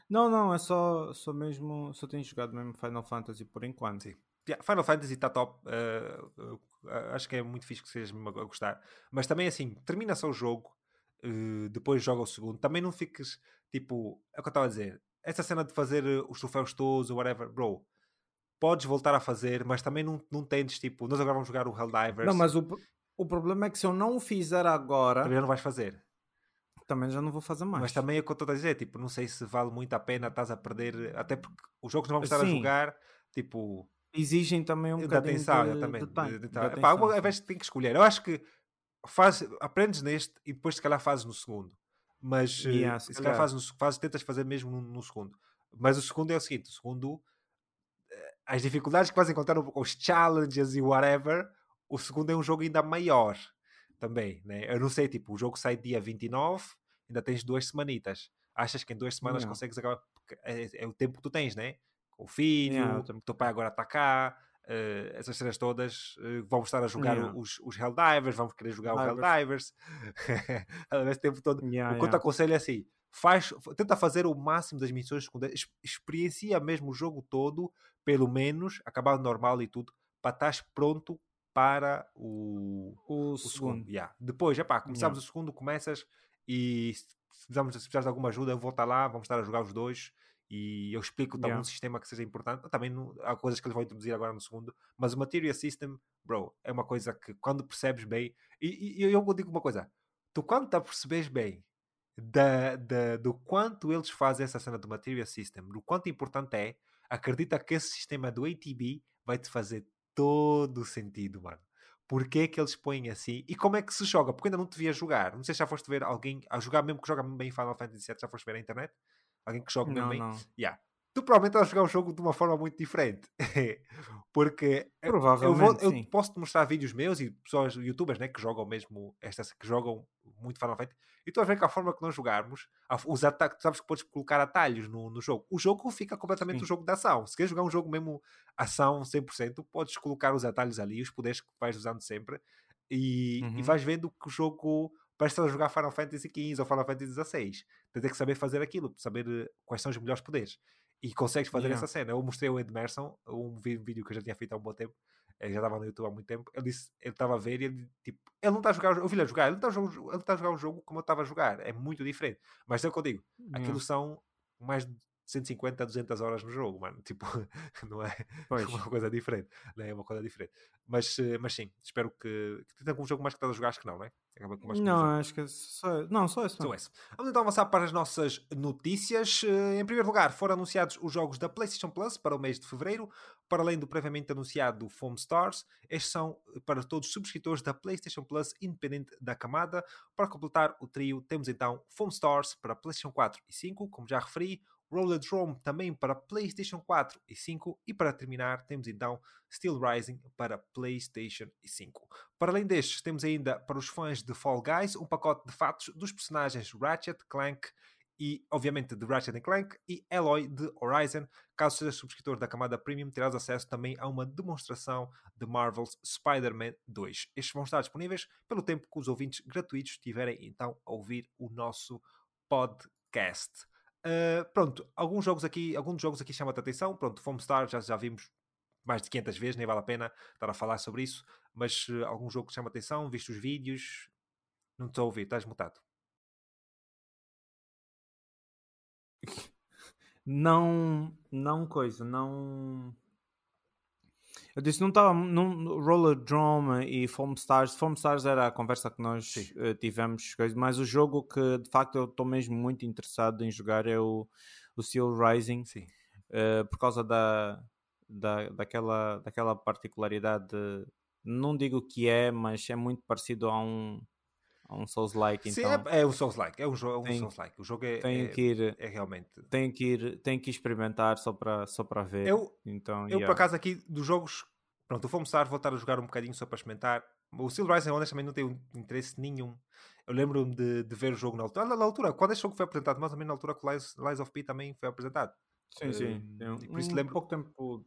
Speaker 2: Não, não, é só, só mesmo. Só tenho jogado mesmo Final Fantasy por enquanto.
Speaker 1: Sim. Yeah, Final Fantasy está top. Uh, uh, acho que é muito fixe que sejas mesmo a gostar. Mas também assim, termina só o jogo, depois joga o segundo. Também não fiques tipo. É o que eu estava a dizer. Essa cena de fazer os troféus todos whatever, bro. Podes voltar a fazer, mas também não, não tens tipo. Nós agora vamos jogar o Helldivers.
Speaker 2: Não, mas o, o problema é que se eu não o fizer agora.
Speaker 1: Também não vais fazer
Speaker 2: também já não vou fazer mais.
Speaker 1: Mas também é o que eu estou a dizer, tipo, não sei se vale muito a pena, estás a perder, até porque os jogos não vamos estar Sim. a jogar, tipo...
Speaker 2: Exigem também um bocadinho atenção, de, também, de, de, de, de atenção.
Speaker 1: Pá, às vezes tem que escolher. Eu acho que faz, aprendes neste e depois se calhar fazes no segundo. Mas yeah, se, se calhar fazes, no, fazes, tentas fazer mesmo no, no, segundo. Mas o segundo é o seguinte, o segundo eh, as dificuldades que vais encontrar, os challenges e whatever, o segundo é um jogo ainda maior também, né? Eu não sei, tipo, o jogo sai dia 29, ainda tens duas semanitas. Achas que em duas semanas não. consegues acabar? É, é, o tempo que tu tens, né? Com o filho, yeah. teu pai agora está cá, uh, essas cenas todas. Uh, vamos estar a jogar yeah. os, os Helldivers, vamos querer jogar Divers. o Helldivers. Esse tempo todo. Yeah, o que eu te aconselho é assim: faz, tenta fazer o máximo das missões secundárias, experiencia mesmo o jogo todo, pelo menos, acabar normal e tudo, para estar pronto para o,
Speaker 2: o, o segundo. segundo.
Speaker 1: Yeah. Depois, epá, começamos yeah. o segundo, começas e se precisamos, se precisares de alguma ajuda, volta lá, vamos estar a jogar os dois e eu explico yeah. algum sistema que seja importante. Também não, há coisas que eles vão introduzir agora no segundo, mas o Material System, bro, é uma coisa que quando percebes bem, e, e eu digo uma coisa, tu quando te percebes bem da, da, do quanto eles fazem essa cena do Material System, do quanto importante é, acredita que esse sistema do ATB vai te fazer todo o sentido, mano. Porquê é que eles põem assim? E como é que se joga? Porque ainda não te via jogar. Não sei se já foste ver alguém a jogar, mesmo que joga bem Final Fantasy VII, já foste ver na internet? Alguém que joga não, bem? Não. Yeah. Tu provavelmente vais jogar o jogo de uma forma muito diferente. Porque eu, vou, eu posso te mostrar vídeos meus e pessoas, youtubers, né, que jogam mesmo, estas, que jogam muito Final Fantasy, e tu vais ver que a forma que nós jogarmos, os ataques, sabes que podes colocar atalhos no, no jogo. O jogo fica completamente Sim. um jogo de ação. Se queres jogar um jogo mesmo ação 100%, podes colocar os atalhos ali, os poderes que vais usando sempre, e, uhum. e vais vendo que o jogo parece estar a jogar Final Fantasy XV ou Final Fantasy XVI. Tens que saber fazer aquilo, saber eh, quais são os melhores poderes. E consegues fazer yeah. essa cena. Eu mostrei ao Edmerson um vídeo que eu já tinha feito há um bom tempo, ele já estava no YouTube há muito tempo. Ele disse, ele estava a ver e ele, tipo, ele não está a jogar, eu vi-lhe a jogar, ele está a, jogar, ele está a jogar o jogo como eu estava a jogar, é muito diferente. Mas é o que eu digo, aquilo são mais de 150 a 200 horas no jogo, mano. Tipo, não é pois. uma coisa diferente, não é uma coisa diferente. Mas, eh, mas sim, espero que, que tenha algum jogo mais que estás a jogar, acho que não, não é?
Speaker 2: não, acho que só, não, só esse.
Speaker 1: Só esse. Vamos então avançar para as nossas notícias. Eh, em primeiro lugar, foram anunciados os jogos da PlayStation Plus para o mês de fevereiro, para além do previamente anunciado Foam Stars. Estes são para todos os subscritores da PlayStation Plus, independente da camada. Para completar o trio, temos então Foam Stars para PlayStation 4 e 5, como já referi, Rollerdrome também para PlayStation 4 e 5 e para terminar temos então Steel Rising para PlayStation 5. Para além destes, temos ainda para os fãs de Fall Guys um pacote de fatos dos personagens Ratchet, Clank e obviamente de Ratchet Clank e Eloy de Horizon. Caso seja subscritor da camada Premium, terás acesso também a uma demonstração de Marvel's Spider-Man 2. Estes vão estar disponíveis pelo tempo que os ouvintes gratuitos tiverem então a ouvir o nosso podcast. Uh, pronto, alguns jogos aqui, alguns jogos aqui chamam a atenção. Pronto, Foamstar já, já vimos mais de 500 vezes, nem vale a pena estar a falar sobre isso. Mas uh, algum jogo que chama a atenção, visto os vídeos, não estou a ouvir, estás mutado.
Speaker 2: Não, não coisa, não. Eu disse, não estava num Roller Drum e Foam Stars. Foam Stars era a conversa que nós uh, tivemos, mas o jogo que de facto eu estou mesmo muito interessado em jogar é o, o Steel Rising.
Speaker 1: Sim.
Speaker 2: Uh, por causa da, da, daquela, daquela particularidade. De, não digo que é, mas é muito parecido a um, um Souls-like.
Speaker 1: Sim,
Speaker 2: então,
Speaker 1: é, é um Souls-like. É um, jo é um Souls-like. O jogo é,
Speaker 2: tem
Speaker 1: é,
Speaker 2: que ir,
Speaker 1: é realmente.
Speaker 2: Tem que ir, tem que experimentar só para só para ver.
Speaker 1: Eu,
Speaker 2: então,
Speaker 1: eu
Speaker 2: yeah.
Speaker 1: por acaso, aqui dos jogos. Pronto, vou começar, vou estar a jogar um bocadinho só para experimentar. O Steel Rising, honestamente, não tenho interesse nenhum. Eu lembro-me de, de, ver o jogo na altura. Na, altura, quando este jogo foi apresentado, mas também na altura que o Lies, Lies of P também foi apresentado.
Speaker 2: Sim, sim.
Speaker 1: Uh,
Speaker 2: por isso um lembro... pouco tempo.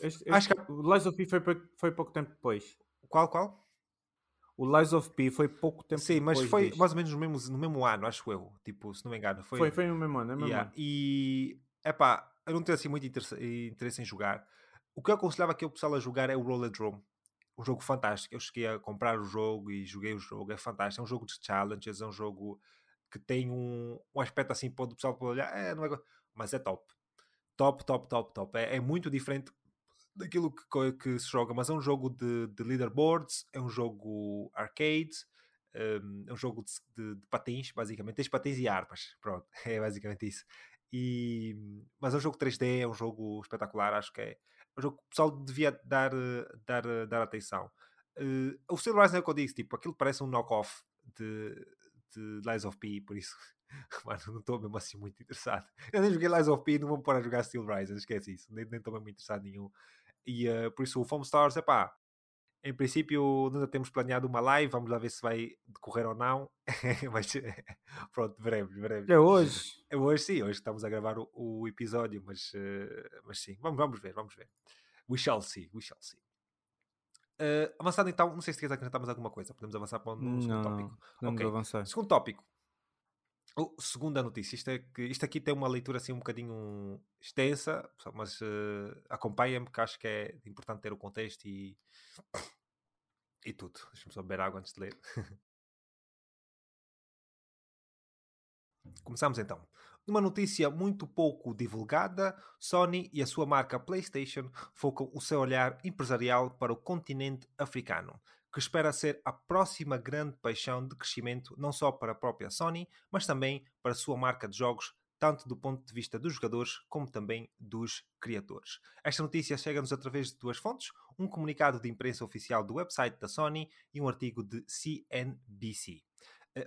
Speaker 2: Este, este,
Speaker 1: Acho que
Speaker 2: Lies of P foi, foi pouco tempo depois.
Speaker 1: Qual, qual?
Speaker 2: O Lies of P foi pouco tempo
Speaker 1: Sim, mas foi
Speaker 2: disto.
Speaker 1: mais ou menos no mesmo, no mesmo ano, acho eu. Tipo, se não me engano. Foi,
Speaker 2: foi, foi no mesmo ano. É mesmo
Speaker 1: yeah.
Speaker 2: ano.
Speaker 1: E, epá, eu não tenho assim muito interesse, interesse em jogar. O que eu aconselhava que o pessoal a jogar é o Roller Drum. Um jogo fantástico. Eu cheguei a comprar o jogo e joguei o jogo. É fantástico. É um jogo de challenges. É um jogo que tem um, um aspecto assim, pode o pessoal pode olhar, é, não é, mas é top. Top, top, top, top. É, é muito diferente daquilo que, que, se joga, mas é um jogo de, de leaderboards, é um jogo arcade, um, é um jogo de, de, de, patins, basicamente. Tens patins e armas, pronto, é basicamente isso. E, mas é um jogo 3D, é um jogo espetacular, acho que é, é um jogo que o pessoal devia dar, dar, dar atenção. Uh, o Steel Rising é o que eu disse, tipo, aquilo parece um knock-off de, de Lies of P, por isso, mano, não estou mesmo assim muito interessado. Eu nem joguei Lies of P, não vou pôr a jogar Steel Rising, esquece isso, nem estou mesmo interessado nenhum. E uh, por isso o Foam Stars, é pá, em princípio ainda temos planeado uma live, vamos lá ver se vai decorrer ou não. mas pronto, veremos, veremos.
Speaker 2: É hoje.
Speaker 1: É hoje sim, hoje estamos a gravar o, o episódio, mas, uh, mas sim, vamos, vamos ver, vamos ver. We shall see, we shall see. Uh, avançando então, não sei se queres acrescentar mais alguma coisa, podemos avançar para um segundo tópico.
Speaker 2: Não, okay. avançar.
Speaker 1: Segundo tópico. Oh, segunda notícia, isto, é que, isto aqui tem uma leitura assim um bocadinho extensa, mas uh, acompanha-me, porque acho que é importante ter o contexto e, e tudo. Deixa-me só beber água antes de ler. Começamos então. Numa notícia muito pouco divulgada, Sony e a sua marca PlayStation focam o seu olhar empresarial para o continente africano, que espera ser a próxima grande paixão de crescimento não só para a própria Sony, mas também para a sua marca de jogos, tanto do ponto de vista dos jogadores como também dos criadores. Esta notícia chega-nos através de duas fontes: um comunicado de imprensa oficial do website da Sony e um artigo de CNBC.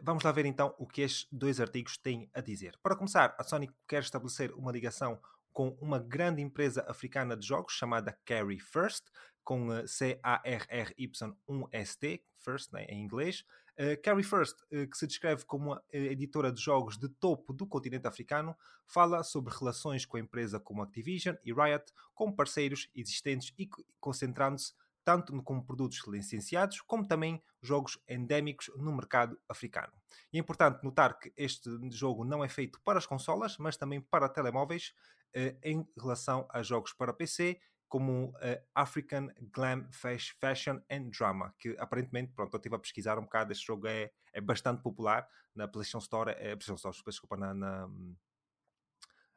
Speaker 1: Vamos lá ver então o que estes dois artigos têm a dizer. Para começar, a Sony quer estabelecer uma ligação com uma grande empresa africana de jogos chamada Carry First, com C-A-R-R-Y-1-S-T, First né, em inglês. Uh, Carry First, uh, que se descreve como uma editora de jogos de topo do continente africano, fala sobre relações com a empresa como Activision e Riot, como parceiros existentes e concentrando-se tanto como produtos licenciados, como também jogos endémicos no mercado africano. E é importante notar que este jogo não é feito para as consolas, mas também para telemóveis, eh, em relação a jogos para PC, como uh, African Glam Fashion and Drama, que aparentemente, pronto, eu estive a pesquisar um bocado, este jogo é, é bastante popular na PlayStation Store, é, PlayStation Store, desculpa, na, na,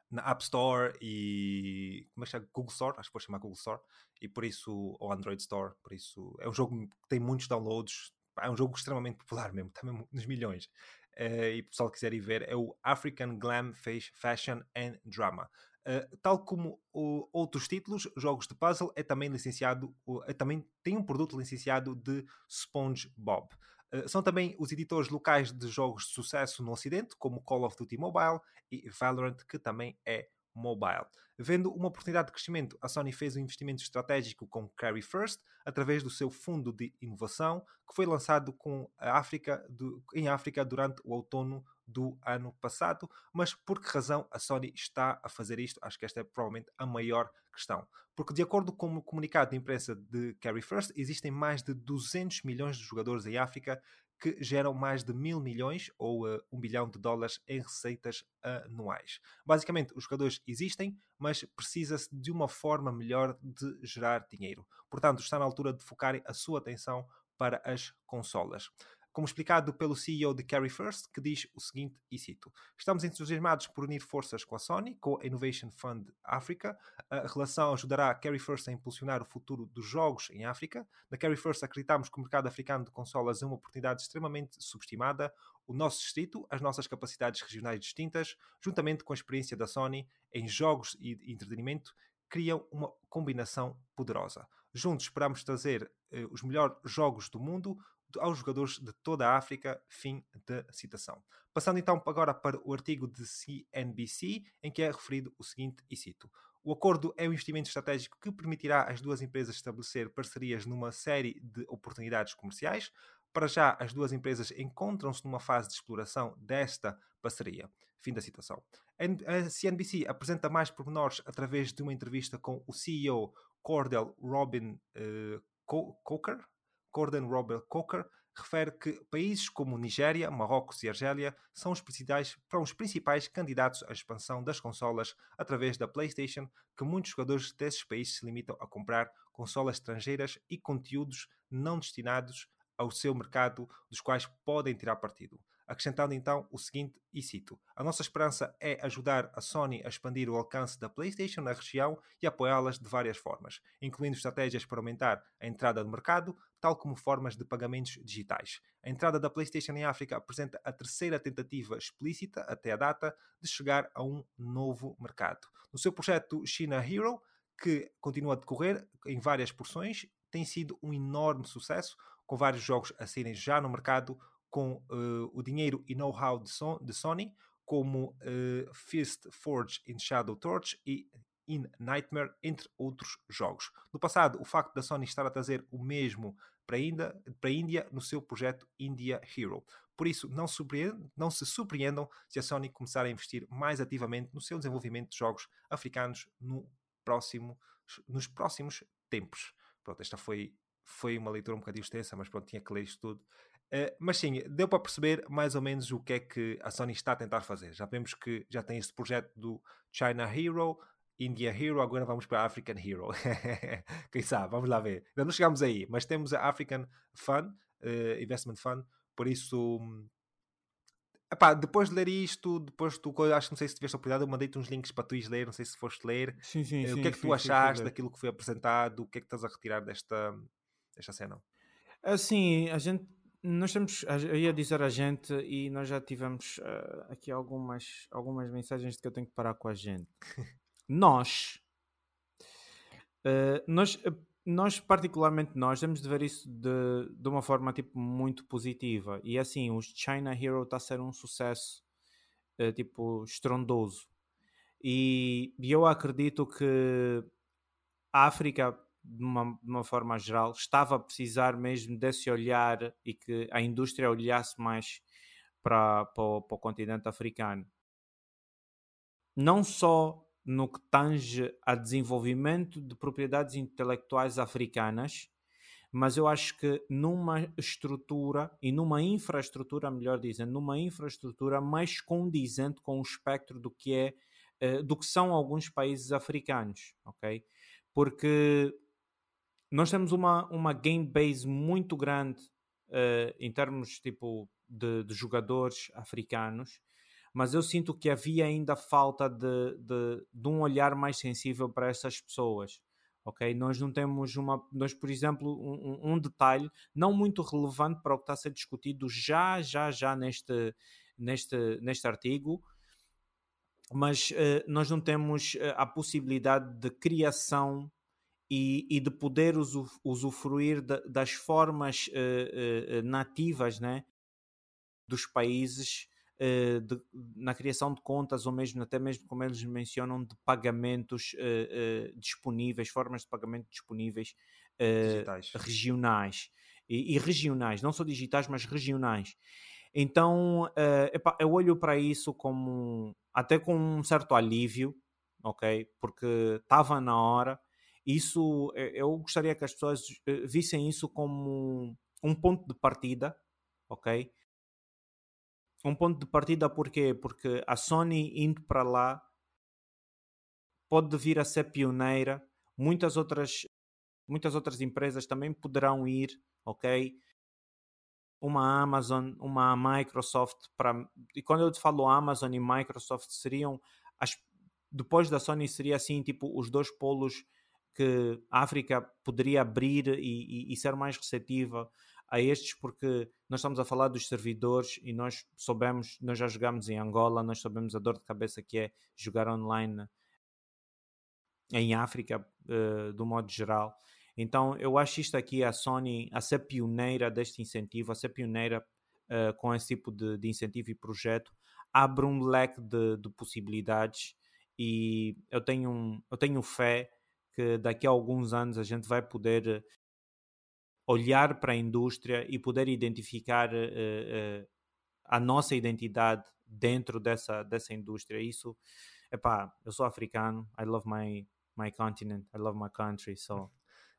Speaker 1: na App Store e como é que chama? Google Store, acho que pode chamar Google Store, e por isso, ou Android Store, por isso é um jogo que tem muitos downloads, é um jogo extremamente popular mesmo, também nos milhões. Uh, e o pessoal quiser ir ver, é o African Glam Fashion and Drama. Uh, tal como o, outros títulos, jogos de puzzle é também licenciado, é também tem um produto licenciado de SpongeBob. Uh, são também os editores locais de jogos de sucesso no Ocidente, como Call of Duty Mobile e Valorant, que também é mobile. Vendo uma oportunidade de crescimento, a Sony fez um investimento estratégico com Carry First, através do seu fundo de inovação, que foi lançado com a África do, em África durante o outono do ano passado. Mas por que razão a Sony está a fazer isto? Acho que esta é provavelmente a maior questão. Porque, de acordo com o comunicado de imprensa de Carry First, existem mais de 200 milhões de jogadores em África que geram mais de mil milhões ou uh, um bilhão de dólares em receitas anuais. Basicamente, os jogadores existem, mas precisa-se de uma forma melhor de gerar dinheiro. Portanto, está na altura de focarem a sua atenção para as consolas. Como explicado pelo CEO de Carry First, que diz o seguinte, e cito: Estamos entusiasmados por unir forças com a Sony, com a Innovation Fund África. A relação ajudará a Carry First a impulsionar o futuro dos jogos em África. Na Carry First acreditamos que o mercado africano de consolas é uma oportunidade extremamente subestimada. O nosso distrito, as nossas capacidades regionais distintas, juntamente com a experiência da Sony em jogos e entretenimento, criam uma combinação poderosa. Juntos esperamos trazer eh, os melhores jogos do mundo aos jogadores de toda a África. Fim da citação. Passando então agora para o artigo de CNBC, em que é referido o seguinte, e cito: o acordo é um investimento estratégico que permitirá às duas empresas estabelecer parcerias numa série de oportunidades comerciais. Para já, as duas empresas encontram-se numa fase de exploração desta parceria. Fim da citação. A CNBC apresenta mais pormenores através de uma entrevista com o CEO Cordell Robin uh, Coker, Gordon Robert Coker, refere que países como Nigéria, Marrocos e Argélia são os principais, são os principais candidatos à expansão das consolas através da PlayStation, que muitos jogadores desses países se limitam a comprar consolas estrangeiras e conteúdos não destinados ao seu mercado, dos quais podem tirar partido acrescentando então o seguinte, e cito: A nossa esperança é ajudar a Sony a expandir o alcance da PlayStation na região e apoiá-las de várias formas, incluindo estratégias para aumentar a entrada no mercado, tal como formas de pagamentos digitais. A entrada da PlayStation em África apresenta a terceira tentativa explícita, até a data, de chegar a um novo mercado. No seu projeto China Hero, que continua a decorrer em várias porções, tem sido um enorme sucesso, com vários jogos a serem já no mercado, com uh, o dinheiro e know-how de, de, Sony, como uh, Fist Forge in Shadow Torch e In Nightmare, entre outros jogos. No passado, o facto da Sony estar a trazer o mesmo para a, Índia, para a Índia no seu projeto India Hero. Por isso, não, não, se surpreendam se a Sony começar a investir mais ativamente no seu desenvolvimento de jogos africanos no próximo, nos próximos tempos. Pronto, esta foi, foi uma leitura um bocadinho extensa, mas pronto, tinha que ler isto tudo. Uh, mas sim, deu para perceber mais ou menos o que é que a Sony está a tentar fazer. Já vemos que já tem este projeto do China Hero, India Hero, agora vamos para a African Hero. Quem sabe, vamos lá ver. Ainda não chegamos aí, mas temos a African Fund, uh, Investment Fund, por isso. Epá, depois de ler isto, depois tu, acho que não sei se tiveste a oportunidade, eu mandei-te uns links para tu ires ler, não sei se foste ler.
Speaker 2: Sim, sim, uh,
Speaker 1: sim,
Speaker 2: o
Speaker 1: que é que
Speaker 2: sim,
Speaker 1: tu achaste daquilo que foi apresentado? O que é que estás a retirar desta, desta cena?
Speaker 2: Assim, a gente nós temos, eu ia dizer a gente, e nós já tivemos uh, aqui algumas, algumas mensagens de que eu tenho que parar com a gente. nós, uh, nós, nós, particularmente nós, temos de ver isso de, de uma forma tipo, muito positiva. E assim, o China Hero está a ser um sucesso uh, tipo estrondoso. E, e eu acredito que a África de uma, de uma forma geral, estava a precisar mesmo desse olhar e que a indústria olhasse mais para, para, o, para o continente africano. Não só no que tange a desenvolvimento de propriedades intelectuais africanas, mas eu acho que numa estrutura e numa infraestrutura, melhor dizendo, numa infraestrutura mais condizente com o espectro do que é eh, do que são alguns países africanos, ok? Porque nós temos uma, uma game base muito grande uh, em termos tipo de, de, jogadores africanos, mas eu sinto que havia ainda falta de, de, de, um olhar mais sensível para essas pessoas. Ok, nós não temos uma, nós por exemplo um, um detalhe não muito relevante para o que está a ser discutido já já já neste neste neste artigo, mas uh, nós não temos uh, a possibilidade de criação e, e de poder usufruir de, das formas uh, uh, nativas né, dos países uh, de, na criação de contas ou mesmo até mesmo como eles mencionam de pagamentos disponíveis, formas de pagamento disponíveis regionais e, e, regionais, não só digitais mas regionais. Então epá, eu olho para isso como até com um certo alívio, ok? Porque estava na hora isso, eh, eu gostaria que as pessoas eh, vissem isso como um ponto de partida, ok? Um ponto de partida porquê? Porque a Sony indo para lá pode vir a ser pioneira, muitas outras muitas outras empresas também poderão ir, ok? uma Amazon, uma Microsoft para e quando eu te falo Amazon e Microsoft seriam as depois da Sony seria assim tipo os dois polos que a África poderia abrir e, e, e, ser mais receptiva a estes, porque nós estamos a falar dos servidores e nós soubemos, nós já jogamos em Angola, nós sabemos a dor de cabeça que é jogar online em África, uh, do modo geral. Então, eu acho isto aqui a Sony a ser pioneira deste incentivo, a ser pioneira uh, com esse tipo de, de, incentivo e projeto, abre um leque de, de possibilidades e eu tenho, eu tenho fé que daqui a alguns anos a gente vai poder olhar para a indústria e poder identificar uh, uh, a nossa identidade dentro dessa, dessa indústria. Isso, epá, eu sou africano, I love my, my continent, I love my country, so...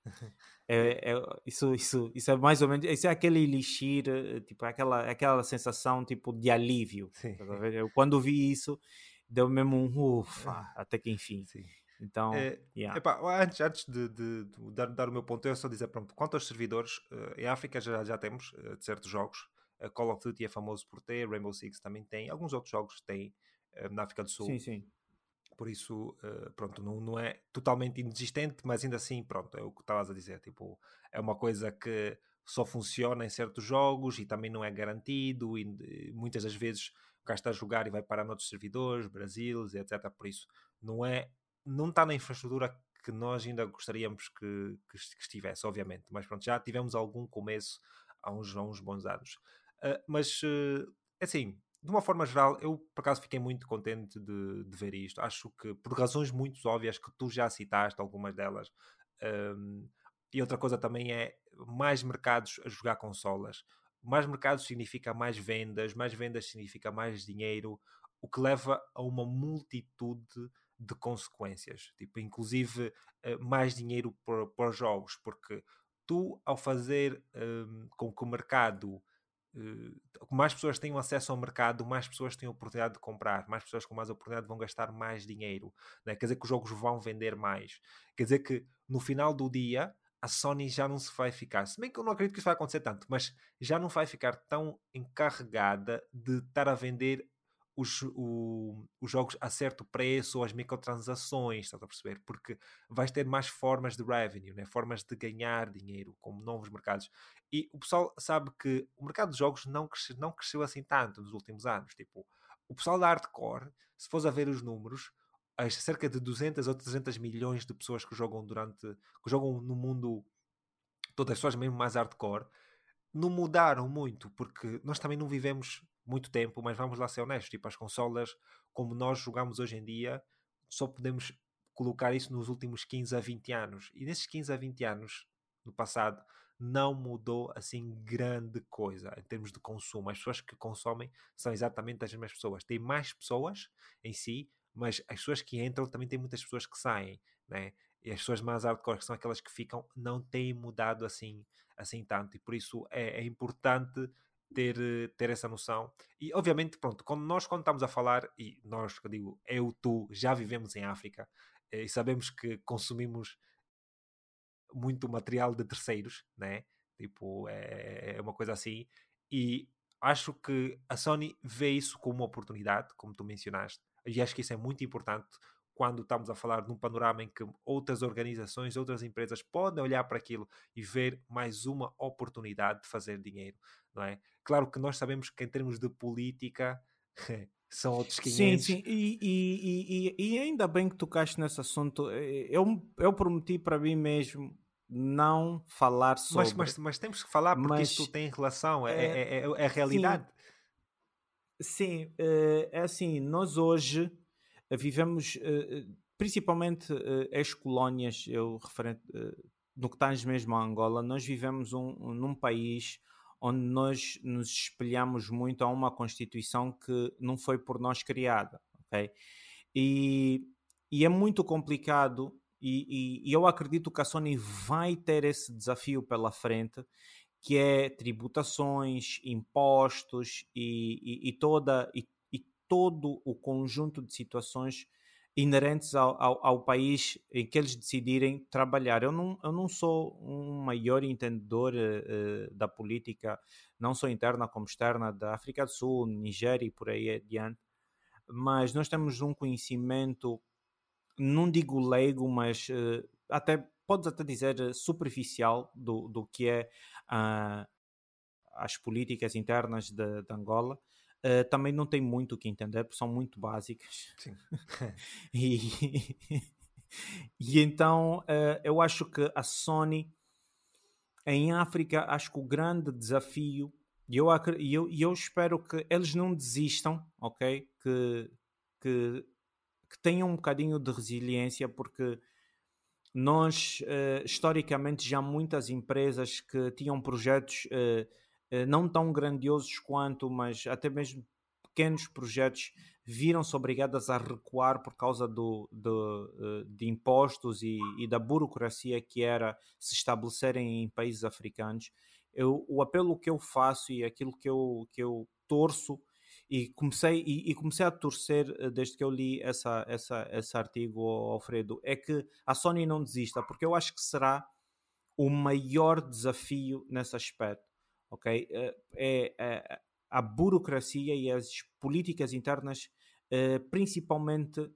Speaker 2: É, é, isso, isso, isso é mais ou menos isso é aquele elixir eh, tipo aquela, aquela sensação tipo de alívio tá eu, quando vi isso deu mesmo um ufa até que enfim Sim. Então, é, yeah.
Speaker 1: epá, antes, antes de, de, de, dar, dar o meu ponto, eu só dizer, pronto, quanto aos servidores, uh, em África já, já temos uh, de certos jogos. Uh, Call of Duty é famoso por ter, Rainbow Six também tem, alguns outros jogos têm na África do Sul.
Speaker 2: Sim, sim.
Speaker 1: Por isso, pronto, não, não é totalmente inexistente, mas ainda assim, pronto, é o que estavas a dizer. Tipo, é uma coisa que só funciona em certos jogos e também não é garantido, e muitas das vezes o cara está a jogar e vai parar noutros servidores, Brasil, etc. Por isso, não é não está na infraestrutura que nós ainda gostaríamos que, que, que, estivesse, obviamente, mas pronto, já tivemos algum começo há uns, há uns bons anos. Uh, mas, uh, assim, de uma forma geral, eu por acaso fiquei muito contente de, de, ver isto. Acho que, por razões muito óbvias que tu já citaste, algumas delas, um, e outra coisa também é mais mercados a jogar consolas. Mais mercados significa mais vendas, mais vendas significa mais dinheiro, o que leva a uma multitude de consequências, tipo, inclusive uh, mais dinheiro para, os jogos, porque tu, ao fazer um, com que o mercado, uh, mais pessoas tenham acesso ao mercado, mais pessoas têm oportunidade de comprar, mais pessoas com mais oportunidade vão gastar mais dinheiro, né? quer dizer que os jogos vão vender mais, quer dizer que no final do dia a Sony já não se vai ficar, se bem que eu não acredito que isso vai acontecer tanto, mas já não vai ficar tão encarregada de estar a vender os, o, os jogos a certo preço ou as microtransações, estás a perceber? Porque vais ter mais formas de revenue, né? formas de ganhar dinheiro, como novos mercados. E o pessoal sabe que o mercado de jogos não cresceu, não cresceu assim tanto nos últimos anos. Tipo, o pessoal da hardcore, se fores a ver os números, as cerca de 200 ou 300 milhões de pessoas que jogam durante que jogam no mundo todas as pessoas mesmo mais hardcore não mudaram muito porque nós também não vivemos muito tempo, mas vamos lá ser honestos, tipo, as consolas, como nós jogamos hoje em dia, só podemos colocar isso nos últimos 15 a 20 anos. E nesses 15 a 20 anos, no passado, não mudou assim grande coisa em termos de consumo. As pessoas que consomem são exatamente as mesmas pessoas. Tem mais pessoas em si, mas as pessoas que entram também tem muitas pessoas que saem, né? E as pessoas mais hardcore, que são aquelas que ficam, não têm mudado assim, assim tanto. E por isso é, é importante ter, eh, ter essa noção. E obviamente, pronto, quando nós quando estamos a falar, e nós, que eu digo, eu, tu, já vivemos em África eh, e sabemos que consumimos muito material de terceiros, né? Tipo, é, é uma coisa assim. E acho que a Sony vê isso como uma oportunidade, como tu mencionaste, e acho que isso é muito importante quando estamos a falar num panorama em que outras organizações, outras empresas podem olhar para aquilo e ver mais uma oportunidade de fazer dinheiro, não é? Claro que nós sabemos que em termos de política são outros 500.
Speaker 2: Sim, sim, e, e, e, e ainda bem que tocaste nesse assunto. Eh, eu, eu prometi para mim mesmo não falar sobre.
Speaker 1: Mas, mas, mas temos que falar porque mas, isto tem relação, é, é, é, é a realidade.
Speaker 2: Sim, sim eh, é assim, nós hoje vivemos, eh, eh, principalmente eh, as colónias, eu referente no que estás mesmo a Angola, nós vivemos um, num país onde nós nos espelhamos muito a uma Constituição que não foi por nós criada, ok? E, e é muito complicado e, e, e, eu acredito que a Sony vai ter esse desafio pela frente, que é tributações, impostos e, e toda, todo o conjunto de situações inerentes ao, ao, ao, país em que eles decidirem trabalhar. Eu não, eu não sou um maior entendedor uh, da política, não só interna como externa, da África do Sul, Nigéria e por aí adiante, mas nós temos um conhecimento, não digo leigo, mas uh, até podes até dizer superficial do, do que é uh, as políticas internas de, de Angola. Uh, também não tem muito o que entender, porque são muito básicas. Sim. e, e então uh, eu acho que a Sony em África, acho que o grande desafio, e eu, eu, eu espero que eles não desistam, ok? Que, que, que tenham um bocadinho de resiliência, porque nós, uh, historicamente, já muitas empresas que tinham projetos eh, não tão grandiosos quanto, mas até mesmo pequenos projetos viram-se obrigadas a recuar por causa do, do eh, de impostos e, e, da burocracia que era se estabelecerem em países africanos. Eu, o apelo que eu faço e aquilo que eu, que eu torço e comecei, e, e, comecei a torcer eh, desde que eu li essa, essa, esse artigo, Alfredo, é que a Sony não desista, porque eu acho que será o maior desafio nesse aspecto ok? Eh, é, é, a burocracia e as políticas internas, eh, principalmente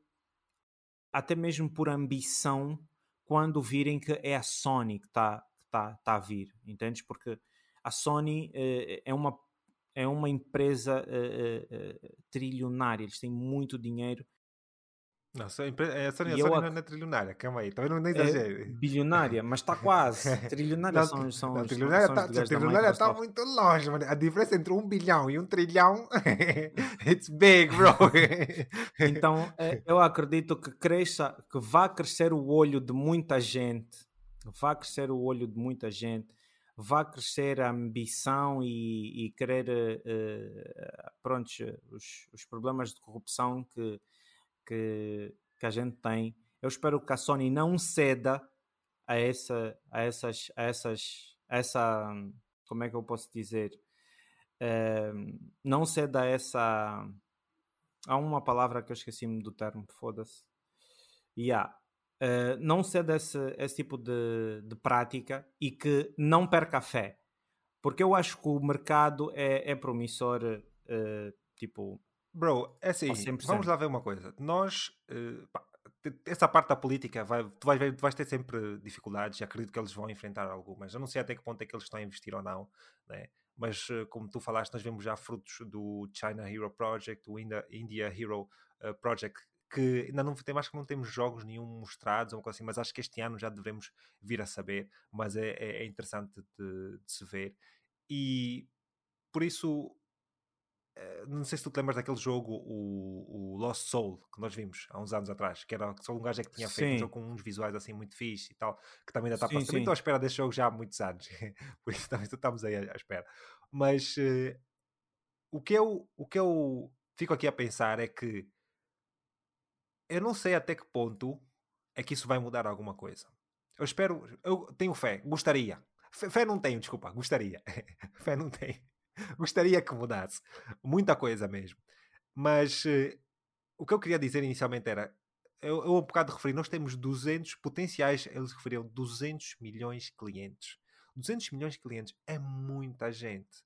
Speaker 2: até mesmo por ambição, quando virem que é a Sony que está tá, tá a vir, entendes? Porque a Sony é uma é uma empresa trilionária, eles têm muito dinheiro
Speaker 1: nossa, a Sony, a Sony não é trilionária, calma aí, também não exagero.
Speaker 2: É bilionária, mas está quase. Trilionária não, são, são,
Speaker 1: não, trilionária tá, trilionária está muito longe, mano. A diferença entre um bilhão e um trilhão, it's big, bro.
Speaker 2: então, é, eu acredito que cresça, que vá crescer o olho de muita gente, vá crescer o olho de muita gente, vá crescer a ambição e, e querer, uh, pronto, os, os problemas de corrupção que que, que a gente tem. Eu espero que a Sony não ceda a, essa, a essas, a essas, a essa, como é que eu posso dizer? Uh, não ceda a essa. Há uma palavra que eu esqueci-me do termo, foda-se. Yeah. Uh, não ceda esse, esse tipo de, de prática e que não perca a fé. Porque eu acho que o mercado é, é promissor, uh, tipo,
Speaker 1: Bro, é assim, vamos lá ver uma coisa. Nós, uh, pá, essa parte da política, vai, tu, vais ver, tu vais ter sempre dificuldades, acredito que eles vão enfrentar algumas. Eu não sei até que ponto é que eles estão a investir ou não, né? mas uh, como tu falaste, nós vemos já frutos do China Hero Project, do India, Hero uh, Project, que ainda não tem mais que não temos jogos nenhum mostrados ou assim, mas acho que este ano já devemos vir a saber, mas é, é, é interessante de, de se ver. E por isso não sei se tu te lembras daquele jogo, o, o, Lost Soul, que nós vimos há uns anos atrás, que era só um gajo é que tinha feito sim. um jogo com uns visuais assim muito fixe e tal, que também ainda está para Também estou à espera desse jogo já há muitos anos, por isso também estamos aí à, espera. Mas uh, o, que eu, o que eu fico aqui a pensar é que eu não sei até que ponto é que isso vai mudar alguma coisa. Eu espero, eu tenho fé, gostaria. Fé não tenho, desculpa, gostaria. fé não tenho. Gostaria que mudasse. Muita coisa mesmo. Mas uh, o que eu queria dizer inicialmente era. Eu, eu um bocado referi, nós temos 200 potenciais, eles referiam 200 milhões de clientes. 200 milhões de clientes é muita gente.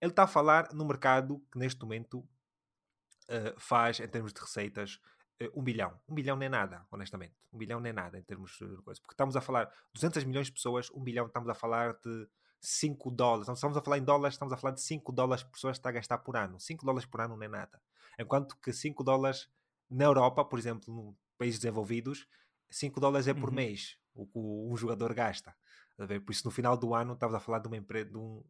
Speaker 1: Ele está a falar no mercado que neste momento uh, faz, em termos de receitas, uh, um bilhão. Um bilhão não é nada, honestamente. Um bilhão não é nada em termos de coisa. Porque estamos a falar 200 milhões de pessoas, um bilhão estamos a falar de 5 dólares. Não estamos a falar em dólares, estamos a falar de 5 dólares por pessoa que está a gastar por ano. 5 dólares por ano não é nada. Enquanto que 5 dólares na Europa, por exemplo, em países desenvolvidos, 5 dólares é por uhum. mês o que um jogador gasta. Por isso, no final do ano, estamos a falar de uma empresa de, um,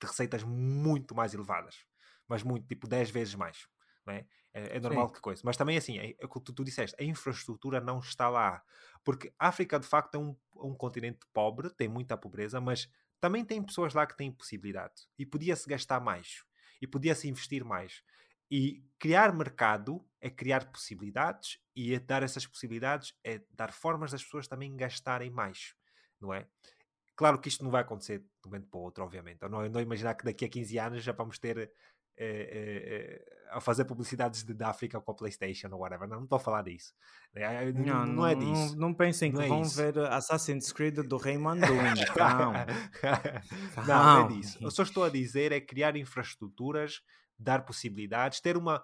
Speaker 1: de receitas muito mais elevadas. Mas muito, tipo 10 vezes mais. É? É, é normal Sim. que coisa. Mas também, assim, é, é o que tu, tu, disseste, a infraestrutura não está lá. Porque a África, de facto, é um, um continente pobre, tem muita pobreza, mas também tem pessoas lá que têm possibilidade e podia-se gastar mais e podia-se investir mais. E criar mercado é criar possibilidades e é dar essas possibilidades é dar formas das pessoas também gastarem mais, não é? Claro que isto não vai acontecer de um momento para o outro, obviamente. Eu não, eu não imaginar que daqui a 15 anos já vamos ter é, é, a fazer publicidades de, da África com a PlayStation ou whatever. Não estou a falar disso.
Speaker 2: Não, não, não, é disso. Não, não pensem que é vão ver Assassin's Creed do Raymond Doom. Não.
Speaker 1: não, não é disso. Eu só estou a dizer é criar infraestruturas, dar possibilidades, ter uma.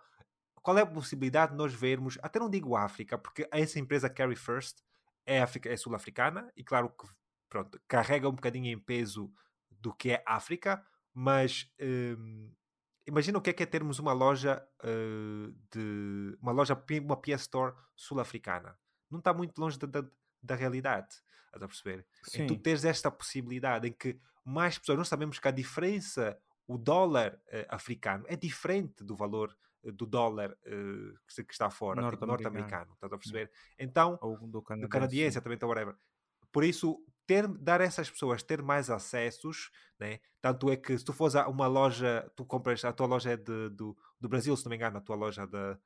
Speaker 1: Qual é a possibilidade de nós vermos, até não digo África, porque essa empresa Carry First é, é sul-africana e claro que pronto, carrega um bocadinho em peso do que é África, mas hum, imagina o que é que é termos uma loja uh, de uma loja, uma PS Store sul-africana. Não está muito longe da, da, da realidade. Estás a perceber? Sim. Em tu tens esta possibilidade em que mais pessoas, nós sabemos que a diferença, o dólar uh, africano é diferente do valor uh, do dólar que, que, está fora, tipo norte-americano. Tipo norte estás a perceber? Então,
Speaker 2: Ou do canadiense,
Speaker 1: do canadiense também, whatever. Por isso, ter, dar a essas pessoas ter mais acessos, né? tanto é que se tu fores a uma loja, tu compras, a tua loja é de, do, do Brasil, se não me engano, a tua loja da,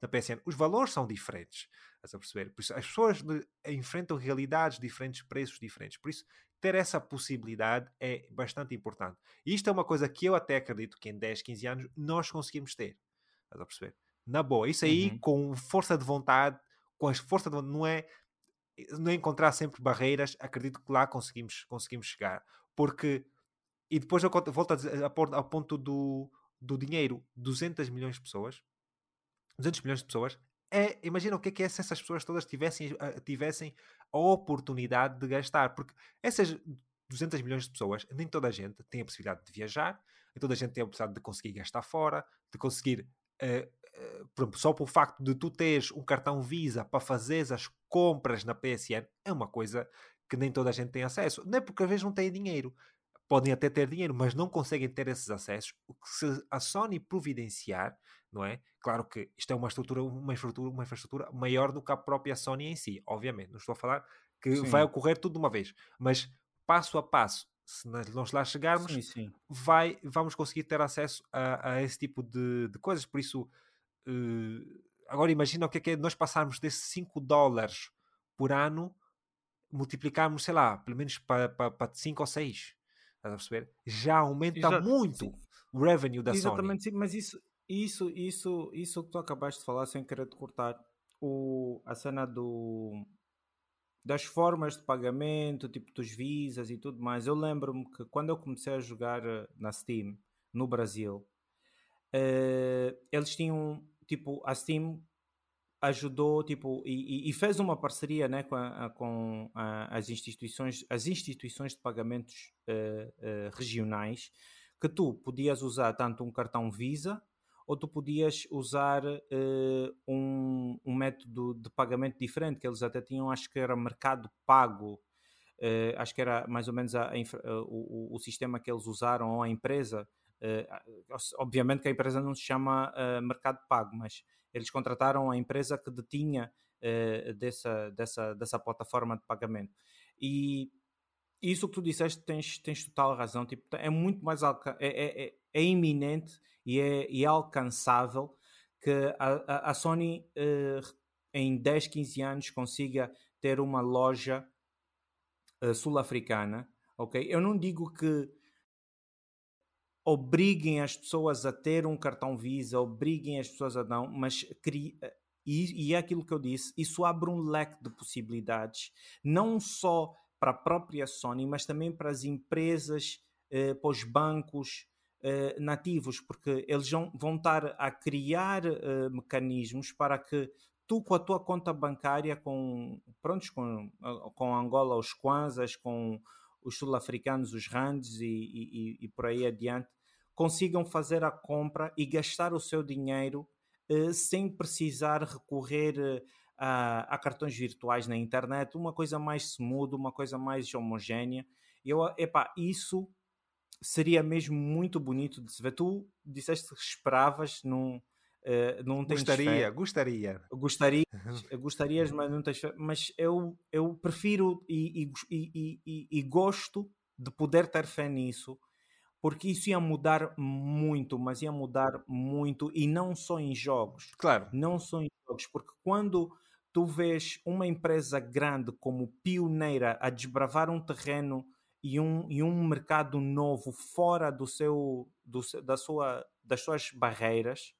Speaker 1: da PSN, os valores são diferentes, estás a perceber? Por isso, as pessoas enfrentam realidades diferentes, preços diferentes, por isso ter essa possibilidade é bastante importante. E isto é uma coisa que eu até acredito que em 10, 15 anos nós conseguimos ter, estás a perceber? Na boa, isso aí uhum. com força de vontade, com a força de vontade, não é não encontrar sempre barreiras, acredito que lá conseguimos, conseguimos chegar. Porque, e depois eu volto a, dizer, ao ponto do, do dinheiro, 200 milhões de pessoas, 200 milhões de pessoas, é, imagina o que é que é se essas pessoas todas tivessem, uh, tivessem a oportunidade de gastar, porque essas 200 milhões de pessoas, nem toda a gente tem a possibilidade de viajar, nem toda a gente tem a possibilidade de conseguir gastar fora, de conseguir por exemplo, só pelo facto de tu teres um cartão Visa para fazeres as compras na PSN é uma coisa que nem toda a gente tem acesso. Não é porque às vezes não têm dinheiro. Podem até ter dinheiro, mas não conseguem ter esses acessos. O que se a Sony providenciar, não é? Claro que isto é uma estrutura, uma infraestrutura, uma infraestrutura maior do que a própria Sony em si, obviamente. Não estou a falar que sim. vai ocorrer tudo de uma vez, mas passo a passo, se nós lá chegarmos, sim, sim. Vai, vamos conseguir ter acesso a, a esse tipo de, de coisas. Por isso, Uh, agora imagina o que é que é nós passarmos desses 5 dólares por ano, multiplicarmos, sei lá, pelo menos para, para, 5 ou 6. Estás a perceber? Já aumenta Exato, muito sim. o revenue da
Speaker 2: Exatamente,
Speaker 1: Sony.
Speaker 2: Sim, mas isso, isso, isso, isso que tu acabaste de falar, sem querer te cortar, o, a cena do, das formas de pagamento, tipo dos visas e tudo mais. Eu lembro-me que quando eu comecei a jogar eh, na Steam, no Brasil, uh, eles tinham tipo, a Steam ajudou tipo e, e, fez uma parceria né, com, a, com a, as instituições as instituições de pagamentos uh, uh, regionais que tu podias usar tanto um cartão Visa ou tu podias usar uh, um, um, método de pagamento diferente que eles até tinham acho que era mercado pago acho que era mais ou menos a, a, o, o, sistema que eles usaram ou a empresa Uh, obviamente que a empresa não se chama uh, Mercado Pago, mas eles contrataram a empresa que detinha uh, dessa, dessa, dessa plataforma de pagamento. E isso que tu disseste tens, tens total razão. Tipo, é muito mais é, é, é, é, iminente e é, e é alcançável que a, a, a Sony em 10, 15 anos consiga ter uma loja sul-africana. Ok? Eu não digo que obriguem as pessoas a ter um cartão Visa, obriguem as pessoas a não, mas cri... e, e é aquilo que eu disse, isso abre um leque de possibilidades, não só para a própria Sony, mas também para as empresas, eh, para os bancos eh, nativos, porque eles vão, vão estar a criar eh, mecanismos para que tu com a tua conta bancária, com, prontos, com, com Angola os Kwanzas, com os sul-africanos, os rands e, e, e, por aí adiante, consigam fazer a compra e gastar o seu dinheiro eh, sem precisar recorrer eh, a, a, cartões virtuais na internet, uma coisa mais smooth, uma coisa mais homogénea. Eu, epá, isso seria mesmo muito bonito de se ver. Tu disseste que esperavas num, Uh, não
Speaker 1: gostaria,
Speaker 2: fé.
Speaker 1: gostaria.
Speaker 2: Gostaria, gostarias, mas não tens fé. Mas eu, eu prefiro e, e, e, e, gosto de poder ter fé nisso, porque isso ia mudar muito, mas ia mudar muito, e não só em jogos.
Speaker 1: Claro.
Speaker 2: Não só em jogos, porque quando tu vês uma empresa grande como pioneira a desbravar um terreno e um, e um mercado novo fora do seu, do, da sua das suas barreiras,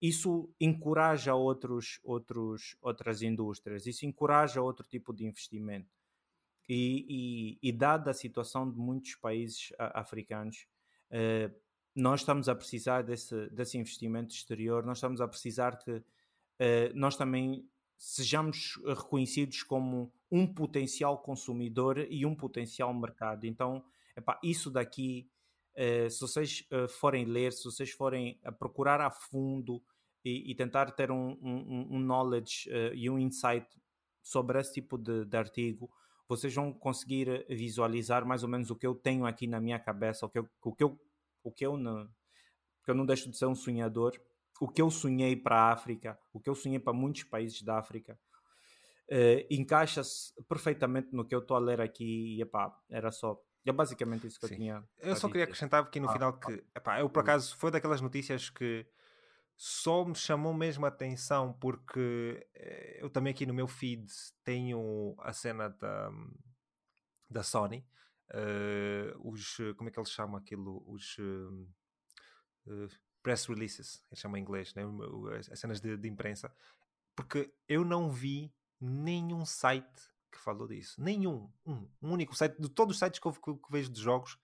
Speaker 2: isso encoraja outros, outros, outras indústrias, isso encoraja outro tipo de investimento. E, e, e dada a situação de muitos países africanos, eh, nós estamos a precisar desse, desse investimento exterior, nós estamos a precisar que eh, nós também sejamos reconhecidos como um potencial consumidor e um potencial mercado. Então, epá, isso daqui, eh, se vocês eh, forem ler, se vocês forem a procurar a fundo e, e tentar ter um, um, um knowledge uh, e um insight sobre esse tipo de, de, artigo, vocês vão conseguir visualizar mais ou menos o que eu tenho aqui na minha cabeça, o que eu, o que eu, o que eu não, porque eu não deixo de ser um sonhador, o que eu sonhei para a África, o que eu sonhei para muitos países da África, uh, encaixa-se perfeitamente no que eu estou a ler aqui e epá, era só é basicamente isso que Sim. eu tinha.
Speaker 1: Eu só queria acrescentar aqui no ah, final que, epá, eu por acaso foi daquelas notícias que só me chamou mesmo a atenção porque eh, eu também aqui no meu feed tenho a cena da, da Sony, uh, os, como é que eles chamam aquilo? Os uh, press releases, eles chamam em inglês, né? as cenas de, de, imprensa, porque eu não vi nenhum site que falou disso, nenhum, um, um único site, de todos os sites que eu, que, que vejo de jogos,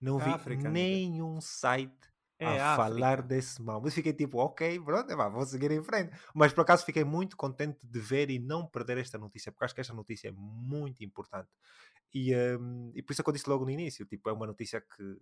Speaker 1: não vi África, nenhum site é, a falar desse mal. Mas fiquei tipo, ok, pronto, é, vou seguir em frente. Mas por acaso fiquei muito contente de ver e não perder esta notícia, porque acho que esta notícia é muito importante. E, um, e por isso é que eu disse logo no início, tipo, é uma notícia que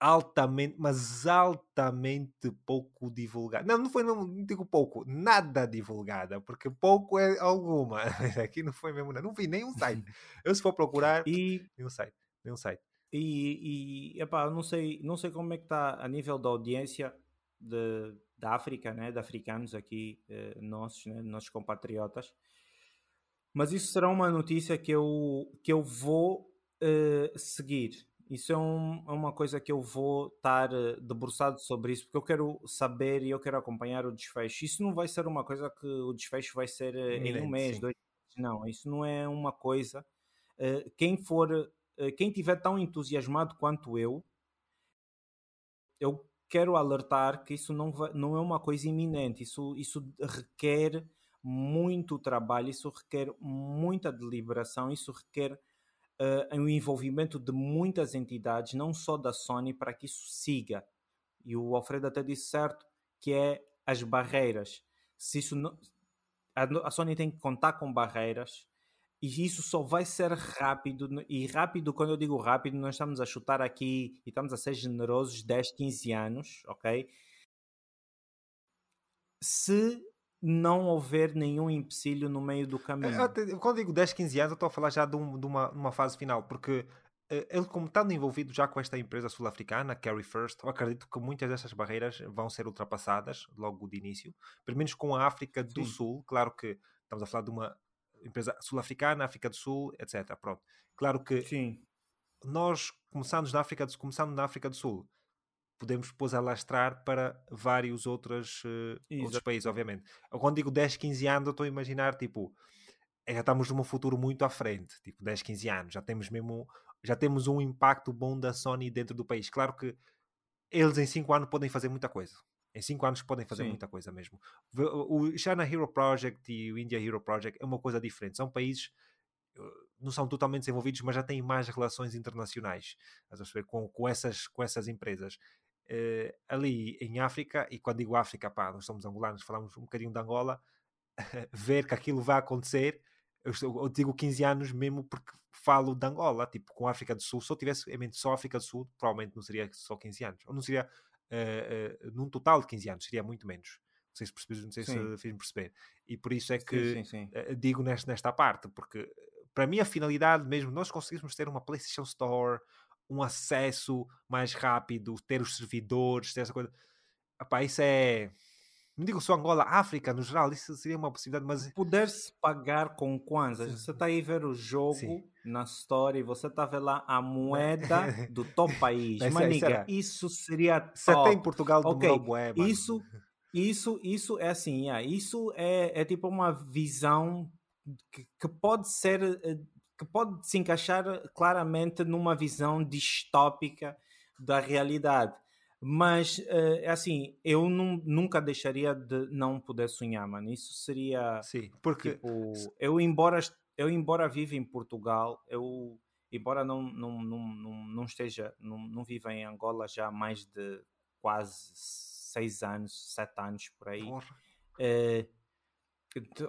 Speaker 1: altamente, mas altamente pouco divulgada. Não, não foi, não digo pouco, nada divulgada, porque pouco é alguma. Aqui não foi mesmo, não vi nenhum site. Eu se for procurar,
Speaker 2: e...
Speaker 1: nenhum site, nenhum site.
Speaker 2: E, e epá, não sei, não sei como é que está a nível da audiência de, da África, né, de africanos aqui, eh, nossos, né, nossos compatriotas. Mas isso será uma notícia que eu, que eu vou eh, seguir. Isso é, um, é, uma coisa que eu vou estar eh, debruçado sobre isso, porque eu quero saber e eu quero acompanhar o desfecho. Isso não vai ser uma coisa que o desfecho vai ser eh, em um mês, sim. dois meses. Não, isso não é uma coisa. Uh, quem for eh, quem tiver tão entusiasmado quanto eu, eu quero alertar que isso não, vai, não é uma coisa iminente, isso, isso requer muito trabalho, isso requer muita deliberação, isso requer uh, um envolvimento de muitas entidades, não só da Sony, para que isso siga. E o Alfredo até disse certo, que é as barreiras. Se isso não, a, a Sony tem que contar com barreiras e isso só vai ser rápido, e rápido, quando eu digo rápido, nós estamos a chutar aqui e estamos a ser generosos 10, 15 anos, ok? Se não houver nenhum empecilho no meio do caminho.
Speaker 1: Quando digo 10, 15 anos, eu estou a falar já de, um, de uma, uma fase final, porque eh, ele, como estando envolvido já com esta empresa sul-africana, Carry First, eu acredito que muitas dessas barreiras vão ser ultrapassadas logo de início, pelo menos com a África do Sim. Sul. Claro que estamos a falar de uma empresa sul-africana, África do Sul, etc. Pronto. Claro que
Speaker 2: Sim.
Speaker 1: nós começamos na África do, começando na África do Sul, podemos depois alastrar para vários outros, uh, outros países, obviamente. Quando digo 10, 15 anos, eu estou a imaginar, tipo, é, já estamos num futuro muito à frente, tipo 10, 15 anos, já temos mesmo, já temos um impacto bom da Sony dentro do país. Claro que eles em 5 anos podem fazer muita coisa. Em 5 anos podem fazer Sim. muita coisa mesmo. O China Hero Project e o India Hero Project é uma coisa diferente. São países eh, não são totalmente desenvolvidos, mas já têm mais relações internacionais com, com, essas, com essas empresas. Uh, ali em África, e quando digo África, pá, nós somos angolanos, falamos um bocadinho de Angola, ver que aquilo vai acontecer, eu, eu, digo 15 anos mesmo porque falo de Angola, tipo com a África do Sul, se eu tivesse em mente só África do Sul, provavelmente não seria só 15 anos, ou não seria uh, num total de 15 anos, seria muito menos. Não sei se percebes, não sei sim. se fiz-me perceber. E por isso é que sim, sim, uh, digo nesta, nesta parte, porque para mim a finalidade mesmo, nós conseguimos ter uma PlayStation Store, um acesso mais rápido, ter os servidores, ter essa coisa. Epá, isso é não digo só Angola, África no geral, isso seria uma possibilidade, mas.
Speaker 2: Poder-se pagar com kwanzas. Você está aí ver o jogo Sim. na história e você está a ver lá a moeda do top país. Maniga, isso seria top. Você
Speaker 1: tem Portugal do okay. Bué,
Speaker 2: Isso, isso, isso é assim, yeah, isso é, é tipo uma visão que, que pode ser, eh, que pode se encaixar claramente numa visão distópica da realidade Mas, uh, é assim, eu não, nunca deixaria de não poder sonhar, mano. Isso seria.
Speaker 1: Sim, porque.
Speaker 2: Tipo, eu, embora, eu, embora viva em Portugal, eu, embora não, não, não, não, esteja, não, não viva em Angola já há mais de quase seis anos, sete anos por aí. Uh,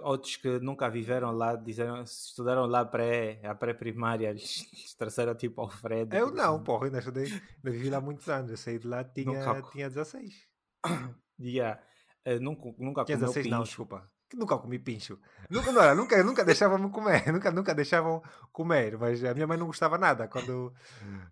Speaker 2: outros que nunca viveram lá, disseram, estudaram lá pré, a pré-primária, eles trouxeram tipo Alfredo.
Speaker 1: Eu não, assim. porra, ainda estudei, ainda vivi lá muitos anos, eu saí de lá, tinha, tinha 16.
Speaker 2: Yeah. Uh, nunca, nunca
Speaker 1: tinha 16 não, desculpa que nunca comi pincho. Nunca, não, nunca, nunca deixavam-me comer, nunca, nunca deixavam comer, mas a minha mãe não gostava nada quando.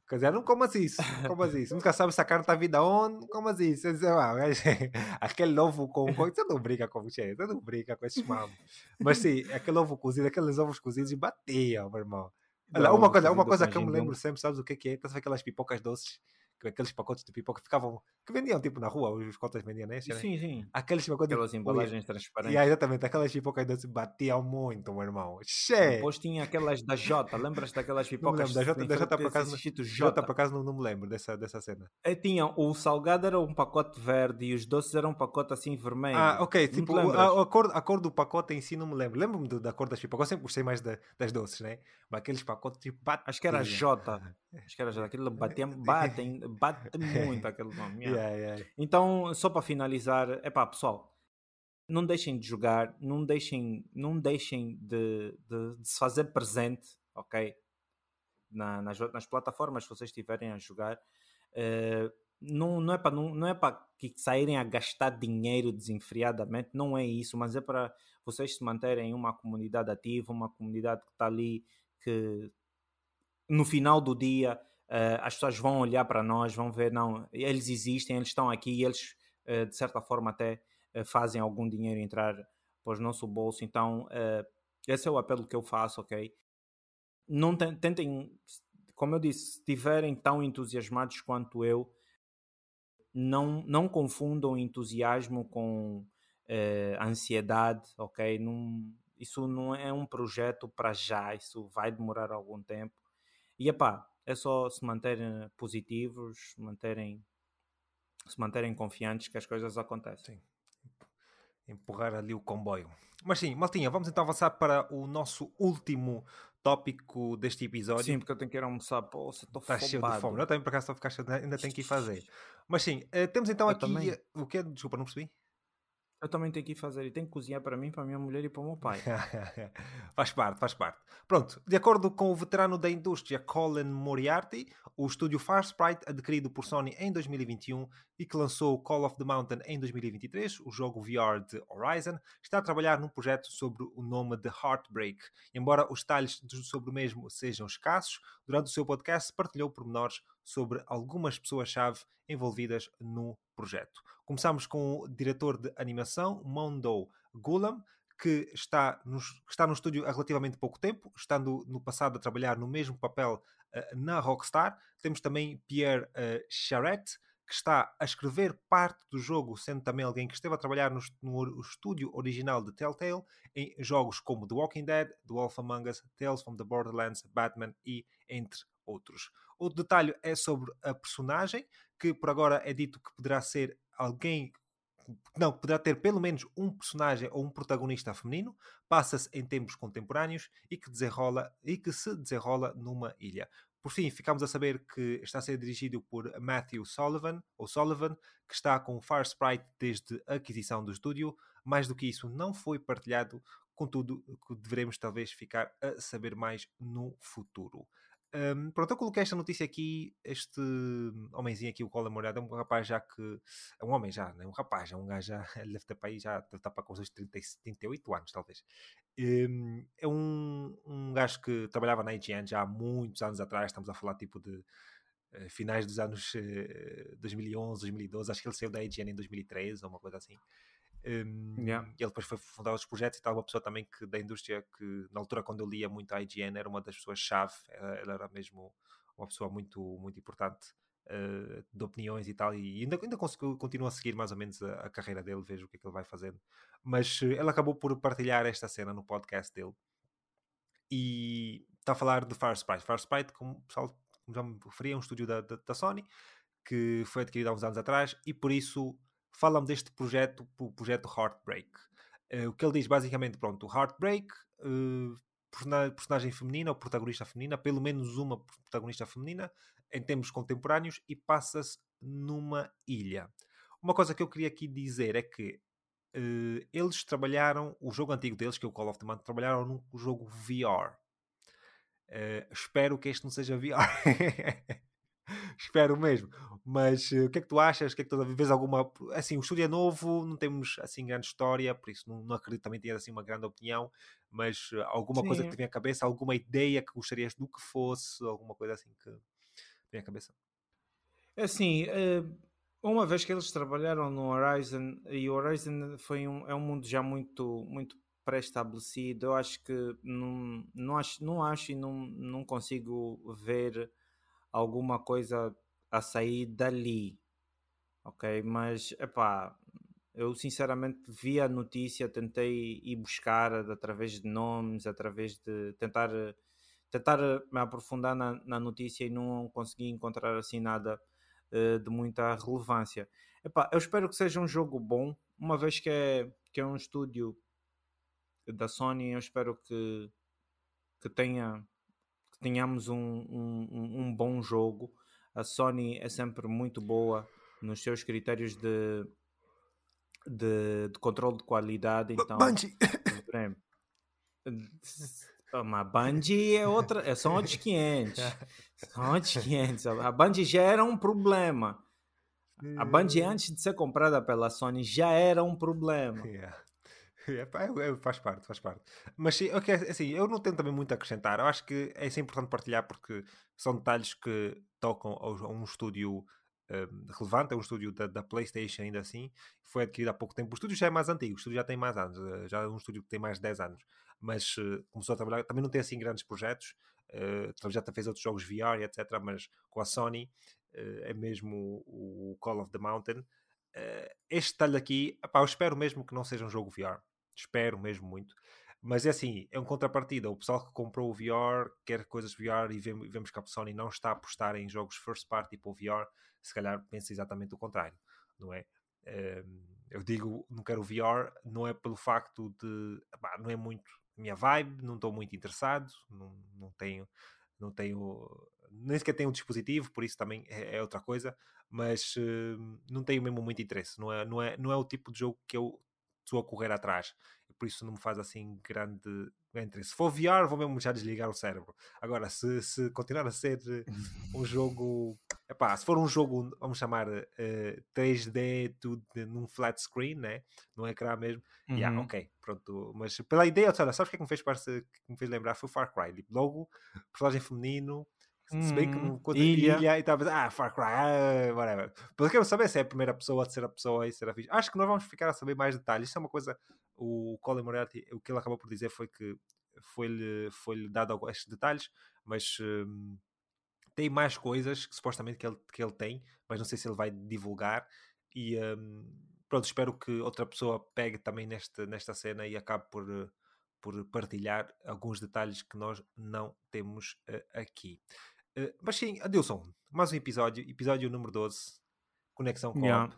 Speaker 1: Quer dizer, não comas isso, não comas isso. Nunca sabe se a carne está vida onde, comas isso. Eu ah, aquele ovo com. Você não brinca com você, você não brinca com esses mamos. Mas sim, aquele ovo cozido, aqueles ovos cozidos batiam, meu irmão. Olha, uma coisa, uma coisa que eu me lembro sempre, sabes o que é que é? Estás aquelas pipocas doces aqueles pacotes de pipoca que ficavam, que vendiam tipo na rua, os cotas vendiam, né?
Speaker 2: Sim, sim.
Speaker 1: Aqueles pacotes.
Speaker 2: Aquelas embalagens transparentes.
Speaker 1: Yeah, exatamente, aquelas pipocas doces batiam muito, meu irmão. Che!
Speaker 2: Depois tinha aquelas da Jota, lembras daquelas pipocas?
Speaker 1: Não lembro, da Jota, da Jota por acaso, Jota por acaso não, não me lembro dessa, dessa cena.
Speaker 2: É, tinha, o salgado era um pacote verde e os doces eram um pacote assim vermelho.
Speaker 1: Ah, ok, tipo, a, a, cor, a cor do pacote em si não me lembro. Lembro-me da cor das pipocas, eu sempre gostei mais da, das doces, né? Mas aqueles pacotes tipo
Speaker 2: batiam. Acho que era Jota. Acho que era Jota. Aquilo batia, batem, bate muito aquele nome.
Speaker 1: Yeah. Yeah,
Speaker 2: então, só para finalizar, é pá, pessoal, não deixem de jogar, não deixem, não deixem de, de, de se fazer presente, ok? Na, nas, nas plataformas que vocês estiverem a jogar. Uh, não, não é para não, não é para que saírem a gastar dinheiro desenfreadamente, não é isso, mas é para vocês se manterem uma comunidade ativa, uma comunidade que está ali que no final do dia uh, as pessoas vão olhar para nós, vão ver, não, eles existem, eles estão aqui e eles, uh, de certa forma, até uh, fazem algum dinheiro entrar para o nosso bolso. Então, esse é o apelo que eu faço, ok? Não tentem, como eu disse, se estiverem tão entusiasmados quanto eu, não, não confundam entusiasmo com ansiedade, ok? Não, isso não é um projeto para já, isso vai demorar algum tempo. E epá, é só se manterem positivos, manterem, se manterem confiantes que as coisas acontecem. Sim.
Speaker 1: Empurrar ali o comboio. Mas sim, Maltinha, vamos então avançar para o nosso último tópico deste episódio.
Speaker 2: Sim, porque eu tenho que ir almoçar. Pô, você estou
Speaker 1: Estás cheio de fome. Eu também, por acaso, estou a ficar cheio, ainda tenho que ir fazer. Mas sim, uh, temos então eu aqui... Também. O que Desculpa, não percebi.
Speaker 2: Eu também tenho que fazer e tenho que cozinhar para mim, para a minha mulher e para o meu pai.
Speaker 1: faz parte, faz parte. Pronto, de acordo com o veterano da indústria Colin Moriarty, o estúdio Farsprite, adquirido por Sony em 2021 e que lançou Call of the Mountain em 2023, o jogo VR de Horizon, está a trabalhar num projeto sobre o nome de Heartbreak. Embora os detalhes sobre o mesmo sejam escassos, durante o seu podcast partilhou pormenores sobre algumas pessoas-chave envolvidas no projeto. Começamos com o diretor de animação, Mondo Gulam, que está, que está no estúdio há relativamente pouco tempo, estando no passado a trabalhar no mesmo papel uh, na Rockstar. Temos também Pierre uh, Charette, que está a escrever parte do jogo, sendo também alguém que esteve a trabalhar no, no estúdio original de Telltale, em jogos como The Walking Dead, The Wolf Among Us, Tales from the Borderlands, Batman e entre outros. Outro detalhe é sobre a personagem, que por agora é dito que poderá ser alguém não, poderá ter pelo menos um personagem ou um protagonista feminino, passa-se em tempos contemporâneos e que, desenrola, e que se desenrola numa ilha. Por fim, ficamos a saber que está a ser dirigido por Matthew Sullivan, ou Sullivan, que está com Fire Sprite desde a aquisição do estúdio. Mais do que isso, não foi partilhado, contudo, deveremos talvez ficar a saber mais no futuro. Um, pronto, eu coloquei esta notícia aqui. Este homenzinho aqui, o Colin Morado, é um rapaz já que. É um homem já, não é um rapaz, é um gajo já. Ele deve estar para aí já, deve estar para com os 30, 38 anos, talvez. Um, é um, um gajo que trabalhava na IGN já há muitos anos atrás. Estamos a falar tipo de uh, finais dos anos uh, 2011, 2012. Acho que ele saiu da IGN em 2013 ou uma coisa assim. Um, yeah. Ele depois foi fundar os projetos e tal, uma pessoa também que da indústria que na altura quando eu lia muito a IGN era uma das pessoas-chave, ele era mesmo uma pessoa muito, muito importante uh, de opiniões e tal, e ainda, ainda continua a seguir mais ou menos a, a, carreira dele, vejo o que é que ele vai fazendo. Mas uh, ele acabou por partilhar esta cena no podcast dele e está a falar de Farsprite. Farsprite, como o pessoal como já me referi, é um estúdio da, da, da Sony que foi adquirido há uns anos atrás e por isso fala-me deste projeto, o projeto Heartbreak. Uh, o que ele diz basicamente, pronto, Heartbreak, uh, personagem feminina ou protagonista feminina, pelo menos uma protagonista feminina, em termos contemporâneos, e passa-se numa ilha. Uma coisa que eu queria aqui dizer é que uh, eles trabalharam, o jogo antigo deles, que é o Call of the Duty, trabalharam num jogo VR. espero que este não seja VR. Espero mesmo. Mas uh, o que é que tu achas? O que é que tu vês alguma. Assim, o estúdio é novo, não temos assim grande história, por isso não, não acredito também ter assim uma grande opinião. Mas uh, alguma Sim. coisa que te vem à cabeça, alguma ideia que gostarias do que fosse, alguma coisa assim que vem à cabeça?
Speaker 2: É assim, uh, uma vez que eles trabalharam no Horizon, e o Horizon foi um, é um mundo já muito, muito pré-estabelecido, eu acho que não, não, acho, não acho e não, não consigo ver alguma coisa a sair dali, ok? Mas, epá, eu sinceramente vi a notícia, tentei ir buscar através de nomes, através de tentar, tentar me aprofundar na, na notícia e não consegui encontrar assim nada uh, de muita relevância. Epá, eu espero que seja um jogo bom, uma vez que é, que é um estúdio da Sony, eu espero que, que tenha tenhamos um, um, um bom jogo. A Sony é sempre muito boa nos seus critérios de, de, de controle de qualidade. Então,
Speaker 1: Bungie!
Speaker 2: A Bungie é outra, é, são outros 500. São outros 500. A Bungie já era um problema. A Bungie, antes de ser comprada pela Sony, já era um problema.
Speaker 1: Yeah. É, é, faz parte, faz parte. Mas sim, okay, assim, eu não tenho também muito a acrescentar. Eu acho que é isso importante partilhar porque são detalhes que tocam a um estúdio um, relevante, é um estúdio da, da, PlayStation ainda assim. Foi adquirido há pouco tempo. O estúdio já é mais antigo, o estúdio já tem mais anos, eh, já é um estúdio que tem mais de 10 anos. Mas uh, começou a trabalhar, também não tem assim grandes projetos. Uh, já fez outros jogos VR, etc. Mas com a Sony uh, é mesmo o, Call of the Mountain. Uh, este detalhe aqui, eu espero mesmo que não seja um jogo VR. Espero mesmo muito. Mas é assim, é um contrapartida. O pessoal que comprou o VR quer coisas VR e vemos que a Sony não está a apostar em jogos first party para o VR. Se calhar pensa exatamente o contrário, não é? Ehm, eu digo, não quero o VR, não é pelo facto de. não é muito minha vibe, não estou muito interessado, não, não tenho. Não tenho nem sequer tenho um dispositivo, por isso também é, é outra coisa, mas uh, não tenho mesmo muito interesse. Não é, não, é, não é o tipo de jogo que eu estou a correr atrás. Por isso não me faz assim grande, interesse. Se for VR, vou mesmo já desligar o cérebro. Agora, se, se continuar a ser eh, um jogo. Epá, se for um jogo, vamos chamar uh, eh, 3D tudo num flat screen, né? no ecrã mesmo, uhum. yeah, ok, pronto. Mas pela ideia, olha, sabes o que é que me fez, parece, que me fez lembrar? Foi o Far Cry. Tipo, logo, personagem feminino, se bem que hum, no ilha. ilha e estava ah, Far Cry, ah, whatever. Pelo que eu saber se é a primeira pessoa, a terceira pessoa e ser a fixe. Acho que nós vamos ficar a saber mais detalhes. Isso é uma coisa. O Colin Moriarty, o que ele acabou por dizer foi que foi-lhe foi dado estes detalhes, mas hum, tem mais coisas que supostamente que ele, que ele tem, mas não sei se ele vai divulgar. E hum, pronto, espero que outra pessoa pegue também neste, nesta cena e acabe por, por partilhar alguns detalhes que nós não temos uh, aqui. Uh, mas sim, Adilson, mais um episódio, episódio número 12, Conexão com yeah.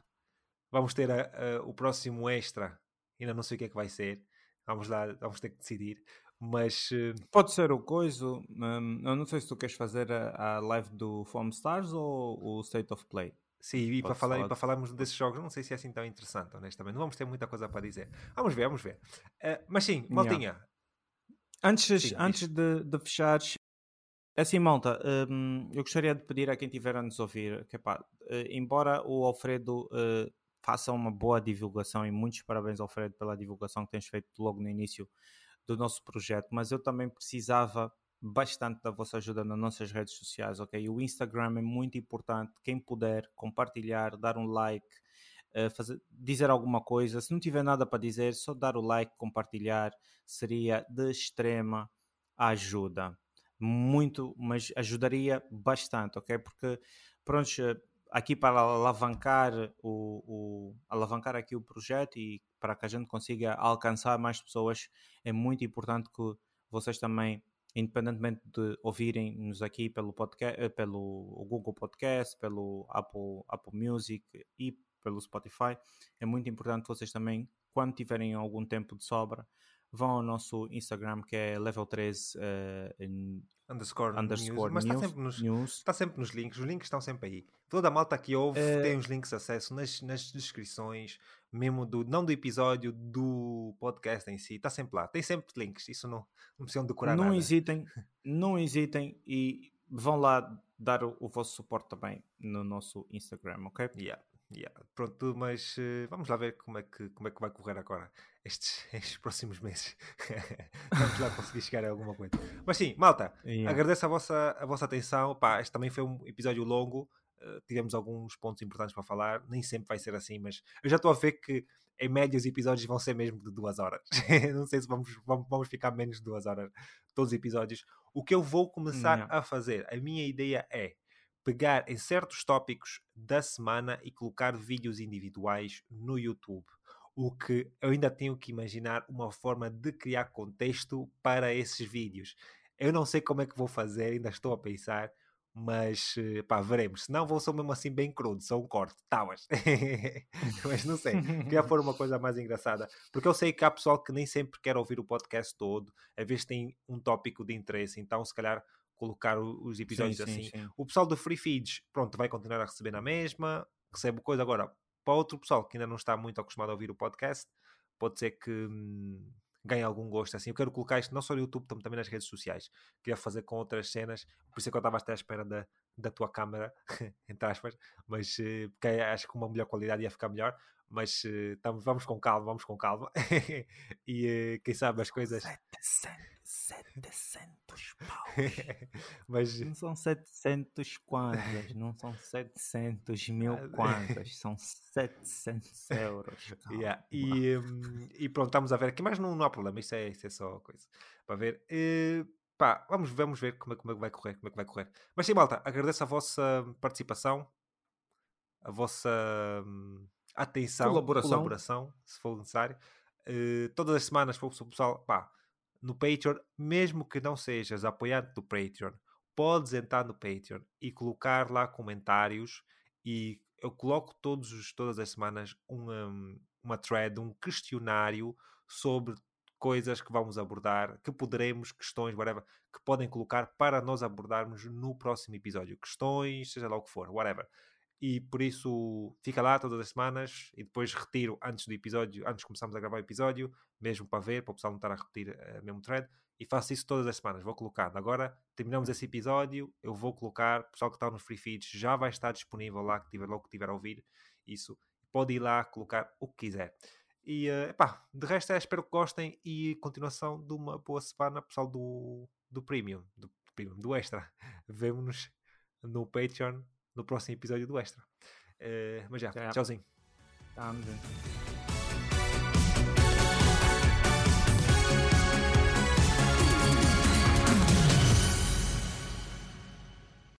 Speaker 1: Vamos ter a, a, o próximo extra, ainda não sei o que é que vai ser, vamos lá, vamos ter que decidir. Mas uh...
Speaker 2: pode ser o coiso. Um, eu não sei se tu queres fazer a, a live do Foam Stars ou o State of Play.
Speaker 1: Sim, e para, falar, para falarmos desses jogos, não sei se é assim tão interessante, honestamente. Não vamos ter muita coisa para dizer. Vamos ver, vamos ver. Uh, mas sim, Maltinha. Yeah.
Speaker 2: Antes, sim, antes de, de fechares, assim, malta, hum, eu gostaria de pedir a quem estiver a nos ouvir que, pá, uh, embora o Alfredo uh, faça uma boa divulgação, e muitos parabéns, Alfredo, pela divulgação que tens feito logo no início do nosso projeto, mas eu também precisava bastante da vossa ajuda nas nossas redes sociais, ok? O Instagram é muito importante, quem puder compartilhar, dar um like, uh, fazer, dizer alguma coisa, se não tiver nada para dizer, só dar o like, compartilhar, seria de extrema ajuda muito, mas ajudaria bastante, ok? Porque, pronto, aqui para alavancar o, o, alavancar aqui o projeto e para que a gente consiga alcançar mais pessoas, é muito importante que vocês também independentemente de ouvirem-nos aqui pelo, podcast, eh, pelo Google Podcast, pelo Apple, Apple Music e pelo Spotify, é muito importante vocês também, quando tiverem algum tempo de sobra, vão ao nosso Instagram que é level 13 uh, in,
Speaker 1: underscore,
Speaker 2: underscore
Speaker 1: news,
Speaker 2: news,
Speaker 1: mas está sempre, nos,
Speaker 2: news.
Speaker 1: está sempre nos links, os links estão sempre aí. Toda a malta que ouve uh, tem os links de acesso nas, nas descrições, mesmo do, não do episódio, do podcast em si, está sempre lá, tem sempre links, isso não, não precisam decorar
Speaker 2: não
Speaker 1: nada.
Speaker 2: hesitem, não hesitem e vão lá dar o, o vosso suporte também no nosso Instagram, ok?
Speaker 1: Yeah. Yeah. Pronto, mas uh, vamos lá ver como é que, como é que vai correr agora estes, estes próximos meses. vamos lá conseguir chegar a alguma coisa. Mas sim, malta, yeah. agradeço a vossa, a vossa atenção. Pá, este também foi um episódio longo. Uh, tivemos alguns pontos importantes para falar. Nem sempre vai ser assim, mas eu já estou a ver que em média os episódios vão ser mesmo de duas horas. Não sei se vamos, vamos, vamos ficar menos de duas horas todos os episódios. O que eu vou começar yeah. a fazer, a minha ideia é pegar em certos tópicos da semana e colocar vídeos individuais no YouTube. O que eu ainda tenho que imaginar uma forma de criar contexto para esses vídeos. Eu não sei como é que vou fazer, ainda estou a pensar, mas eh, pá, veremos. Se não, vou ser mesmo assim bem crudo, só um corte, tábuas. mas não sei, queria pôr uma coisa mais engraçada, porque eu sei que há pessoal que nem sempre quer ouvir o podcast todo, às vezes tem um tópico de interesse, então se calhar colocar os episódios sim, assim. Sim, sim. O pessoal do Free Feeds, pronto, vai continuar a receber na mesma, recebe coisa. Agora, para outro pessoal que ainda não está muito acostumado a ouvir o podcast, pode ser que hum, ganhe algum gosto. Assim, eu quero colocar isto não só no YouTube, como também nas redes sociais. Queria fazer com outras cenas, por isso é que eu estava até à espera da, da tua câmera, entre aspas, mas uh, porque acho que uma melhor qualidade ia ficar melhor. Mas uh, tamo, vamos com calma, vamos com calma. e uh, quem sabe as coisas.
Speaker 2: 700 paus. Mas... Não são 700 kwanzas, não são 700 mil kwanzas, são 700 euros.
Speaker 1: Yeah. E, um, e pronto, estamos a ver aqui, mas não, não há problema, isso é, isso é só coisa para ver. Uh, pá, vamos, vamos ver como é, como é que vai correr, como é que vai correr. Mas sim, malta, agradeço a vossa participação, a vossa um, atenção,
Speaker 2: colaboração.
Speaker 1: colaboração, se for necessário. Uh, todas as semanas, para o pessoal, pá, no Patreon, mesmo que não sejas apoiante do Patreon, podes entrar no Patreon e colocar lá comentários e eu coloco todos os, todas as semanas uma, uma thread, um questionário sobre coisas que vamos abordar, que poderemos, questões, whatever, que podem colocar para nós abordarmos no próximo episódio. Questões, seja lá o que for, whatever e por isso fica lá todas as semanas e depois retiro antes do episódio, antes de começarmos a gravar o episódio, mesmo para ver, para o pessoal não estar a repetir uh, o mesmo thread, e faço isso todas as semanas, vou colocando. Agora terminamos esse episódio, eu vou colocar, o pessoal que está nos free feeds já vai estar disponível lá, que tiver, logo que tiver a ouvir isso, pode ir lá colocar o que quiser. E uh, epá, de resto é, espero que gostem e continuação de uma boa semana, pessoal do, do Premium, do Premium, do Extra. Vemo-nos no Patreon no próximo episódio do Extra. Uh, mas já, já. tchauzinho.
Speaker 2: Tá,